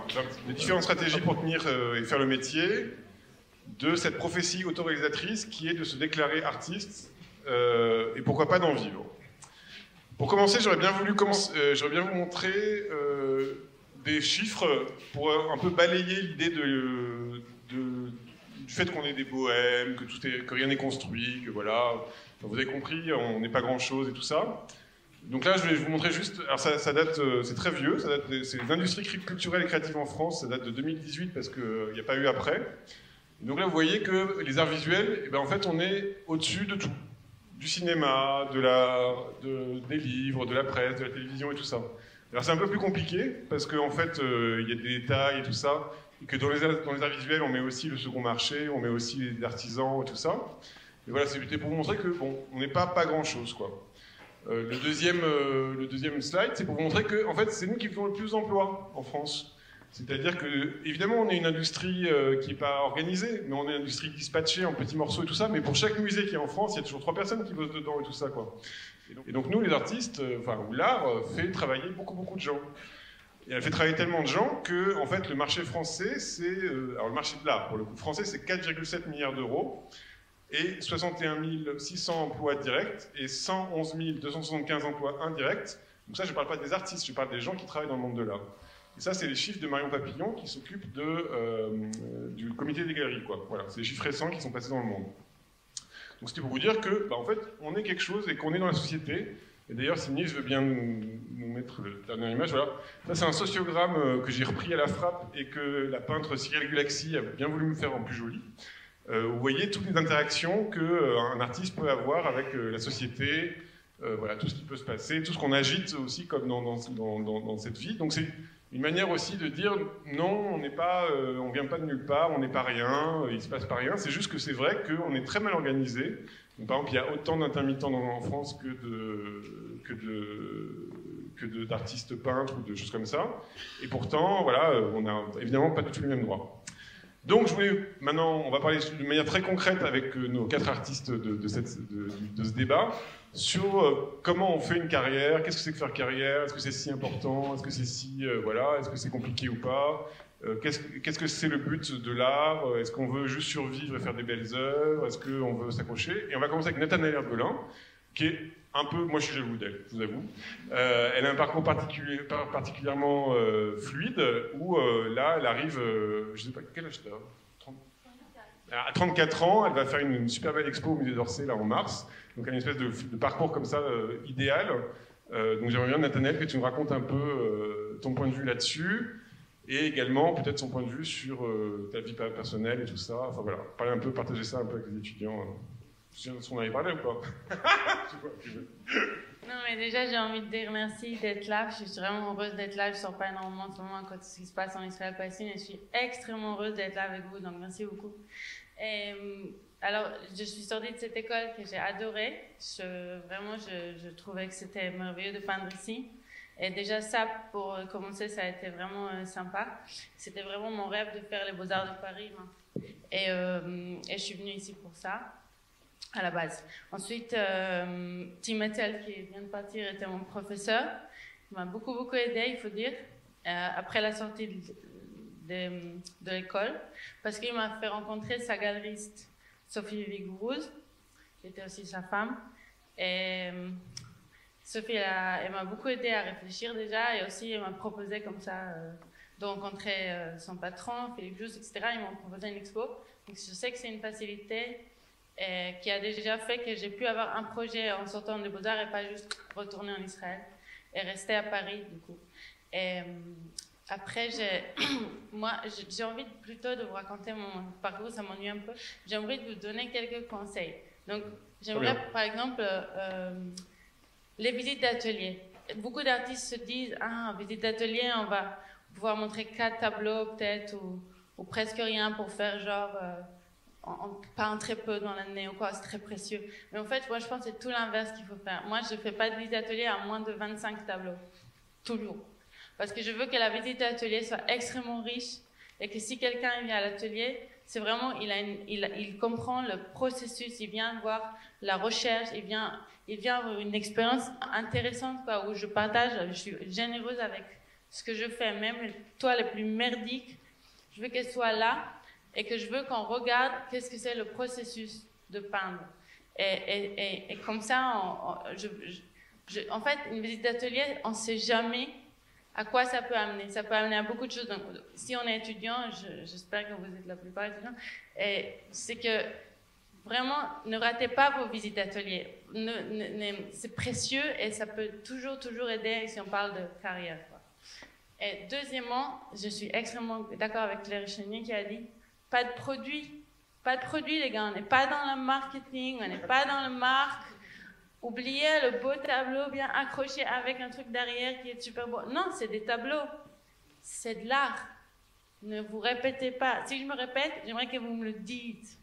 Les différentes stratégies pour tenir euh, et faire le métier de cette prophétie autoréalisatrice qui est de se déclarer artiste euh, et pourquoi pas d'en vivre. Pour commencer, j'aurais bien voulu j'aurais bien vous montrer des chiffres pour un peu balayer l'idée de, du fait qu'on est des bohèmes, que, tout est, que rien n'est construit, que voilà. vous avez compris, on n'est pas grand-chose et tout ça. Donc là, je vais vous montrer juste. Alors ça, date, euh, c'est très vieux. C'est les industries culturelles et créatives en France. Ça date de 2018 parce qu'il n'y a pas eu après. Donc là, vous voyez que les arts visuels, eh ben, en fait, on est au-dessus de tout du cinéma, de la, des livres, de la presse, de la télévision et tout ça. Alors c'est un peu plus compliqué parce qu'en en fait euh, il y a des détails et tout ça, et que dans les, arts visuels on met aussi le second marché, on met aussi les artisans et tout ça. Et voilà, c'était pour vous montrer que bon, on n'est pas pas grand chose quoi. Euh, le, deuxième, euh, le deuxième slide, c'est pour vous montrer que en fait c'est nous qui faisons le plus d'emplois en France. C'est-à-dire que, évidemment, on est une industrie euh, qui n'est pas organisée, mais on est une industrie dispatchée en petits morceaux et tout ça. Mais pour chaque musée qui est en France, il y a toujours trois personnes qui bossent dedans et tout ça, quoi. Et donc, nous, les artistes, enfin, l'art, fait travailler beaucoup, beaucoup de gens. Et elle fait travailler tellement de gens que, en fait, le marché français, c'est. alors, le marché de l'art, pour le coup, français, c'est 4,7 milliards d'euros et 61 600 emplois directs et 111 275 emplois indirects. Donc, ça, je ne parle pas des artistes, je parle des gens qui travaillent dans le monde de l'art. Et ça, c'est les chiffres de Marion Papillon qui s'occupe euh, du comité des galeries. Quoi. Voilà, c'est les chiffres récents qui sont passés dans le monde. Donc c'était pour vous dire que, bah, en fait, on est quelque chose et qu'on est dans la société. Et d'ailleurs, si Nils veut bien nous, mettre la dernière image, voilà. Ça, c'est un sociogramme euh, que j'ai repris à la frappe et que la peintre Cyril Gulaxi a bien voulu me faire en plus joli. Euh, vous voyez toutes les interactions qu'un artiste peut avoir avec la société, voilà, tout ce qui peut se passer, tout ce qu'on agite aussi comme dans, dans, dans, dans cette vie. Donc c'est une manière aussi de dire non, on n'est pas, euh, on vient pas de nulle part, on n'est pas rien, euh, il se passe pas rien. C'est juste que c'est vrai qu'on est très mal organisé. Par exemple, il y a autant d'intermittents en France que de que de que d'artistes peintres ou de choses comme ça. Et pourtant, voilà, euh, on n'a évidemment pas du tout les mêmes droits. Donc, je voulais maintenant, on va parler de manière très concrète avec nos quatre artistes de ce débat sur euh, comment on fait une carrière, qu'est-ce que c'est que faire carrière, est-ce que c'est si important, est-ce que c'est si, euh, voilà, est-ce que c'est compliqué ou pas, euh, qu'est-ce que c'est le but de l'art, est-ce qu'on veut juste survivre et faire des belles œuvres, est-ce qu'on veut s'accrocher? Et on va commencer avec Nathanaël Herbelin, qui est un peu, moi je suis jaloux d'elle, je vous avoue. elle a un parcours particulièrement fluide, où là, elle arrive, je sais pas, quel âge t'as? À 34 ans, elle va faire une, super belle expo au musée d'Orsay, là, en mars. Donc une espèce de, parcours comme ça euh, idéal. Euh, donc j'aimerais bien, Nathanaël, que tu nous racontes un peu euh, ton point de vue là-dessus, et également peut-être son point de vue sur ta vie personnelle et tout ça. Enfin voilà, parler un peu, partager ça un peu avec les étudiants. Tu sais qu'on avait parlé ou pas? Non, mais déjà, j'ai envie de dire merci d'être là. Je suis vraiment heureuse d'être là. Je ne sors pas énormément en ce moment quand ce qui se passe en Israël-Palestine. Je suis extrêmement heureuse d'être là avec vous. Donc, merci beaucoup. Euh, alors, je suis sortie de cette école que j'ai adorée. Je, vraiment, je, je trouvais que c'était merveilleux de peindre ici. Et déjà, ça, pour commencer, ça a été vraiment euh, sympa. C'était vraiment mon rêve de faire les Beaux-Arts de Paris. hein. Et, euh, et je suis venue ici pour ça à la base. Ensuite, euh, Tim Ettel, qui vient de partir, était mon professeur. Il m'a beaucoup, beaucoup aidé, il faut dire, euh, après la sortie de, de- l'école, parce qu'il m'a fait rencontrer sa galeriste, Sophie Vigourouz, qui était aussi sa femme. Et euh, Sophie, elle, m'a beaucoup aidé à réfléchir déjà, et aussi elle m'a proposé comme ça euh, de rencontrer euh, son patron, Philippe Jousse, etc. Ils m'ont proposé une expo. Donc je sais que c'est une facilité euh, qui a déjà fait que j'ai pu avoir un projet en sortant de Beaux-Arts et pas juste retourner en Israël et rester à Paris du coup. Et, après, j'ai, moi, j'ai- envie plutôt de vous raconter mon parcours, ça m'ennuie un peu. J'ai envie de vous donner quelques conseils. Donc, j'aimerais, par exemple, euh, les visites d'atelier. Beaucoup d'artistes se disent, ah, visite d'atelier, on va pouvoir montrer quatre tableaux peut-être ou, presque rien pour faire genre euh, pas en très peu dans l'année ou quoi, c'est très précieux. Mais en fait, moi je pense que c'est tout l'inverse qu'il faut faire. Moi je ne fais pas de visite d'atelier à moins de 25 tableaux, toujours. Parce que je veux que la visite d'atelier soit extrêmement riche et que si quelqu'un vient à l'atelier, c'est vraiment, il comprend le processus, il vient voir la recherche, il vient, il vient une expérience intéressante où je partage, je suis généreuse avec ce que je fais, même toiles les plus merdiques, je veux qu'elles soient là et que je veux qu'on regarde qu'est-ce que c'est le processus de peindre. Et, comme ça, en fait, une visite d'atelier, on ne sait jamais à quoi ça peut amener. Ça peut amener à beaucoup de choses. Donc, si on est étudiant, je- j'espère que vous êtes la plupart étudiants, c'est que vraiment, ne ratez pas vos visites d'atelier. C'est précieux et ça peut toujours, toujours aider si on parle de carrière. Et deuxièmement, je suis extrêmement d'accord avec Claire Chenier qui a dit pas de produit. Pas de produit, les gars. On n'est pas dans le marketing, on n'est pas dans le marque. Oubliez le beau tableau bien accroché avec un truc derrière qui est super beau. Non, c'est des tableaux. C'est de l'art. Ne vous répétez pas. Si je me répète, j'aimerais que vous me le dites.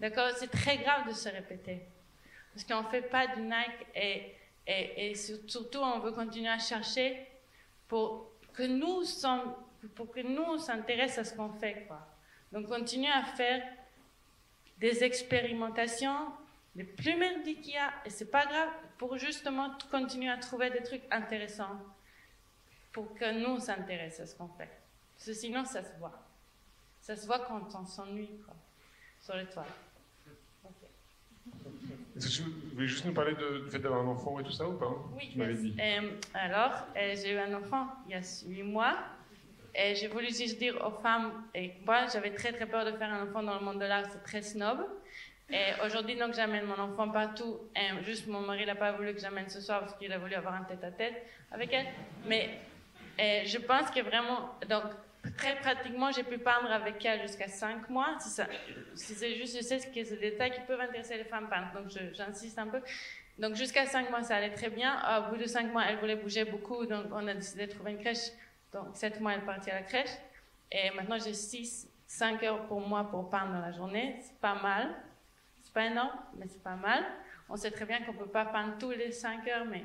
D'accord? C'est très grave de se répéter. Parce qu'on ne fait pas du Nike et, surtout, on veut continuer à chercher pour que nous, som- pour que nous on s'intéresse à ce qu'on fait. Quoi. Donc, continuez à faire des expérimentations les plus merdiques qu'il y a, et c'est pas grave, pour justement continuer à trouver des trucs intéressants, pour que nous s'intéresse à ce qu'on fait. Parce que sinon, ça se voit. Ça se voit quand on s'ennuie, quoi, sur les toiles. Est-ce que tu voulais juste nous parler de- du fait d'avoir un enfant et tout ça ou pas Oui, Tu yes. dit. Euh, alors, euh, j'ai eu un enfant il y a huit mois. Et j'ai voulu juste dire aux femmes, et moi j'avais très très peur de faire un enfant dans le monde de l'art, c'est très snob. Et aujourd'hui, donc j'amène mon enfant partout. Et juste mon mari n'a pas voulu que j'amène ce soir parce qu'il a voulu avoir un tête à tête avec elle. Mais euh, je pense que vraiment, donc très pratiquement, j'ai pu peindre avec elle jusqu'à 5 mois. Si, c'est juste, je sais que c'est des détails qui peuvent intéresser les femmes peintres, donc j'insiste un peu. Donc jusqu'à 5 mois, ça allait très bien. Au bout de 5 mois, elle voulait bouger beaucoup, donc on a décidé de trouver une crèche. Donc 7 mois, elle est partie à la crèche. Et maintenant, j'ai 6, 5 heures pour moi pour peindre dans la journée. C'est pas mal. C'est pas énorme, mais c'est pas mal. On sait très bien qu'on peut pas peindre tous les 5 heures, mais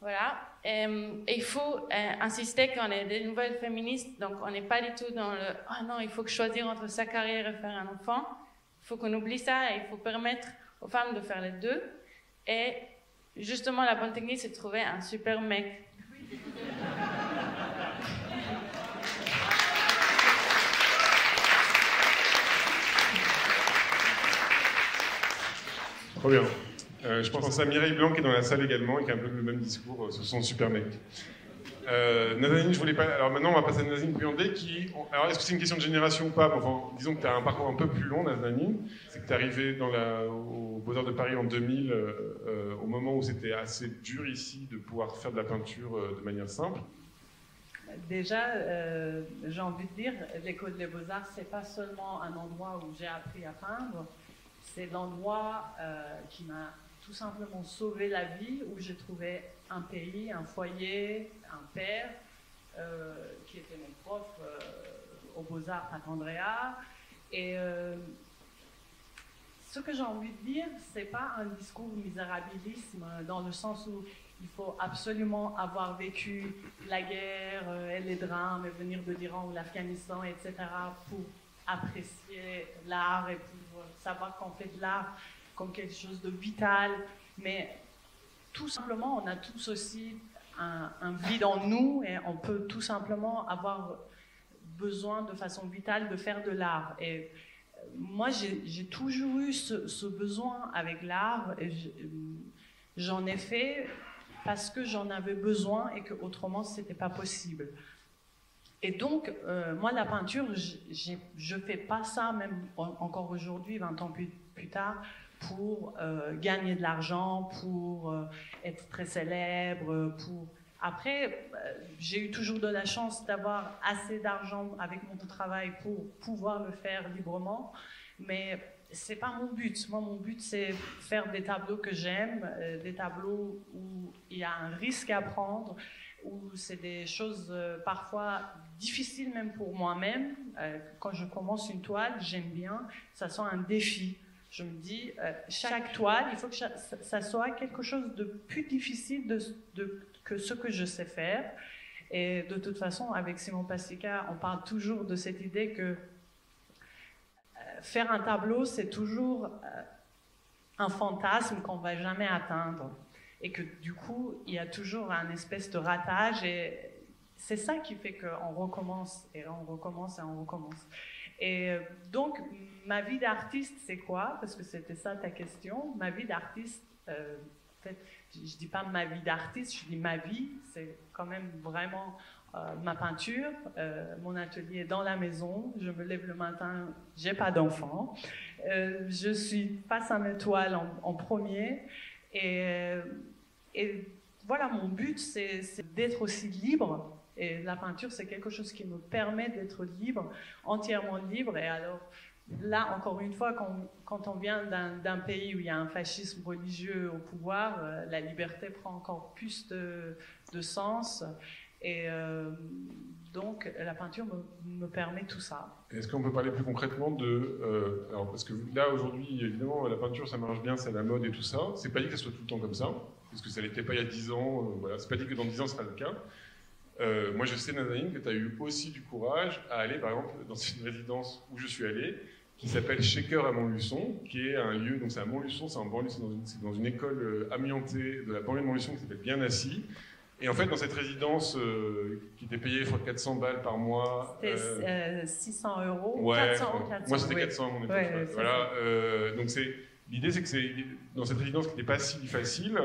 voilà. Et, il faut euh, insister qu'on est des nouvelles féministes, donc on n'est pas du tout dans le « Ah non, il faut choisir entre sa carrière et faire un enfant ». Il faut qu'on oublie ça et il faut permettre aux femmes de faire les deux. Et justement, la bonne technique, c'est de trouver un super mec. Trop bien. Euh, je pense à Mireille Blanc qui est dans la salle également et qui a un peu le même discours euh, sur son super mec. Euh, Nazanin, je voulais pas. Alors maintenant, on va passer à Nazanin Puyandé qui. Alors, est-ce que c'est une question de génération ou pas? Disons que tu as un parcours un peu plus long, Nazanin. C'est que tu es arrivé dans la, au Beaux-Arts de Paris en 2000, euh, au moment où c'était assez dur ici de pouvoir faire de la peinture de manière simple. Déjà, j'ai envie de dire, l'école des beaux-arts, c'est pas seulement un endroit où j'ai appris à peindre, c'est l'endroit qui m'a tout simplement sauver la vie, où j'ai trouvé un pays, un foyer, un père, euh, qui était mon prof euh, au Beaux-Arts à Andrea. Et euh, ce que j'ai envie de dire, c'est pas un discours misérabilisme dans le sens où il faut absolument avoir vécu la guerre et les drames et venir de l'Iran ou l'Afghanistan, etc., pour apprécier l'art et pour savoir qu'on fait de l'art comme quelque chose de vital. Mais tout simplement, on a tous aussi un, vide en nous et on peut tout simplement avoir besoin de façon vitale de faire de l'art. Et moi, j'ai toujours eu ce, ce besoin avec l'art et j'en ai fait parce que j'en avais besoin et que autrement c'était pas possible. Et donc, euh, moi, la peinture, je fais pas ça, même encore aujourd'hui, 20 ans plus tard, pour euh, gagner de l'argent, pour euh, être très célèbre, pour... Après, euh, j'ai eu toujours de la chance d'avoir assez d'argent avec mon travail pour pouvoir le faire librement, mais c'est pas mon but. Moi, mon but, c'est faire des tableaux que j'aime, des tableaux où il y a un risque à prendre, où c'est des choses parfois difficiles même pour moi-même. Quand je commence une toile, j'aime bien, ça soit un défi. Je me dis, euh, chaque toile, il faut que ça, soit quelque chose de plus difficile que ce que je sais faire. Et de toute façon, avec Simon Pastica, on parle toujours de cette idée que faire un tableau, c'est toujours euh, un fantasme qu'on va jamais atteindre. Et que du coup, il y a toujours un espèce de ratage. Et c'est ça qui fait qu'on recommence, et on recommence, et on recommence. Et euh, donc, ma vie d'artiste, c'est quoi? Parce que c'était ça ta question. Ma vie d'artiste, euh, je ne dis pas ma vie d'artiste, je dis ma vie. C'est quand même vraiment euh, ma peinture, mon atelier dans la maison. Je me lève le matin, j'ai pas d'enfant. Je suis face à mes toiles en, premier. Et, voilà, mon but, c'est d'être aussi libre. Et la peinture, c'est quelque chose qui me permet d'être libre, entièrement libre. Et alors, là, encore une fois, quand, on vient d'un pays où il y a un fascisme religieux au pouvoir, la liberté prend encore plus de, sens. Et euh, donc, la peinture me, me permet tout ça. Est-ce qu'on peut parler plus concrètement de. Euh, alors, parce que là, aujourd'hui, évidemment, la peinture, ça marche bien, c'est la mode et tout ça. C'est pas dit que ça soit tout le temps comme ça, parce que ça l'était pas il y a 10 ans. Euh, voilà, c'est pas dit que dans 10 ans, ce sera le cas. Euh, moi, je sais, Nazaïne, que tu as eu aussi du courage à aller, par exemple, dans une résidence où je suis allé, qui s'appelle Shaker à Montluçon, qui est un lieu, donc c'est à Montluçon, c'est dans, dans, une école euh, amiantée de la banlieue de Montluçon qui s'appelle Bien Assis. Et en fait, dans cette résidence euh, qui était payée, je crois, 400 balles par mois. C'était euh, 600 euros. Ouais, 400, 400, moi, c'était 400 à mon époque. Ouais, ouais. Voilà. Donc, c'est. L'idée, c'est que c'est dans cette résidence qui n'était pas si facile,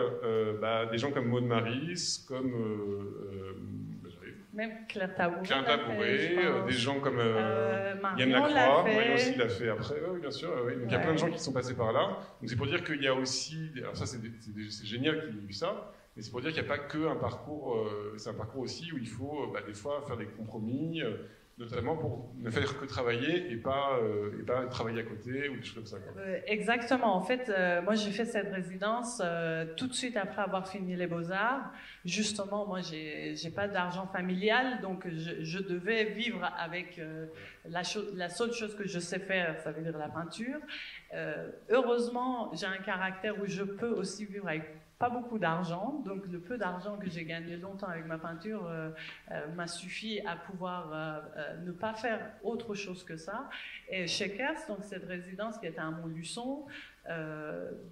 bah, des gens comme Maud Maris, comme même Claire Tabouret, Claire Tabouret des gens comme Yann Lacroix, Marion aussi l'a fait après, oui, bien sûr. Oui. Donc il y a plein de gens qui sont passés par là. Donc c'est pour dire qu'il y a aussi, alors ça c'est génial qu'il ait vu ça. Mais c'est pour dire qu'il n'y a pas que un parcours, euh, c'est un parcours aussi où il faut bah, des fois faire des compromis, euh, notamment pour ne faire que travailler et pas, euh, et pas travailler à côté ou des choses comme ça. Quoi. exactement. En fait, moi j'ai fait cette résidence tout de suite après avoir fini les beaux-arts. Justement, moi j'ai pas d'argent familial, donc je, je, devais vivre avec la, la, seule chose que je sais faire, ça veut dire la peinture. heureusement, j'ai un caractère où je peux aussi vivre avec pas beaucoup d'argent, donc le peu d'argent que j'ai gagné longtemps avec ma peinture euh, euh, m'a suffi à pouvoir euh, ne pas faire autre chose que ça. Et chez Kers, donc cette résidence qui était à Montluçon,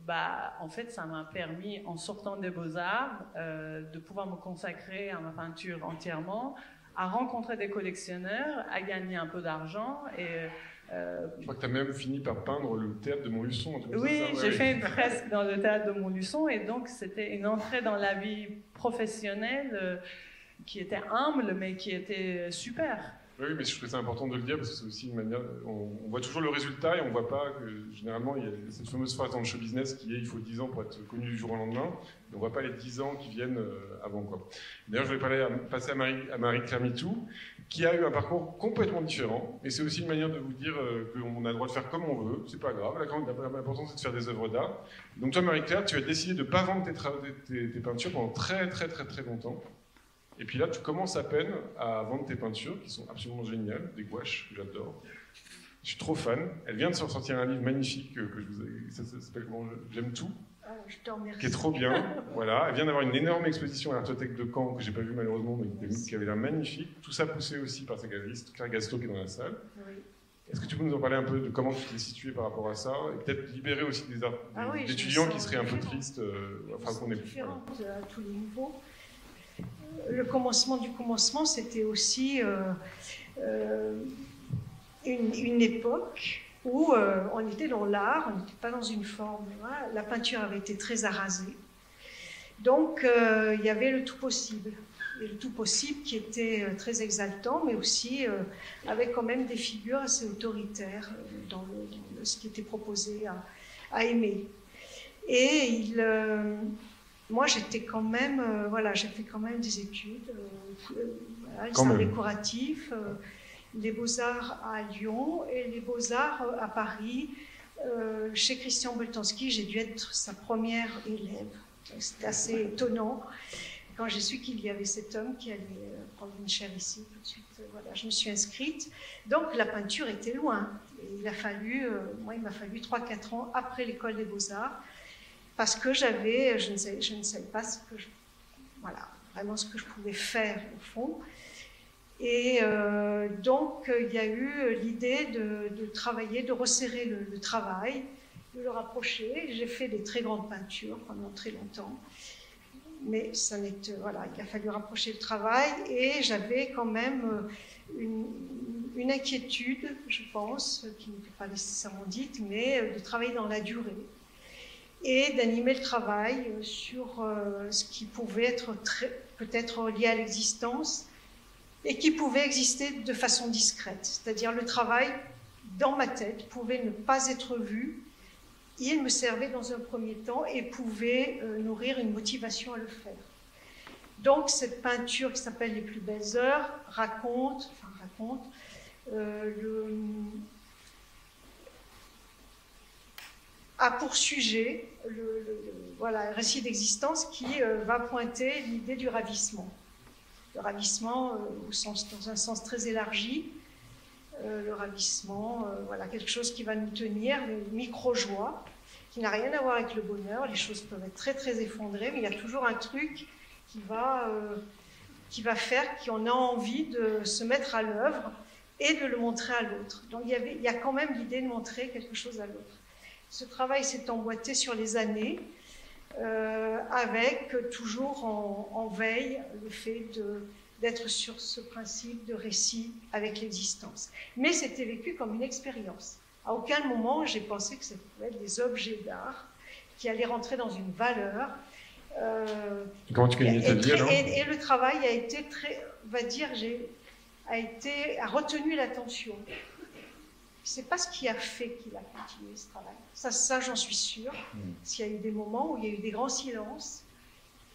bah, en fait, ça m'a permis, en sortant des beaux-arts, de pouvoir me consacrer à ma peinture entièrement, à rencontrer des collectionneurs, à gagner un peu d'argent et euh, je crois que tu as même fini par peindre le théâtre de Montluçon. Oui, j'ai fait une fresque dans le théâtre de Montluçon et donc c'était une entrée dans la vie professionnelle euh, qui était humble mais qui était super. Oui, mais je trouvais ça important de le dire parce que c'est aussi une manière. On, on, voit toujours le résultat et on voit pas que généralement il y a cette fameuse phrase dans le show business qui est il faut 10 ans pour être connu du jour au lendemain. On voit pas les 10 ans qui viennent euh, avant. D'ailleurs, je vais parler à, passer à Marie, à Marie Claire Mitou, qui a eu un parcours complètement différent. Et c'est aussi une manière de vous dire euh, qu'on a le droit de faire comme on veut. C'est pas grave. L'important c'est de faire des œuvres d'art. Donc toi, Marie Claire, tu as décidé de pas vendre tes, peintures pendant très très très très longtemps. Et puis là, tu commences à peine à vendre tes peintures, qui sont absolument géniales, des gouaches j'adore. Je suis trop fan. Elle vient de sortir un livre magnifique que, je vous ai, ça, s'appelle J'aime tout. Ah, je t'en remercie. Qui est trop bien. voilà. Elle vient d'avoir une énorme exposition à l'Artothèque de Caen que j'ai pas vue malheureusement, mais qui avait l'air magnifique. Tout ça poussé aussi par sa galeriste, Claire Gasto, qui est dans la salle. Oui. Est-ce que tu peux nous en parler un peu de comment tu t'es situé par rapport à ça et peut-être libérer aussi des, ah oui, étudiants qui seraient un peu tristes, euh, enfin qu'on est différente à tous les niveaux le commencement du commencement, c'était aussi euh, euh, une, époque où euh, on était dans l'art, on n'était pas dans une forme. La peinture avait été très arasée. Donc, il y avait le tout possible. Et le tout possible qui était très exaltant, mais aussi avec quand même des figures assez autoritaires dans, ce qui était proposé à, à aimer. Et il moi, j'étais quand même, euh, voilà, j'ai fait quand même des études, euh, euh voilà, décoratifs, euh, les beaux-arts à Lyon et les beaux-arts à Paris. chez Christian Boltanski, j'ai dû être sa première élève. C'était assez étonnant quand j'ai su qu'il y avait cet homme qui allait prendre une chaire ici tout de suite. Voilà, je me suis inscrite. Donc la peinture était loin. Et il a fallu, moi, il m'a fallu 3-4 ans après l'école des beaux-arts parce que j'avais, je ne savais, je ne savais pas ce que je, voilà, vraiment ce que je pouvais faire au fond. Et euh, donc, il y a eu l'idée de, travailler, de resserrer le, travail, de le rapprocher. J'ai fait des très grandes peintures pendant très longtemps. Mais ça voilà, il a fallu rapprocher le travail et j'avais quand même une, une, inquiétude, je pense, qui n'était pas nécessairement dite, mais de travailler dans la durée et d'animer le travail sur euh, ce qui pouvait être peut-être lié à l'existence et qui pouvait exister de façon discrète. C'est-à-dire le travail dans ma tête pouvait ne pas être vu, il me servait dans un premier temps et pouvait euh, nourrir une motivation à le faire. Donc cette peinture qui s'appelle Les plus belles heures raconte, enfin raconte euh, le, a pour sujet le, voilà, un récit d'existence qui euh, va pointer l'idée du ravissement. Le ravissement euh, dans un sens très élargi, euh, le ravissement, voilà, quelque chose qui va nous tenir, une micro-joie, qui n'a rien à voir avec le bonheur. Les choses peuvent être très très effondrées, mais il y a toujours un truc qui va, qui va faire qu'on a envie de se mettre à l'œuvre et de le montrer à l'autre. Donc il y, avait, il y a quand même l'idée de montrer quelque chose à l'autre. Ce travail s'est emboîté sur les années, euh, avec toujours en, veille le fait d'être sur ce principe de récit avec l'existence. Mais c'était vécu comme une expérience. À aucun moment j'ai pensé que ça pouvait être des objets d'art qui allaient rentrer dans une valeur. Euh, comment tu et, et, et, le travail a été très, va dire, a été a retenu l'attention. C'est pas ce qui a fait qu'il a continué ce travail. Ça, ça j'en suis sûre. Mm. S'il y a eu des moments où il y a eu des grands silences,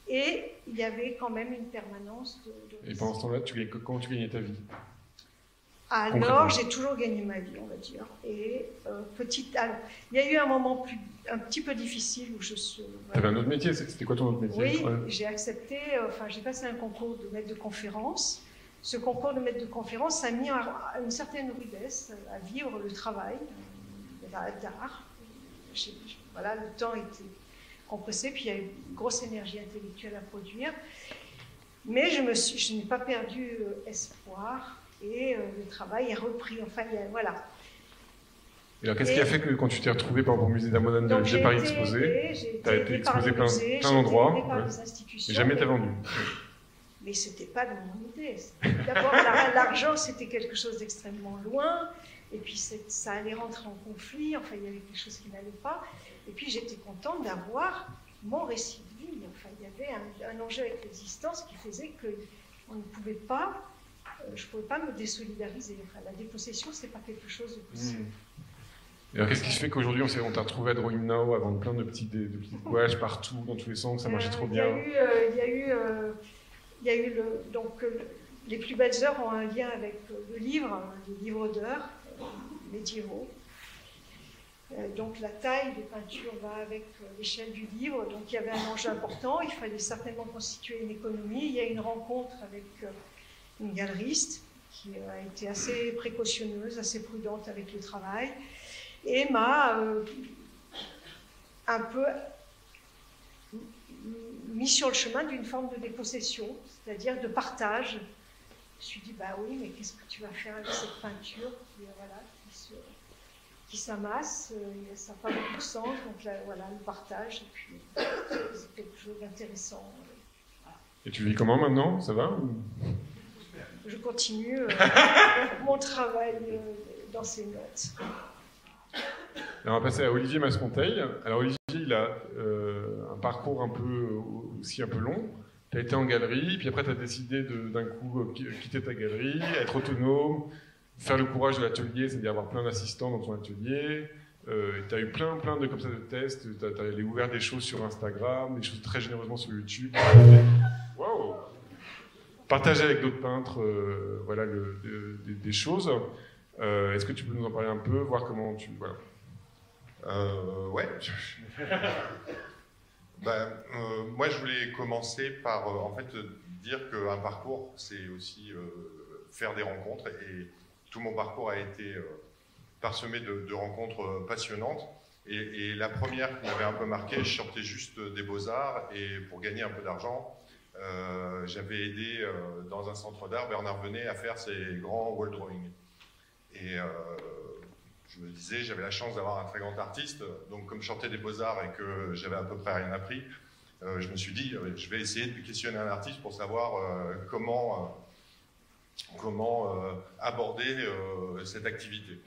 et il y avait quand même une permanence de. et pendant ce temps-là, tu, comment tu gagnais ta vie? Alors, j'ai toujours gagné ma vie, on va dire. Et euh, petite, il y a eu un moment plus, un petit peu difficile où je suis. Tu avais un autre métier, c'était quoi ton autre métier? Oui, j'ai accepté, euh, enfin, j'ai passé un concours de maître de conférence ce concours de maître de conférence a mis une certaine rudesse à vivre le travail d'art. Voilà, le temps était compressé, puis il y a une grosse énergie intellectuelle à produire. Mais je, me suis, je n'ai pas perdu euh, espoir et euh, le travail est repris. Enfin, voilà. Et alors, qu'est-ce qui a fait que quand tu t'es retrouvé par exemple, au musée d'Amodane de Paris exposé, tu as été exposé plein, plein d'endroits, mais jamais t'as vendu mais ce n'était pas dans mon idée. D'abord, l'argent, c'était quelque chose d'extrêmement loin, et puis ça allait rentrer en conflit, enfin, il y avait quelque chose qui n'allait pas. Et puis, j'étais contente d'avoir mon récit de vie. Enfin, il y avait un, enjeu avec l'existence qui faisait qu'on ne pouvait pas je ne pouvais pas me désolidariser. Enfin, la dépossession, c'est pas quelque chose de possible. Et alors, qu'est-ce qui se fait qu'aujourd'hui, on t'a retrouvé à Drawing Now à vendre plein de petits, de, de petites gouaches partout, dans tous les sens, ça marchait trop Il y a bien? eu, euh, il y a eu, euh, il y a eu donc euh, les plus belles heures ont un lien avec euh, le livre, hein, les livres d'heures euh, médiévaux. Donc la taille des peintures va avec l'échelle du livre, donc il y avait un enjeu important, il fallait certainement constituer une économie. Il y a une rencontre avec une galeriste qui a été assez précautionneuse, assez prudente avec le travail, et m'a un peu mis sur le chemin d'une forme de dépossession, c'est-à-dire de partage. Je me suis dit, bah oui, mais qu'est-ce que tu vas faire avec cette peinture qui, euh, voilà, qui se- qui s'amasse, euh, ça n'a pas beaucoup de sens, donc là, voilà, le partage, et puis c'est quelque chose d'intéressant. Et tu vis comment maintenant? Ça va ou- Je continue euh, mon travail euh, dans ces notes. Alors, on va passer à Olivier Masconteil. Alors Olivier, il a euh, un parcours un peu aussi un peu long. Tu as été en galerie, puis après tu as décidé d'un coup euh, qui- quitter ta galerie, être autonome, faire le courage de l'atelier, c'est-à-dire avoir plein d'assistants dans ton atelier. tu as eu plein, plein de, comme ça, de tests, tu as, ouvert des choses sur Instagram, des choses très généreusement sur YouTube. Wow Partager avec d'autres peintres euh, voilà, des choses. Euh, Est-ce que tu peux nous en parler un peu, voir comment tu... Voilà. Euh, ouais. Ben, euh, moi, je voulais commencer par euh, en fait dire qu'un parcours, c'est aussi faire des rencontres. Et tout mon parcours a été parsemé de, rencontres passionnantes. Et, et la première qui m'avait un peu marqué, je sortais juste des beaux-arts et pour gagner un peu d'argent, j'avais aidé dans un centre d'art Bernard Venet à faire ses grands wall drawings. Et je me disais, j'avais la chance d'avoir un très grand artiste, donc comme je sortais des beaux-arts et que j'avais à peu près rien appris, euh, je me suis dit, euh, je vais essayer de questionner un artiste pour savoir euh, comment, comment aborder cette activité.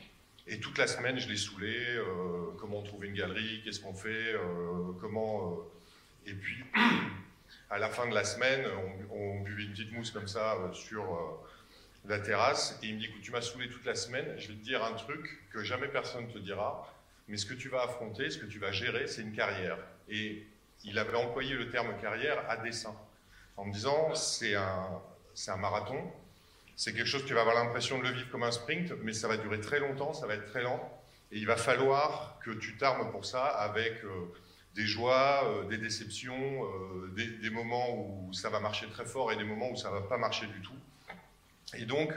Et toute la semaine, je l'ai saoulé, comment on trouve une galerie, qu'est-ce qu'on fait, comment... et puis, à la fin de la semaine, on, buvait une petite mousse comme ça sur la terrasse, et il me dit, écoute, tu m'as saoulé toute la semaine, je vais te dire un truc que jamais personne te dira, mais ce que tu vas affronter, ce que tu vas gérer, c'est une carrière. Et il avait employé le terme carrière à dessein, en me disant, c'est un, marathon, c'est quelque chose tu vas avoir l'impression de le vivre comme un sprint, mais ça va durer très longtemps, ça va être très lent, et il va falloir que tu t'armes pour ça avec euh, des joies, euh, des déceptions, euh, des, des moments où ça va marcher très fort et des moments où ça va pas marcher du tout. Et donc,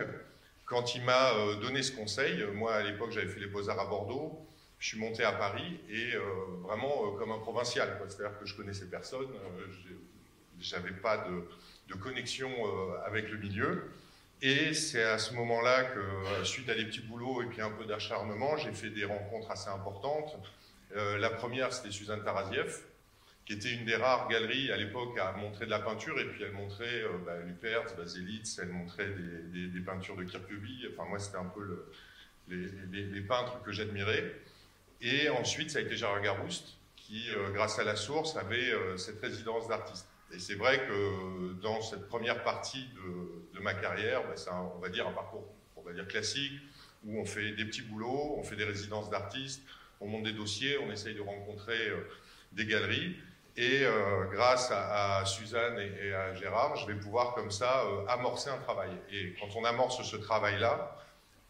quand il m'a euh, donné ce conseil, euh, moi à l'époque j'avais fait les beaux-arts à Bordeaux, je suis monté à Paris et euh, vraiment euh, comme un provincial, c'est-à-dire que je connaissais personne, euh, j'avais pas de, de connexion euh, avec le milieu. Et c'est à ce moment-là que, euh, suite à des petits boulots et puis un peu d'acharnement, j'ai fait des rencontres assez importantes. Euh, la première, c'était Suzanne Taraziev, qui était une des rares galeries à l'époque à montrer de la peinture, et puis elle montrait euh, bah, Lupertz, Baselitz, elle montrait des, peintures de Kirkeby. Enfin, moi, c'était un peu le- les, peintres que j'admirais. Et ensuite, ça a été Gérard Garouste, qui, euh, grâce à la source, avait euh, cette résidence d'artiste. Et c'est vrai que dans cette première partie de, ma carrière, bah, c'est on va dire un parcours, on va dire classique, où on fait des petits boulots, on fait des résidences d'artistes, on monte des dossiers, on essaye de rencontrer euh, des galeries. Et euh, grâce à, Suzanne et, à Gérard, je vais pouvoir comme ça euh, amorcer un travail. Et quand on amorce ce travail-là,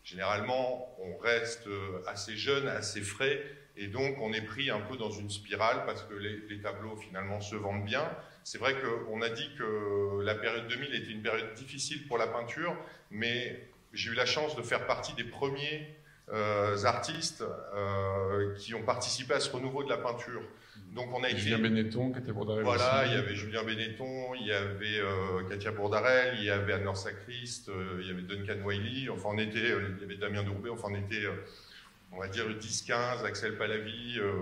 généralement, on reste euh, assez jeune, assez frais, et donc on est pris un peu dans une spirale parce que les, tableaux finalement se vendent bien. C'est vrai qu'on a dit que la période 2000 était une période difficile pour la peinture, mais j'ai eu la chance de faire partie des premiers artistes qui ont participé à ce renouveau de la peinture. Donc on a été Julien Benetton, qui était Bourdarel voilà, aussi. il y avait Julien Benetton, il y avait euh, Katia Bourdarel, il y avait Anne-Laure Sacriste, euh, il y avait Duncan Wiley, enfin on était, euh, il y avait Damien Dourbet, enfin on était, euh, on va dire 10-15, Axel Palavi, euh,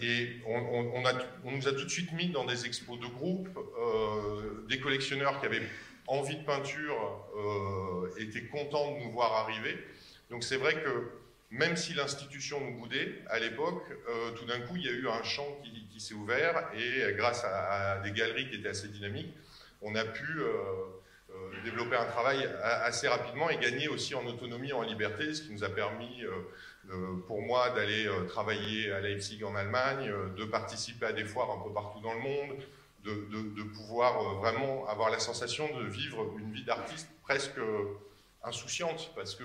et on, on- on a, on nous a tout de suite mis dans des expos de groupe, des collectionneurs qui avaient envie de peinture étaient contents de nous voir arriver. Donc c'est vrai que même si l'institution nous boudait à l'époque, euh, tout d'un coup il y a eu un champ qui, s'est ouvert et grâce à, des galeries qui étaient assez dynamiques, on a pu euh, euh, développer un travail assez rapidement et gagner aussi en autonomie, en liberté, ce qui nous a permis pour moi d'aller travailler à Leipzig en Allemagne, de participer à des foires un peu partout dans le monde, de, de pouvoir vraiment avoir la sensation de vivre une vie d'artiste presque insouciante parce que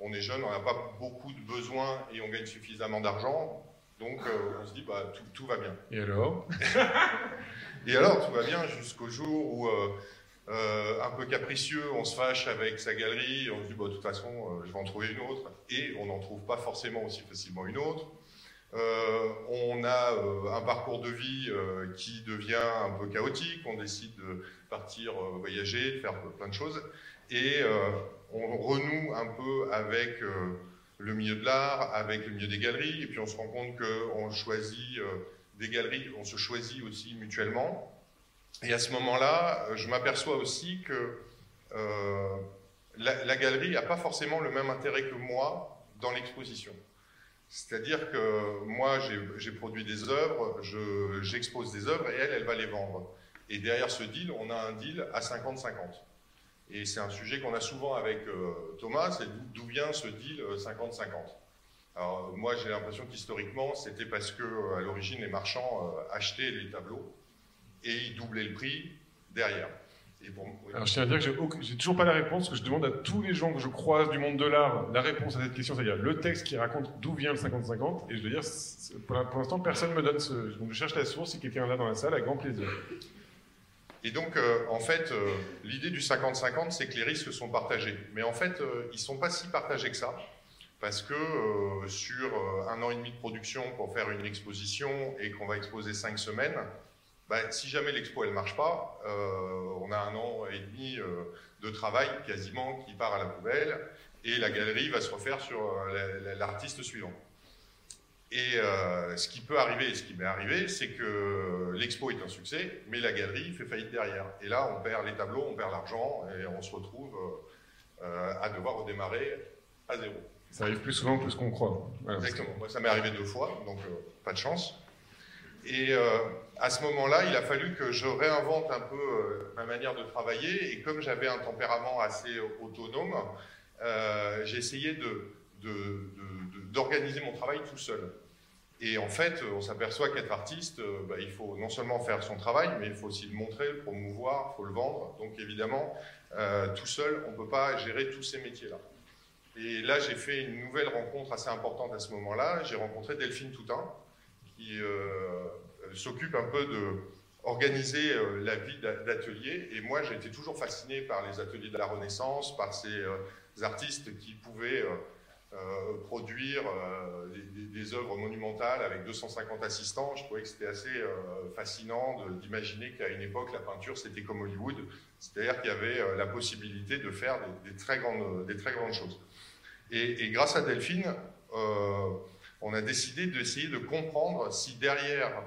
on est jeune, on n'a pas beaucoup de besoins et on gagne suffisamment d'argent. Donc euh, on se dit, bah, tout, va bien. Et alors? Et alors, tout va bien jusqu'au jour où, euh, euh, un peu capricieux, on se fâche avec sa galerie, on se dit, bah, de toute façon, je vais en trouver une autre. Et on n'en trouve pas forcément aussi facilement une autre. on a un parcours de vie qui devient un peu chaotique, on décide de partir voyager, de faire plein de choses. Et on renoue un peu avec euh, le milieu de l'art, avec le milieu des galeries, et puis on se rend compte qu'on choisit euh, des galeries, on se choisit aussi mutuellement. Et à ce moment-là, je m'aperçois aussi que euh, la, galerie n'a pas forcément le même intérêt que moi dans l'exposition. C'est-à-dire que moi, j'ai produit des œuvres, j'expose des œuvres et elle, elle va les vendre. Et derrière ce deal, on a un deal à 50-50. Et c'est un sujet qu'on a souvent avec euh, Thomas, c'est d'où vient ce deal 50-50. Euh, Alors moi j'ai l'impression qu'historiquement c'était parce que euh, à l'origine les marchands achetaient les tableaux et ils doublaient le prix derrière. Alors je tiens à dire que j'ai toujours pas la réponse, que je demande à tous les gens que je croise du monde de l'art la réponse à cette question, c'est-à-dire le texte qui raconte d'où vient le 50-50, et je veux dire, pour l'instant personne me donne ce... Donc je cherche la source, si quelqu'un là dans la salle, avec grand plaisir. Et donc, euh, en fait, euh, l'idée du 50-50, c'est que les risques sont partagés. Mais en fait, euh, ils ne sont pas si partagés que ça, parce que sur un an et demi de production pour faire une exposition et qu'on va exposer cinq semaines, bah, si jamais l'expo elle marche pas, on a un an et demi de travail quasiment qui part à la poubelle et la galerie va se refaire sur l'artiste suivant. Et euh, ce qui peut arriver, ce qui m'est arrivé, c'est que l'expo est un succès, mais la galerie fait faillite derrière. Et là, on perd les tableaux, on perd l'argent, et on se retrouve euh, à devoir redémarrer à zéro. Ça arrive plus souvent que ce qu'on croit. Exactement. Moi, ça m'est arrivé deux fois, donc euh, pas de chance. Et à ce moment-là, il a fallu que je réinvente un peu ma manière de travailler. Et comme j'avais un tempérament assez autonome, j'ai essayé de, d'organiser mon travail tout seul. Et en fait, on s'aperçoit qu'être artiste, euh, bah, il faut non seulement faire son travail, mais il faut aussi le montrer, le promouvoir, il faut le vendre. Donc évidemment, euh, tout seul, on ne peut pas gérer tous ces métiers-là. Et là, j'ai fait une nouvelle rencontre assez importante à ce moment-là. J'ai rencontré Delphine Toutin, qui euh, s'occupe un peu de organiser la vie d'atelier. Et moi, j'ai été toujours fasciné par les ateliers de la Renaissance, par ces artistes qui pouvaient euh, produire euh, des, œuvres monumentales avec 250 assistants. Je trouvais que c'était assez euh, fascinant d'imaginer qu'à une époque, la peinture, c'était comme Hollywood, c'est-à-dire qu'il y avait la possibilité de faire des, très, grandes, des très grandes choses. Et, grâce à Delphine, on a décidé d'essayer de comprendre si derrière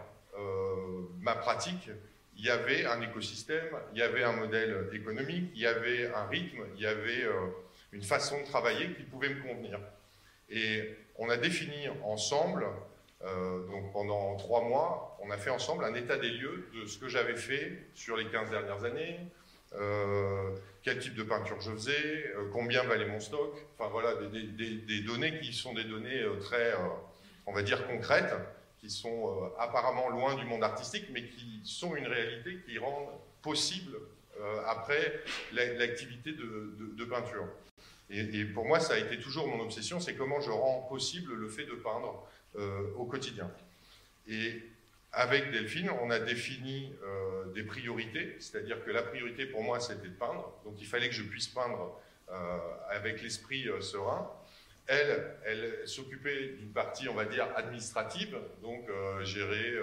ma pratique, il y avait un écosystème, il y avait un modèle économique, il y avait un rythme, il y avait une façon de travailler qui pouvait me convenir. Et on a défini ensemble, euh, donc pendant trois mois, on a fait ensemble un état des lieux de ce que j'avais fait sur les 15 dernières années, euh, quel type de peinture je faisais, euh, combien valait mon stock, enfin voilà, des, données qui sont des données très, on va dire, concrètes, qui sont apparemment loin du monde artistique, mais qui sont une réalité qui rendent possible après l'activité de peinture. Et, pour moi, ça a été toujours mon obsession, c'est comment je rends possible le fait de peindre euh, au quotidien. Et avec Delphine, on a défini euh, des priorités, c'est-à-dire que la priorité pour moi, c'était de peindre. Donc il fallait que je puisse peindre euh, avec l'esprit serein. Elle, elle s'occupait d'une partie, on va dire, administrative, donc gérer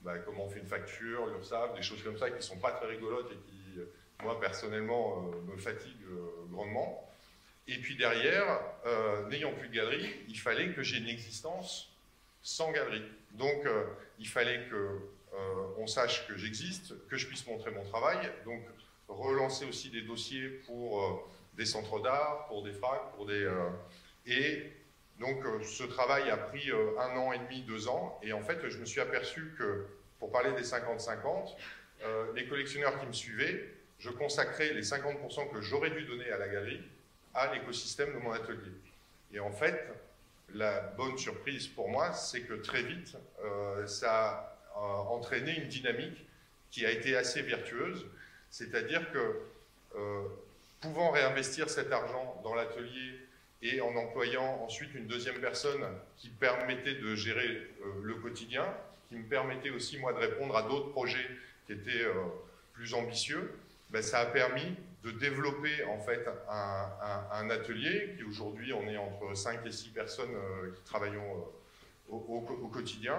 bah, comment on fait une facture, l'URSSAF, des choses comme ça qui ne sont pas très rigolotes et qui, moi, personnellement, me fatiguent grandement. Et puis derrière, euh, n'ayant plus de galerie, il fallait que j'ai une existence sans galerie. Donc euh, il fallait que euh, on sache que j'existe, que je puisse montrer mon travail. Donc relancer aussi des dossiers pour des centres d'art, pour des facs, pour des et donc ce travail a pris un an et demi, deux ans. Et en fait, je me suis aperçu que pour parler des 50-50, les collectionneurs qui me suivaient je consacrais les 50% que j'aurais dû donner à la galerie à l'écosystème de mon atelier. Et en fait, la bonne surprise pour moi, c'est que très vite, euh, ça a entraîné une dynamique qui a été assez vertueuse, c'est-à-dire que euh, pouvant réinvestir cet argent dans l'atelier et en employant ensuite une deuxième personne qui permettait de gérer euh, le quotidien, qui me permettait aussi moi de répondre à d'autres projets qui étaient plus ambitieux, ben, ça a permis de développer en fait un, atelier qui aujourd'hui on est entre 5 et 6 personnes euh, qui travaillons euh, au, quotidien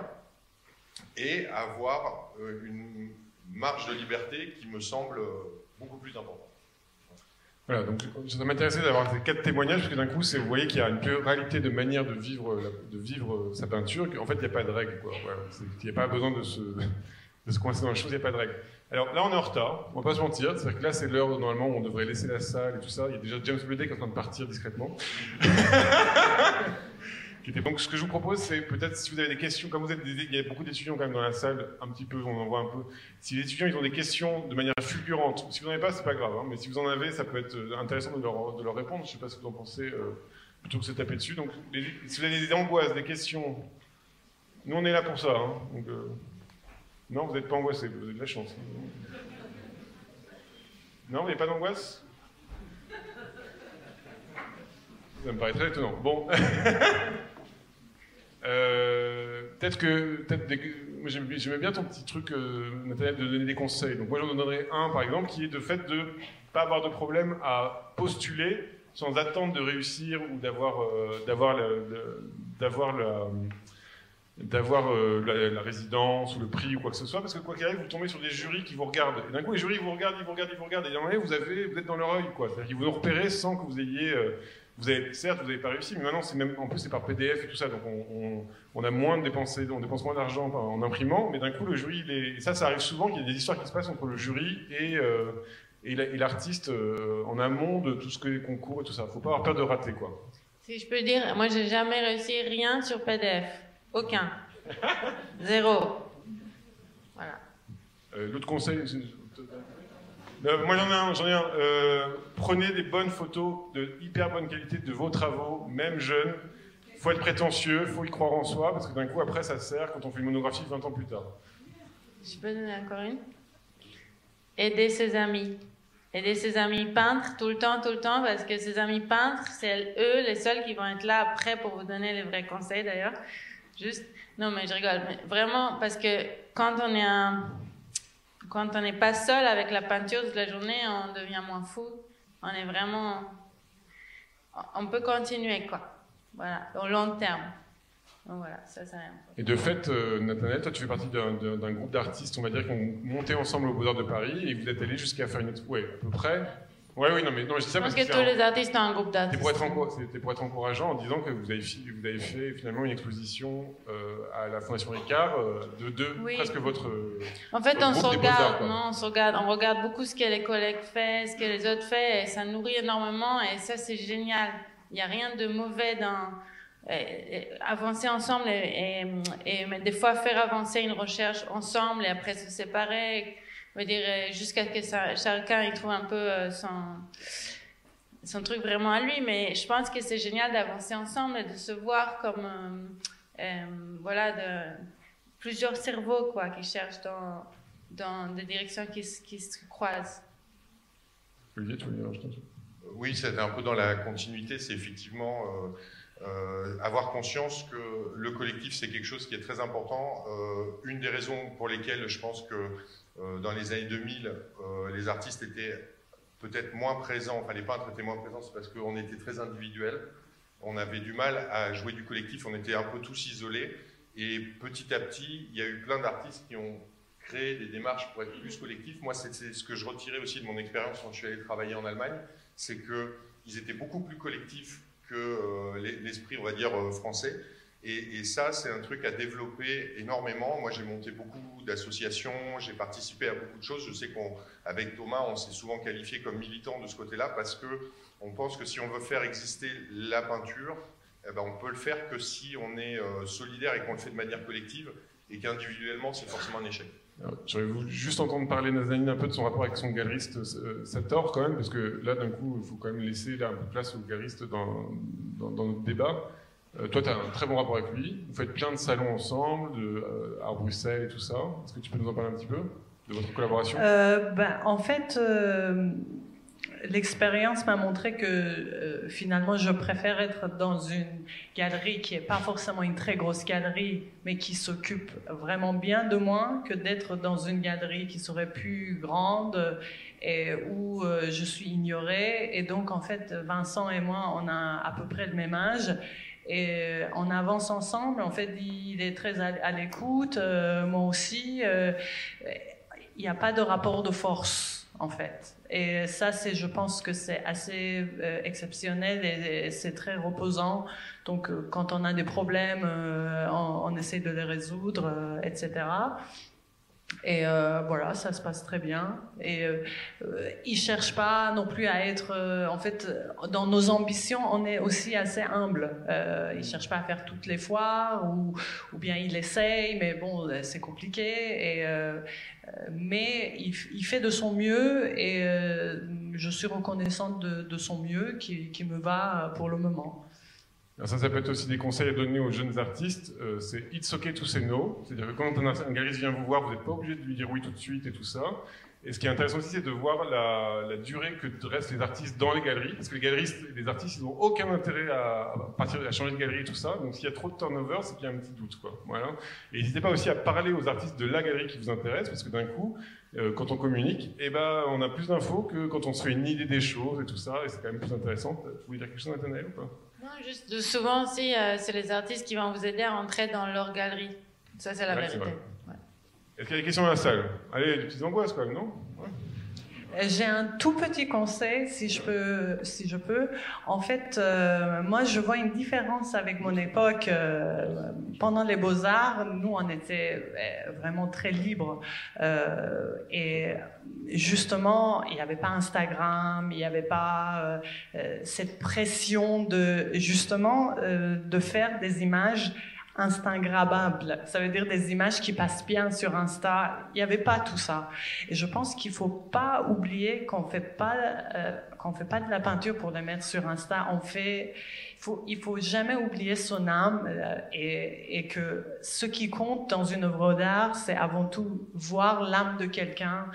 et avoir euh, une marge de liberté qui me semble beaucoup plus importante. Voilà, donc ça m'intéressait d'avoir ces quatre témoignages, parce que d'un coup, vous voyez qu'il y a une pluralité de manières de vivre, de vivre sa peinture, qu'en fait, il n'y a pas de règle. il n'y a pas besoin de se, coincer dans les choses, il n'y a pas de règle. Alors là, on est en retard, on va pas se mentir. C'est-à-dire que là, c'est l'heure normalement où on devrait laisser la salle et tout ça. Il y a déjà James Blake qui est en train de partir discrètement. Donc, ce que je vous propose, c'est peut-être si vous avez des questions, comme vous êtes, il y a beaucoup d'étudiants quand même dans la salle, un petit peu, on en voit un peu. Si les étudiants ils ont des questions de manière fulgurante, si vous n'en avez pas, c'est pas grave, hein, mais si vous en avez, ça peut être euh, intéressant de leur, de leur répondre. Je ne sais pas ce que vous en pensez, euh, plutôt que de se taper dessus. Donc, si vous avez des angoisses, des questions, nous on est là pour ça. Hein, donc, euh, non, vous n'êtes pas angoissé, vous avez de la chance. Non, vous n'avez pas d'angoisse? Ça me paraît très étonnant. Bon. euh, peut-être que. Peut J'aimais bien ton petit truc, euh, Nathaniel, de donner des conseils. Donc, moi, j'en donnerais un, par exemple, qui est de fait de ne pas avoir de problème à postuler sans attendre de réussir ou d'avoir euh, d'avoir la d'avoir euh, la, résidence ou le prix ou quoi que ce soit, parce que quoi qu'il arrive, vous tombez sur des jurys qui vous regardent. Et d'un coup, les jurys vous regardent, ils vous regardent, ils vous regardent, et d'un vous, avez, vous êtes dans leur œil, quoi. C'est-à-dire qu'ils vous repérez sans que vous ayez... Euh, vous avez, certes, vous n'avez pas réussi, mais maintenant, c'est même, en plus, c'est par PDF et tout ça, donc on, on, a moins de dépenser, on dépense moins d'argent en imprimant, mais d'un coup, le jury, ça, ça arrive souvent qu'il y a des histoires qui se passent entre le jury et, euh, et l'artiste en amont de tout ce que les concours et tout ça. Faut pas avoir peur de rater, quoi. Si je peux dire, moi, j'ai jamais réussi rien sur PDF. Aucun. Zéro. Voilà. Euh, l'autre conseil, euh, moi j'en ai un, j'en ai un. Euh, prenez des bonnes photos de hyper bonne qualité de vos travaux, même jeunes. Faut être prétentieux, faut y croire en soi, parce que d'un coup après ça sert quand on fait une monographie 20 ans plus tard. Je peux donner encore une? Aider ses amis. Aider ses amis peintres tout le temps, tout le temps, parce que ses amis peintres, c'est eux les seuls qui vont être là après pour vous donner les vrais conseils d'ailleurs. Juste, non, mais je rigole. Vraiment, parce que quand on est quand on n'est pas seul avec la peinture toute la journée, on devient moins fou. On est vraiment, on peut continuer quoi. Voilà, au long terme. Donc voilà, ça c'est rien. Et de fait, euh, Nathanaël, toi tu fais partie d'un groupe d'artistes, on va dire, qui ont monté ensemble au Beaux-Arts de Paris et vous êtes allé jusqu'à faire une expo, ouais, à peu près oui, oui, non, mais non, je dis ça parce que, tous les artistes ont un groupe d'artistes. C'était pour, être encourageant en disant que vous avez, vous avez fait finalement une exposition euh, à la Fondation Ricard euh, de, de presque votre. En fait, on se regarde, non, on se regarde, on regarde beaucoup ce que les collègues font, ce que les autres font, et ça nourrit énormément, et ça, c'est génial. Il n'y a rien de mauvais dans avancer ensemble et, et, mais des fois faire avancer une recherche ensemble et après se séparer veux dire, euh, jusqu'à ce que chacun il trouve un peu euh, son, son truc vraiment à lui. Mais je pense que c'est génial d'avancer ensemble et de se voir comme, euh, voilà, de, plusieurs cerveaux quoi, qui cherchent dans, dans des directions qui, qui se croisent. Olivier, tu Oui, c'est un peu dans la continuité. C'est effectivement avoir conscience que le collectif, c'est quelque chose qui est très important. une des raisons pour lesquelles je pense que euh, dans les années 2000, euh, les artistes étaient peut-être moins présents, enfin les peintres étaient moins présents, c'est parce qu'on était très individuels. On avait du mal à jouer du collectif, on était un peu tous isolés. Et petit à petit, il y a eu plein d'artistes qui ont créé des démarches pour être plus collectifs. Moi, c'est ce que je retirais aussi de mon expérience quand je suis allé travailler en Allemagne, c'est qu'ils étaient beaucoup plus collectifs que euh, l'esprit, on va dire, français. Et, ça, c'est un truc à développer énormément. Moi, j'ai monté beaucoup d'associations, j'ai participé à beaucoup de choses. Je sais qu'avec Thomas, on s'est souvent qualifié comme militant de ce côté-là parce que on pense que si on veut faire exister la peinture, eh ben, on peut le faire que si on est euh, solidaire et qu'on le fait de manière collective et qu'individuellement, c'est forcément un échec. J'aurais voulu juste entendre parler Nazanin un peu de son rapport avec son galeriste Sator quand même, parce que là d'un coup il faut quand même laisser là, un peu de place au galeriste dans notre débat. Euh, toi, tu as un très bon rapport avec lui. Vous faites plein de salons ensemble, euh, à Bruxelles et tout ça. Est-ce que tu peux nous en parler un petit peu de votre collaboration? Euh, ben, En fait, l'expérience m'a montré que finalement, je préfère être dans une galerie qui n'est pas forcément une très grosse galerie, mais qui s'occupe vraiment bien de moi, que d'être dans une galerie qui serait plus grande et où je suis ignorée. Et donc, en fait, Vincent et moi, on a à peu près le même âge. Et on avance ensemble. En fait, il est très à, l'écoute, euh, moi aussi. Euh, il n'y a pas de rapport de force, en fait. Et ça, c'est, je pense que c'est assez euh, exceptionnel et, c'est très reposant. Donc, quand on a des problèmes, on, on, essaie de les résoudre, etc. Et euh, voilà, ça se passe très bien. Et euh, ils cherchent pas non plus à être. Euh, en fait, dans nos ambitions, on est aussi assez humble. Euh, ils cherchent pas à faire toutes les fois, ou, bien ils essayent, mais bon, c'est compliqué. Et mais il, fait de son mieux, et je suis reconnaissante de, son mieux, qui me va pour le moment ça, ça peut être aussi des conseils à donner aux jeunes artistes. Euh, c'est it's okay to say no. C'est-à-dire que quand un, galeriste vient vous voir, vous n'êtes pas obligé de lui dire oui tout de suite et tout ça. Et ce qui est intéressant aussi, c'est de voir la, durée que restent les artistes dans les galeries. Parce que les galeristes, les artistes, ils n'ont aucun intérêt à, partir, à changer de galerie et tout ça. Donc s'il y a trop de turnover, c'est qu'il y a un petit doute. Quoi. Voilà. Et n'hésitez pas aussi à parler aux artistes de la galerie qui vous intéresse, parce que d'un coup, euh, quand on communique, eh ben, on a plus d'infos que quand on se fait une idée des choses et tout ça. Et c'est quand même plus intéressant. Vous voulez dire quelque chose, Nathanaël, ou pas? Juste souvent aussi, euh, c'est les artistes qui vont vous aider à entrer dans leur galerie. Ça, c'est la vérité. Est-ce qu'il y a des questions dans la salle? Allez, des petites angoisses quand même, non? J'ai un tout petit conseil, si je peux. En fait, euh, moi, je vois une différence avec mon époque. Euh, pendant les beaux-arts, nous, on était euh, vraiment très libres. et justement, il n'y avait pas Instagram, il n'y avait pas cette pression de, justement, de faire des images Instagrammable. Ça veut dire des images qui passent bien sur Insta. Il n'y avait pas tout ça. Et je pense qu'il faut pas oublier qu'on fait pas euh, qu'on fait pas de la peinture pour la mettre sur Insta. On fait il faut, il faut jamais oublier son âme euh, et, et, que ce qui compte dans une œuvre d'art, c'est avant tout voir l'âme de quelqu'un.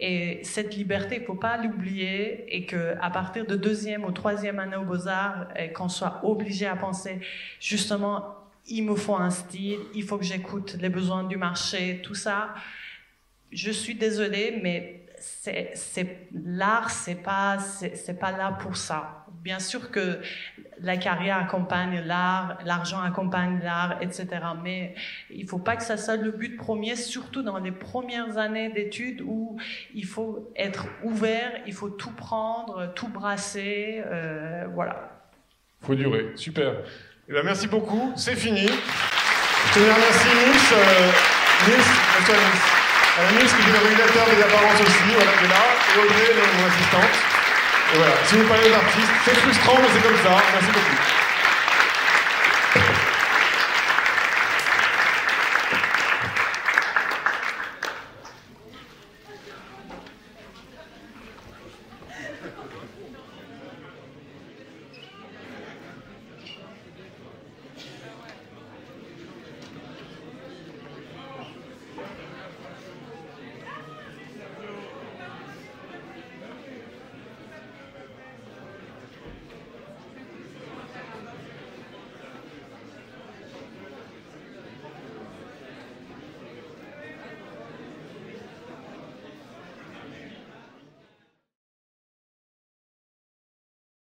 Et cette liberté, il faut pas l'oublier et que à partir de deuxième ou troisième année aux Beaux-Arts, qu'on soit obligé à penser justement il me faut un style, il faut que j'écoute les besoins du marché, tout ça. Je suis désolée, mais c'est l'art, c'est pas c'est pas là pour ça. Bien sûr que la carrière accompagne l'art, l'argent accompagne l'art, etc. Mais il faut pas que ça soit le but premier, surtout dans les premières années d'études où il faut être ouvert, il faut tout prendre, tout brasser, euh, voilà. Faut durer, super. Eh ben, merci beaucoup, c'est fini. Je tenais à remercier Nils, euh, Nils, bonsoir Nils. Euh, Nils, qui est le réalisateur des apparences aussi, voilà, qui est là, et Audrey, mon assistante. Et voilà, si vous parlez aux artistes, c'est frustrant, mais c'est comme ça. Merci beaucoup.